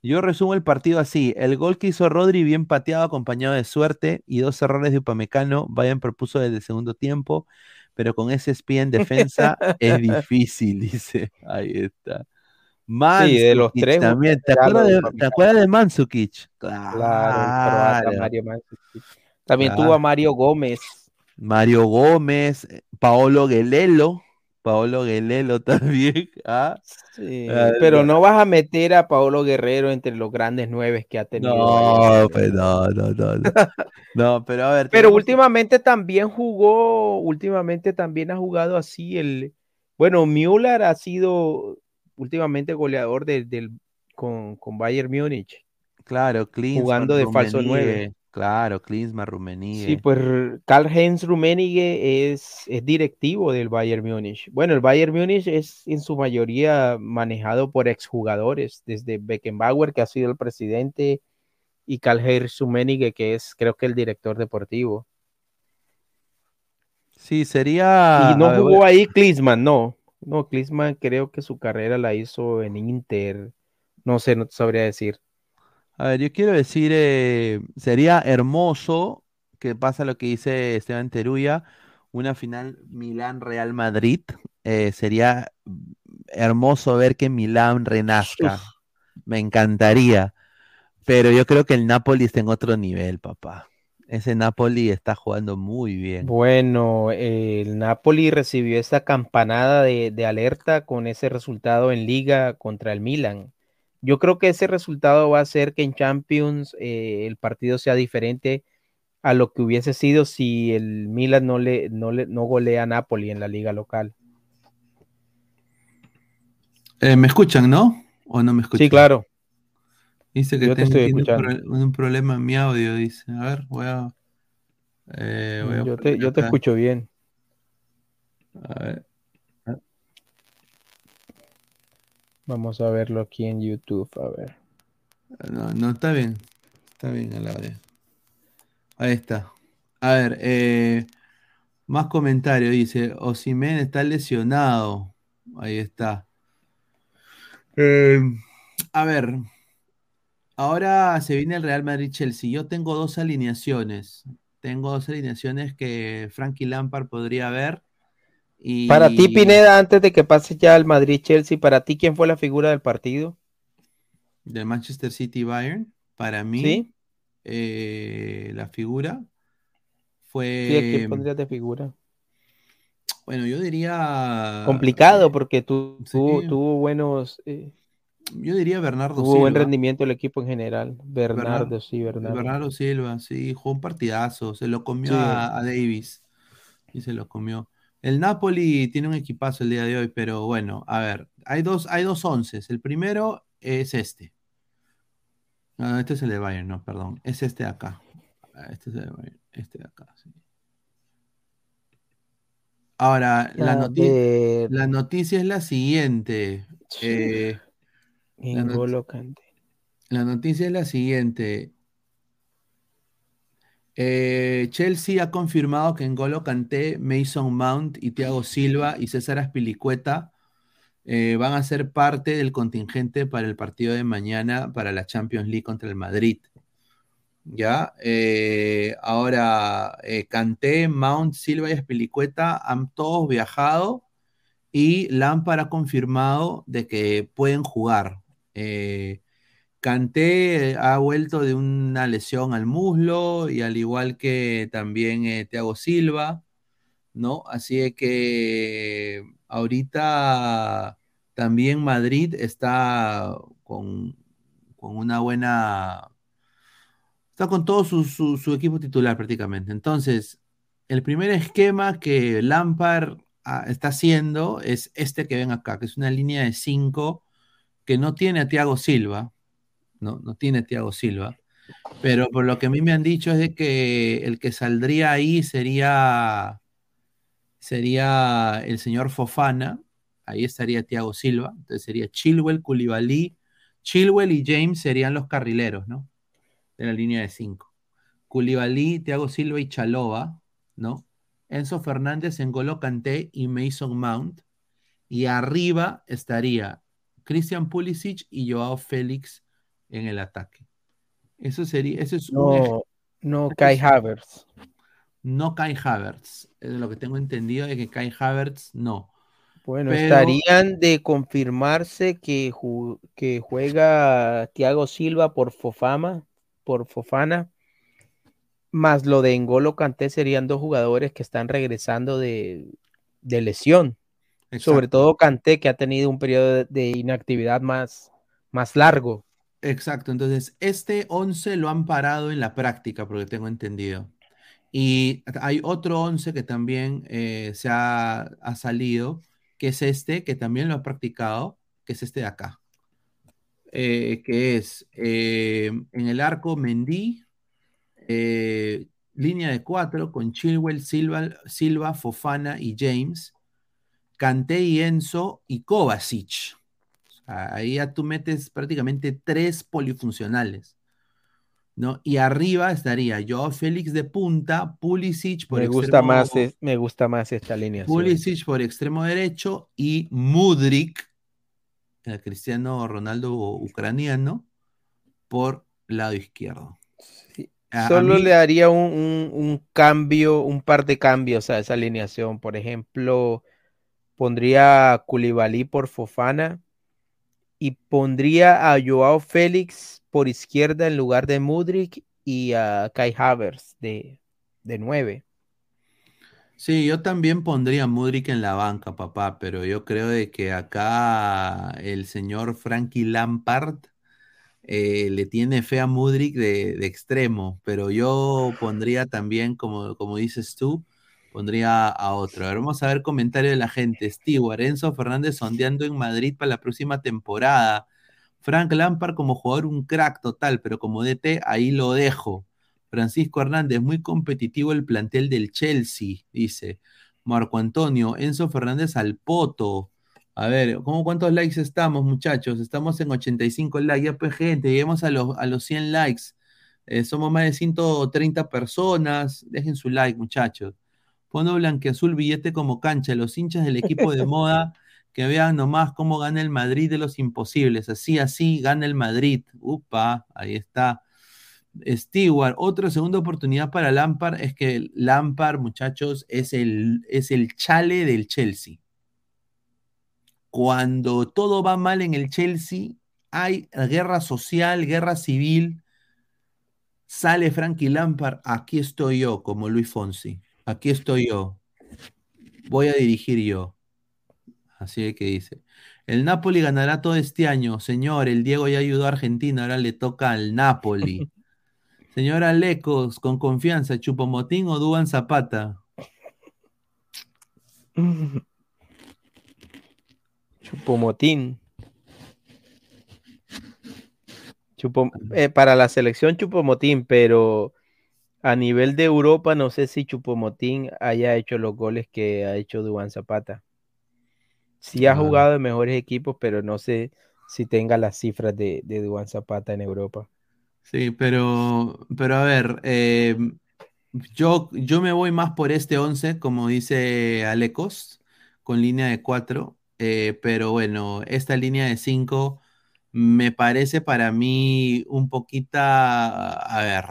Yo resumo el partido así: el gol que hizo Rodri, bien pateado, acompañado de suerte, y dos errores de Upamecano. Bayern propuso desde el segundo tiempo, pero con ese espía en defensa es difícil, dice. Ahí está. Sí, de los tres, también. ¿Te acuerdas de. ¿te acuerdas de Mandzukic? Claro, el. Mario. También Claro. tuvo a Mario Gómez. Mario Gómez, eh, Paolo Guelelo. Paolo Guelelo también. ¿ah? Sí, Ah, pero no. vas a meter a Paolo Guerrero entre los grandes nueve que ha tenido. No, pues no, no, no. No, No, pero a ver. Pero últimamente también jugó, últimamente también ha jugado así el, bueno, Müller ha sido últimamente goleador del, del- con, con Bayern Múnich. Claro, jugando de falso nueve. Claro, Klinsmann, Rummenigge. Sí, pues Karl-Heinz Rummenigge es, es directivo del Bayern Múnich. Bueno, el Bayern Múnich es en su mayoría manejado por exjugadores, desde Beckenbauer, que ha sido el presidente, y Karl-Heinz Rummenigge, que es creo que el director deportivo. Sí, sería. Y no jugó ahí Klinsmann, no. No, Klinsmann creo que su carrera la hizo en Inter. No sé, no te sabría decir. A ver, yo quiero decir, eh, sería hermoso que pasa lo que dice Esteban Teruya, una final Milán-Real Madrid. eh, sería hermoso ver que Milán renazca. Me encantaría. Pero yo creo que el Napoli está en otro nivel, papá. Ese Napoli está jugando muy bien. Bueno, el Napoli recibió esta campanada de, de alerta con ese resultado en liga contra el Milan. Yo creo que ese resultado va a hacer que en Champions eh, el partido sea diferente a lo que hubiese sido si el Milan no le, no le no golea a Napoli en la liga local. Eh, ¿me escuchan, no? ¿O no me escuchan? Sí, claro. Dice que Yo te estoy tiene un, pro- un problema en mi audio, dice. A ver, voy a. eh, voy a Yo te, yo te escucho bien. A ver. Vamos a verlo aquí en YouTube, a ver. No, no, está bien. Está bien el audio. Ahí está. A ver, eh, más comentario. Dice, Osimen está lesionado. Ahí está. Eh, a ver, ahora se viene el Real Madrid-Chelsea. Yo tengo dos alineaciones. Tengo dos alineaciones que Frankie Lampard podría ver. Y... Para ti, Pineda, antes de que pase ya al Madrid-Chelsea, para ti, ¿quién fue la figura del partido? de Manchester City Bayern, para mí, ¿Sí? eh, la figura fue. Sí, ¿a quién pondrías de figura? Bueno, yo diría. Complicado porque tu- sí. tuvo, tuvo buenos, eh, Yo diría Bernardo tuvo buen Silva. rendimiento el equipo en general. Bernardo, Bernardo- sí, Bernardo. Bernardo Silva, sí, jugó un partidazo, se lo comió Sí. a, a Davis y se lo comió. El Napoli tiene un equipazo el día de hoy, pero bueno, a ver, hay dos, hay dos onces. El primero es este. No, este es el de Bayern, no, perdón. Es este de acá. Ah, Este es el de Bayern, este de acá, sí. Ahora, la, noti- la noticia es la siguiente. Eh, la not- N'Golo Kanté. La noticia es la siguiente. Eh, Chelsea ha confirmado que N'Golo Kanté, Mason Mount y Thiago Silva y César Aspilicueta eh, van a ser parte del contingente para el partido de mañana para la Champions League contra el Madrid. ¿Ya? Eh, ahora, Kanté, Mount, Silva y Aspilicueta han todos viajado y Lampard ha confirmado de que pueden jugar. Kanté ha vuelto de una lesión al muslo y al igual que también eh, Thiago Silva, ¿no? Así que ahorita también Madrid está con, con una buena... Está con todo su, su- equipo titular prácticamente. Entonces, el primer esquema que Lampard ah, está haciendo es este que ven acá, que es una línea de 5 que no tiene a Thiago Silva, ¿no? No tiene Thiago Silva. Pero por lo que a mí me han dicho es de que el que saldría ahí sería, sería el señor Fofana. Ahí estaría Thiago Silva. Entonces sería Chilwell, Koulibaly. Chilwell y James serían los carrileros, ¿no? De la línea de 5. Koulibaly, Thiago Silva y Chalova, ¿no? Enzo Fernández, N'Golo Kanté y Mason Mount. Y arriba estaría Christian Pulisic y Joao Félix en el ataque. Eso sería, eso es un ej- No, no Kai Havertz. no Kai Havertz. Es lo que tengo entendido de que Kai Havertz no. Bueno, Pero- estarían de confirmarse que, ju- que juega Thiago Silva por Fofama, por Fofana, más lo de N'Golo Kanté serían dos jugadores que están regresando de, de lesión. Sobre todo Kanté, que ha tenido un periodo de, de inactividad más, más largo. Exacto, entonces este 11 lo han parado en la práctica, porque tengo entendido. Y hay otro 11 que también eh, se ha, salido, que es este, que también lo ha practicado, que es este de acá. Eh, que es eh, en el arco Mendy, línea de cuatro con Chilwell, Silva, Silva, Fofana y James, Kanté y Enzo y Kovacic. Ahí ya tú metes prácticamente tres polifuncionales. ¿no? Y arriba estaría Joao Félix de punta, Pulisic por Me gusta, extremo, más, es- me gusta más esta alineación. Pulisic por extremo derecho y Mudrik, el cristiano Ronaldo ucraniano, por lado izquierdo. A Solo mí- le daría un, un- un cambio, un par de cambios a esa alineación. Por ejemplo, pondría a Koulibaly por Fofana y pondría a Joao Félix por izquierda en lugar de Mudrik y a Kai Havertz de, de 9. Sí, yo también pondría a Mudrik en la banca, papá, pero yo creo de que acá el señor Frankie Lampard eh, le tiene fe a Mudrik de, de extremo, pero yo pondría también, como, como dices tú, pondría a otro. A ver, vamos a ver comentario de la gente. Stewart, Enzo Fernández sondeando en Madrid para la próxima temporada. Frank Lampard como jugador un crack total, pero como DT ahí lo dejo. Francisco Hernández, muy competitivo el plantel del Chelsea, dice. Marco Antonio, Enzo Fernández al poto. A ver, ¿cómo cuántos likes estamos, muchachos? Estamos en 85 likes. Ya, pues, gente, lleguemos a los, a los 100 likes. Eh, somos más de 130 personas. Dejen su like, muchachos. Fondo blanqueazul, billete como cancha. Los hinchas del equipo de moda que vean nomás cómo gana el Madrid de los imposibles. Así, así gana el Madrid. Upa, ahí está. Stewart, otra segunda oportunidad para Lampard es que Lampard, muchachos, es el, es el chale del Chelsea. Cuando todo va mal en el Chelsea, hay guerra social, guerra civil. Sale Frankie Lampard, aquí estoy yo, como Luis Fonsi. Aquí estoy yo. Voy a dirigir yo. Así es que dice. El Napoli ganará todo este año. Señor, el Diego ya ayudó a Argentina, ahora le toca al Napoli. Señora Lecos, con confianza, ¿Chupomotín o Duban Zapata? Chupomotín. Chupo- eh, para la selección Chupomotín, pero a nivel de Europa no sé si Chupomotín haya hecho los goles que ha hecho Duván Zapata. Sí ha Ah. jugado en mejores equipos, pero no sé si tenga las cifras de, de Duván Zapata en Europa. Sí, pero, pero a ver, eh, yo, yo me voy más por este 11, como dice Alecos, con línea de 4, pero bueno, esta línea de 5 me parece para mí un poquita, a ver,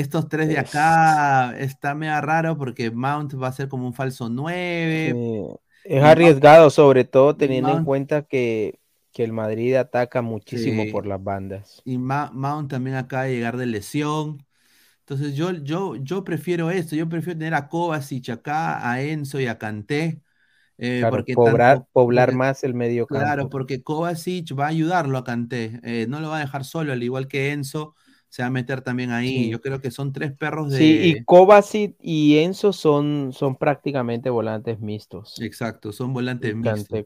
estos tres de acá está medio raro porque Mount va a ser como un falso 9. Sí, Es arriesgado, sobre todo teniendo en cuenta que, que el Madrid ataca muchísimo Sí. por las bandas. Y Ma- Mount también acaba de llegar de lesión. Entonces yo, yo, yo prefiero esto, yo prefiero tener a Kovacic acá, a Enzo y a Kanté. eh, Claro, porque poblar, tanto- poblar porque- más el medio campo. Claro, porque Kovacic va a ayudarlo a Kanté, eh, no lo va a dejar solo, al igual que Enzo, se va a meter también ahí. Sí. Yo creo que son tres perros de... Sí, y Kovacic y Enzo son, son prácticamente volantes mixtos. Exacto, son volantes mixtos.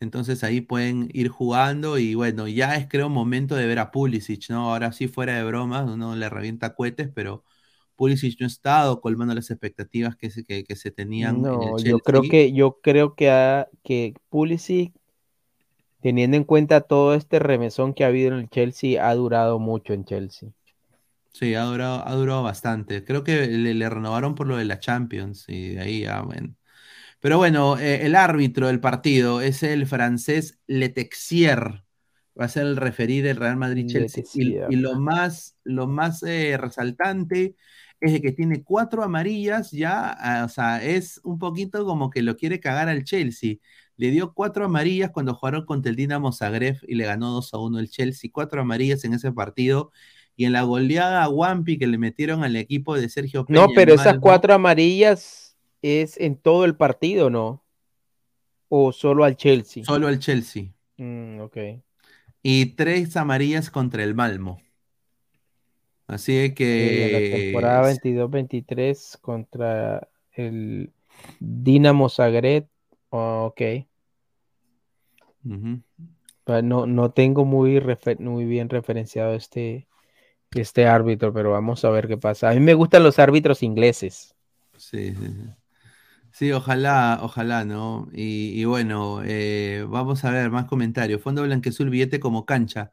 Entonces ahí pueden ir jugando y bueno, ya es creo momento de ver a Pulisic, ¿no? Ahora sí fuera de bromas, uno le revienta cohetes, pero Pulisic no ha estado colmando las expectativas que se, que, que se tenían en el No, yo creo que, yo creo que, que Pulisic, teniendo en cuenta todo este remesón que ha habido en el Chelsea, ha durado mucho en Chelsea. Sí, ha durado, ha durado bastante. Creo que le, le renovaron por lo de la Champions y de ahí ya, bueno. Pero bueno, eh, el árbitro del partido es el francés Letexier. Va a ser el referí del Real Madrid-Chelsea. Y, lo más, lo más eh, resaltante es de que tiene cuatro amarillas ya, ah, o sea, es un poquito como que lo quiere cagar al Chelsea. Le dio cuatro amarillas cuando jugaron contra el Dinamo Zagreb y le ganó 2 a 1 el Chelsea. Cuatro amarillas en ese partido. Y en la goleada a Wampi que le metieron al equipo de Sergio Peña. No, pero esas Malmo, cuatro amarillas es en todo el partido, ¿no? O solo al Chelsea. Solo al Chelsea. Mm, ok. Y tres amarillas contra el Malmo. Así Sí, que. en la temporada 22-23 contra el Dinamo Zagreb. Ok. No, no tengo muy, refer- muy bien referenciado este, este árbitro, pero vamos a ver qué pasa. A mí me gustan los árbitros ingleses. Sí, sí, sí. Sí, ojalá, ojalá, ¿no? Y, y bueno, eh, vamos a ver más comentarios. Fondo Blanquezul, billete como cancha.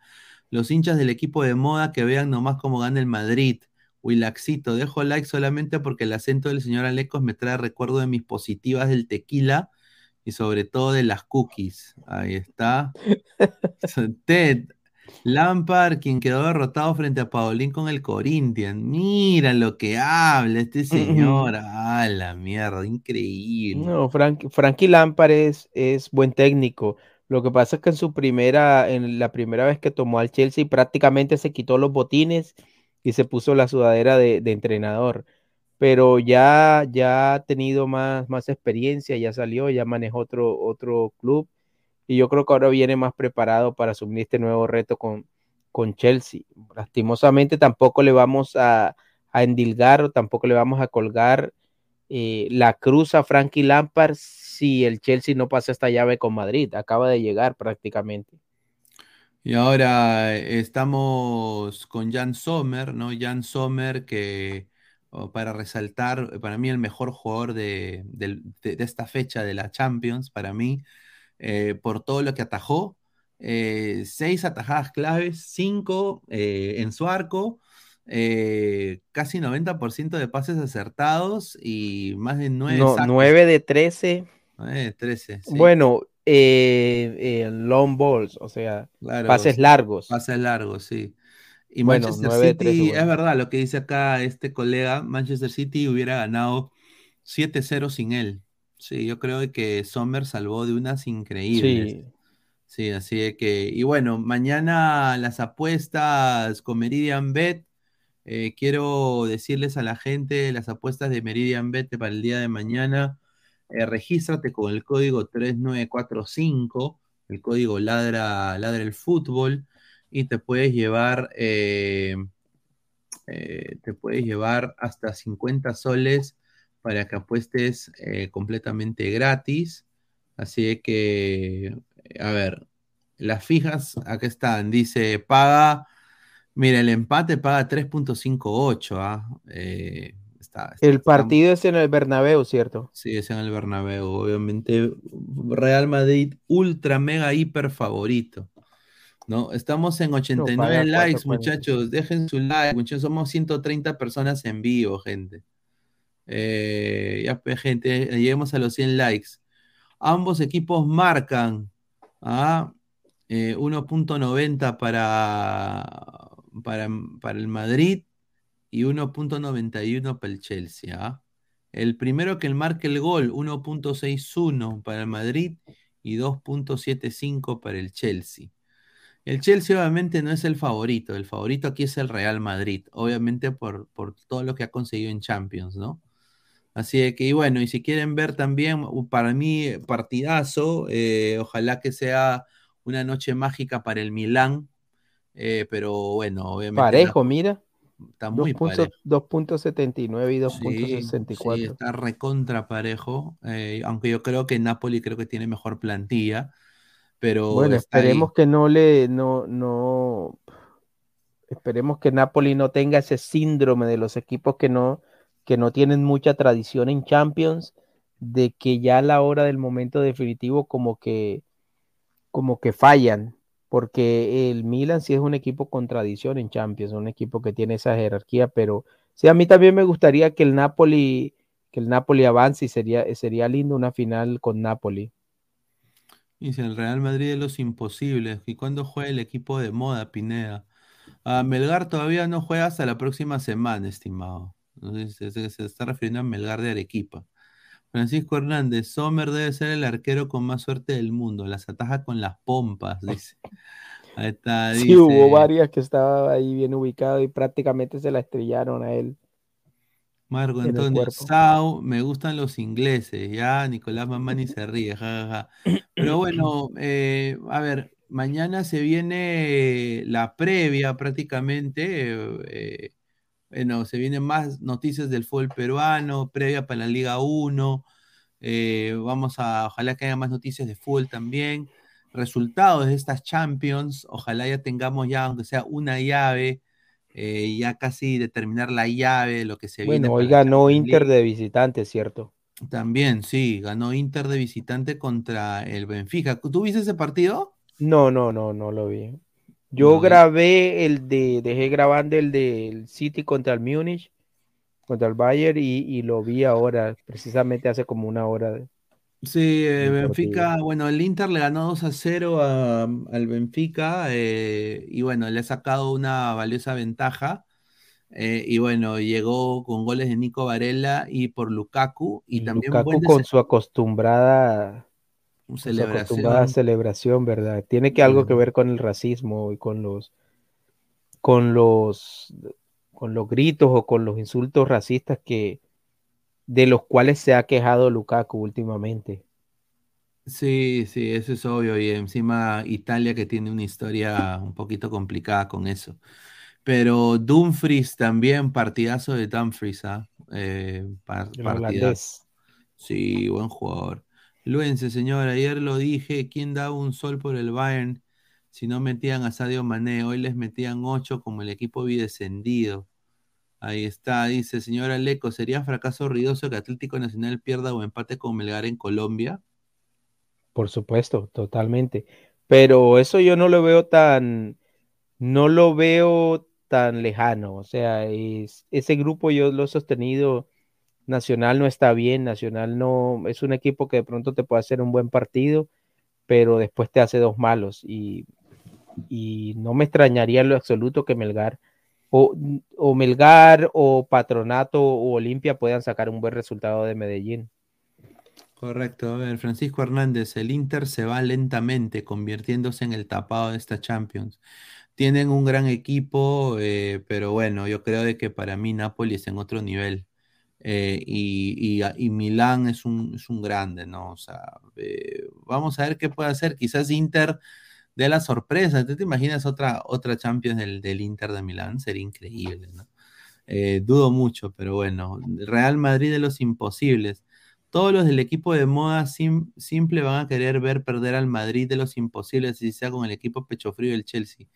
Los hinchas del equipo de moda que vean nomás cómo gana el Madrid. Wilaxito, dejo like solamente porque el acento del señor Alecos me trae recuerdo de mis positivas del tequila y sobre todo de las cookies. Ahí está. Ted, Lampard, quien quedó derrotado frente a Paulín con el Corinthians. Mira lo que habla este señor. Ah, la mierda, increíble. No, Frank, Frankie Lampard es, es buen técnico. Lo que pasa es que en su primera, en la primera vez que tomó al Chelsea, prácticamente se quitó los botines y se puso la sudadera de, de entrenador. Pero ya, ya ha tenido más, más experiencia, ya salió, ya manejó otro, otro club. Y yo creo que ahora viene más preparado para asumir este nuevo reto con, con Chelsea. Lastimosamente tampoco le vamos a, a endilgar o tampoco le vamos a colgar eh, la cruz a Frankie Lampard si el Chelsea no pasa esta llave con Madrid. Acaba de llegar prácticamente. Y ahora eh, estamos con Jan Sommer, ¿no? Jan Sommer que para resaltar, para mí el mejor jugador de, de- de esta fecha de la Champions, para mí, eh, por todo lo que atajó. eh, seis atajadas claves, cinco eh, en su arco, eh, casi 90% de pases acertados y más de nueve No, sacos. 9 de 13. Eh, 13, sí. Bueno, eh, long balls, o sea, Claro, pases largos. Pases largos, sí. Y Bueno, Manchester 9 de 13, City, bueno. es verdad lo que dice acá este colega, Manchester City hubiera ganado 7-0 sin él. Sí, yo creo que Sommer salvó de unas increíbles. Sí. Sí, así de que, y bueno, mañana las apuestas con Meridian Bet. eh, quiero decirles a la gente las apuestas de Meridian Bet para el día de mañana. eh, regístrate con el código 3945, el código ladra, ladra el fútbol, y te puedes llevar, eh, eh, te puedes llevar hasta 50 soles para que apuestes eh, completamente gratis. Así que, a ver, las fijas, acá están, dice, paga, mira, el empate paga 3.58, ¿ah? Eh, está- está- El está- partido es en el Bernabéu, ¿cierto? Sí, es en el Bernabéu, obviamente. Real Madrid, ultra, mega, hiper favorito. ¿No? Estamos en 89 paga likes, 4.45. muchachos. Dejen su like, muchachos. Somos 130 personas en vivo, gente. Eh, ya, pues, gente, lleguemos a los 100 likes. Ambos equipos marcan ¿ah? Eh, 1.90 para, para, para el Madrid y 1.91 para el Chelsea. ¿ah? El primero que marque el gol, 1.61 para el Madrid y 2.75 para el Chelsea. El Chelsea obviamente no es el favorito, el favorito aquí es el Real Madrid, obviamente por, por todo lo que ha conseguido en Champions, ¿no? Así que, y bueno, y si quieren ver también, para mí, partidazo, eh, ojalá que sea una noche mágica para el Milán, eh, pero bueno, obviamente. Parejo, mira. Está muy 2.79 y 2.64. Sí, está recontra parejo, eh, aunque yo creo que Napoli creo que tiene mejor plantilla, pero bueno, esperemos que no le, no, no, esperemos que Napoli no tenga ese síndrome de los equipos que no, que no tienen mucha tradición en Champions, de que ya a la hora del momento definitivo como que, como que fallan, porque el Milan sí es un equipo con tradición en Champions, un equipo que tiene esa jerarquía, pero sí, a mí también me gustaría que el Napoli, que el Napoli avance y sería, sería lindo una final con Napoli. Dice el Real Madrid de los imposibles. ¿Y cuándo juega el equipo de moda, Pineda? Ah, Melgar todavía no juega hasta la próxima semana, estimado. Se, se, está refiriendo a Melgar de Arequipa. Francisco Hernández, Sommer debe ser el arquero con más suerte del mundo. Las ataja con las pompas, dice. Ahí está, Sí, hubo varias que estaba ahí bien ubicado y prácticamente se la estrellaron a él. Marco Antonio Sau, me gustan los ingleses, ya Nicolás Mamani se ríe, jajaja. Pero bueno, eh, a ver, mañana se viene la previa prácticamente. Eh, bueno, se vienen más noticias del fútbol peruano, previa para la Liga 1. Eh, vamos a, ojalá que haya más noticias de fútbol también. Resultados de estas Champions, ojalá ya tengamos ya, aunque sea una llave, eh, ya casi determinar la llave, lo que se viene. Bueno, hoy ganó Inter de visitante, ¿cierto? También, sí, ganó Inter de visitante contra el Benfica. ¿Tú viste ese partido? No, no, no, no lo vi. Yo grabé el de, dejé grabando el del City contra el Múnich, contra el Bayern, y, lo vi ahora, precisamente hace como una hora. Sí, eh, Benfica, bueno, el Inter le ganó 2 a 0 al Benfica, eh, y bueno, le ha sacado una valiosa ventaja. Eh, y bueno, llegó con goles de Nico Varela y por Lukaku. Y, también Lukaku con su acostumbrada celebración. celebración, ¿verdad? Tiene que algo que ver con el racismo y con los con los con los gritos o con los insultos racistas que de los cuales se ha quejado Lukaku últimamente. Sí, sí, eso es obvio. Y encima Italia que tiene una historia un poquito complicada con eso. Pero Dumfries también, partidazo de Dumfries, ¿ah? Eh, Sí, buen jugador. Luense, señor, ayer lo dije, ¿quién daba un sol por el Bayern si no metían a Sadio Mané? Hoy les metían ocho como el equipo vi descendido. Ahí está, dice, señora Leco, ¿sería fracaso ruidoso que Atlético Nacional pierda o empate con Melgar en Colombia? Por supuesto, totalmente. Pero eso yo no lo veo tan, no lo veo tan lejano. O sea, ese grupo yo lo he sostenido Nacional no está bien, Nacional no es un equipo que de pronto te puede hacer un buen partido, pero después te hace dos malos y, no me extrañaría en lo absoluto que Melgar o, Melgar o Patronato o Olimpia puedan sacar un buen resultado de Medellín. Correcto, a ver, Francisco Hernández, el Inter se va lentamente convirtiéndose en el tapado de esta Champions. Tienen un gran equipo, eh, pero bueno, yo creo de que para mí Napoli es en otro nivel. Eh, y, y, Milán es un, es un grande, ¿no? O sea, eh, vamos a ver qué puede hacer. Quizás Inter de la sorpresa. ¿Tú te imaginas otra, otra Champions del, del Inter de Milán? Sería increíble, ¿no? Eh, dudo mucho, pero bueno, Real Madrid de los imposibles. Todos los del equipo de moda simple van a querer ver perder al Madrid de los imposibles, si sea con el equipo pecho frío del Chelsea.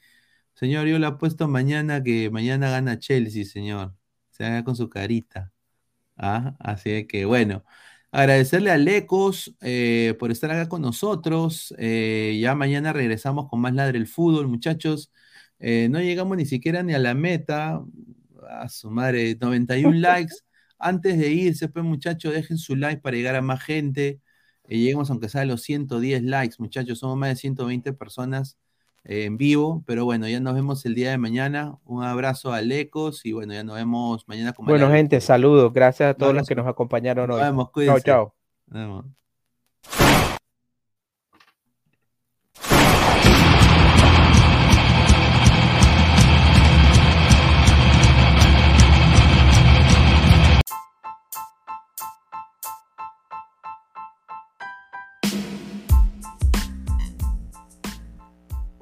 Señor, yo le apuesto mañana que mañana gana Chelsea, señor. Se haga con su carita. ¿ah? Así que bueno, agradecerle a Lecos eh, por estar acá con nosotros. Eh, ya mañana regresamos con más Ladre el Fútbol, muchachos. Eh, no llegamos ni siquiera ni a la meta. A su madre, 91 likes. Antes de irse, pues muchachos, dejen su like para llegar a más gente. lleguemos aunque sea a los 110 likes, muchachos. Somos más de 120 personas en vivo, pero bueno, ya nos vemos el día de mañana. Un abrazo a Lecos y bueno, ya nos vemos mañana con Bueno, gente, saludos. Gracias a todos los que nos acompañaron hoy. Nos vemos, cuídense. Chao, chao. Nos vemos.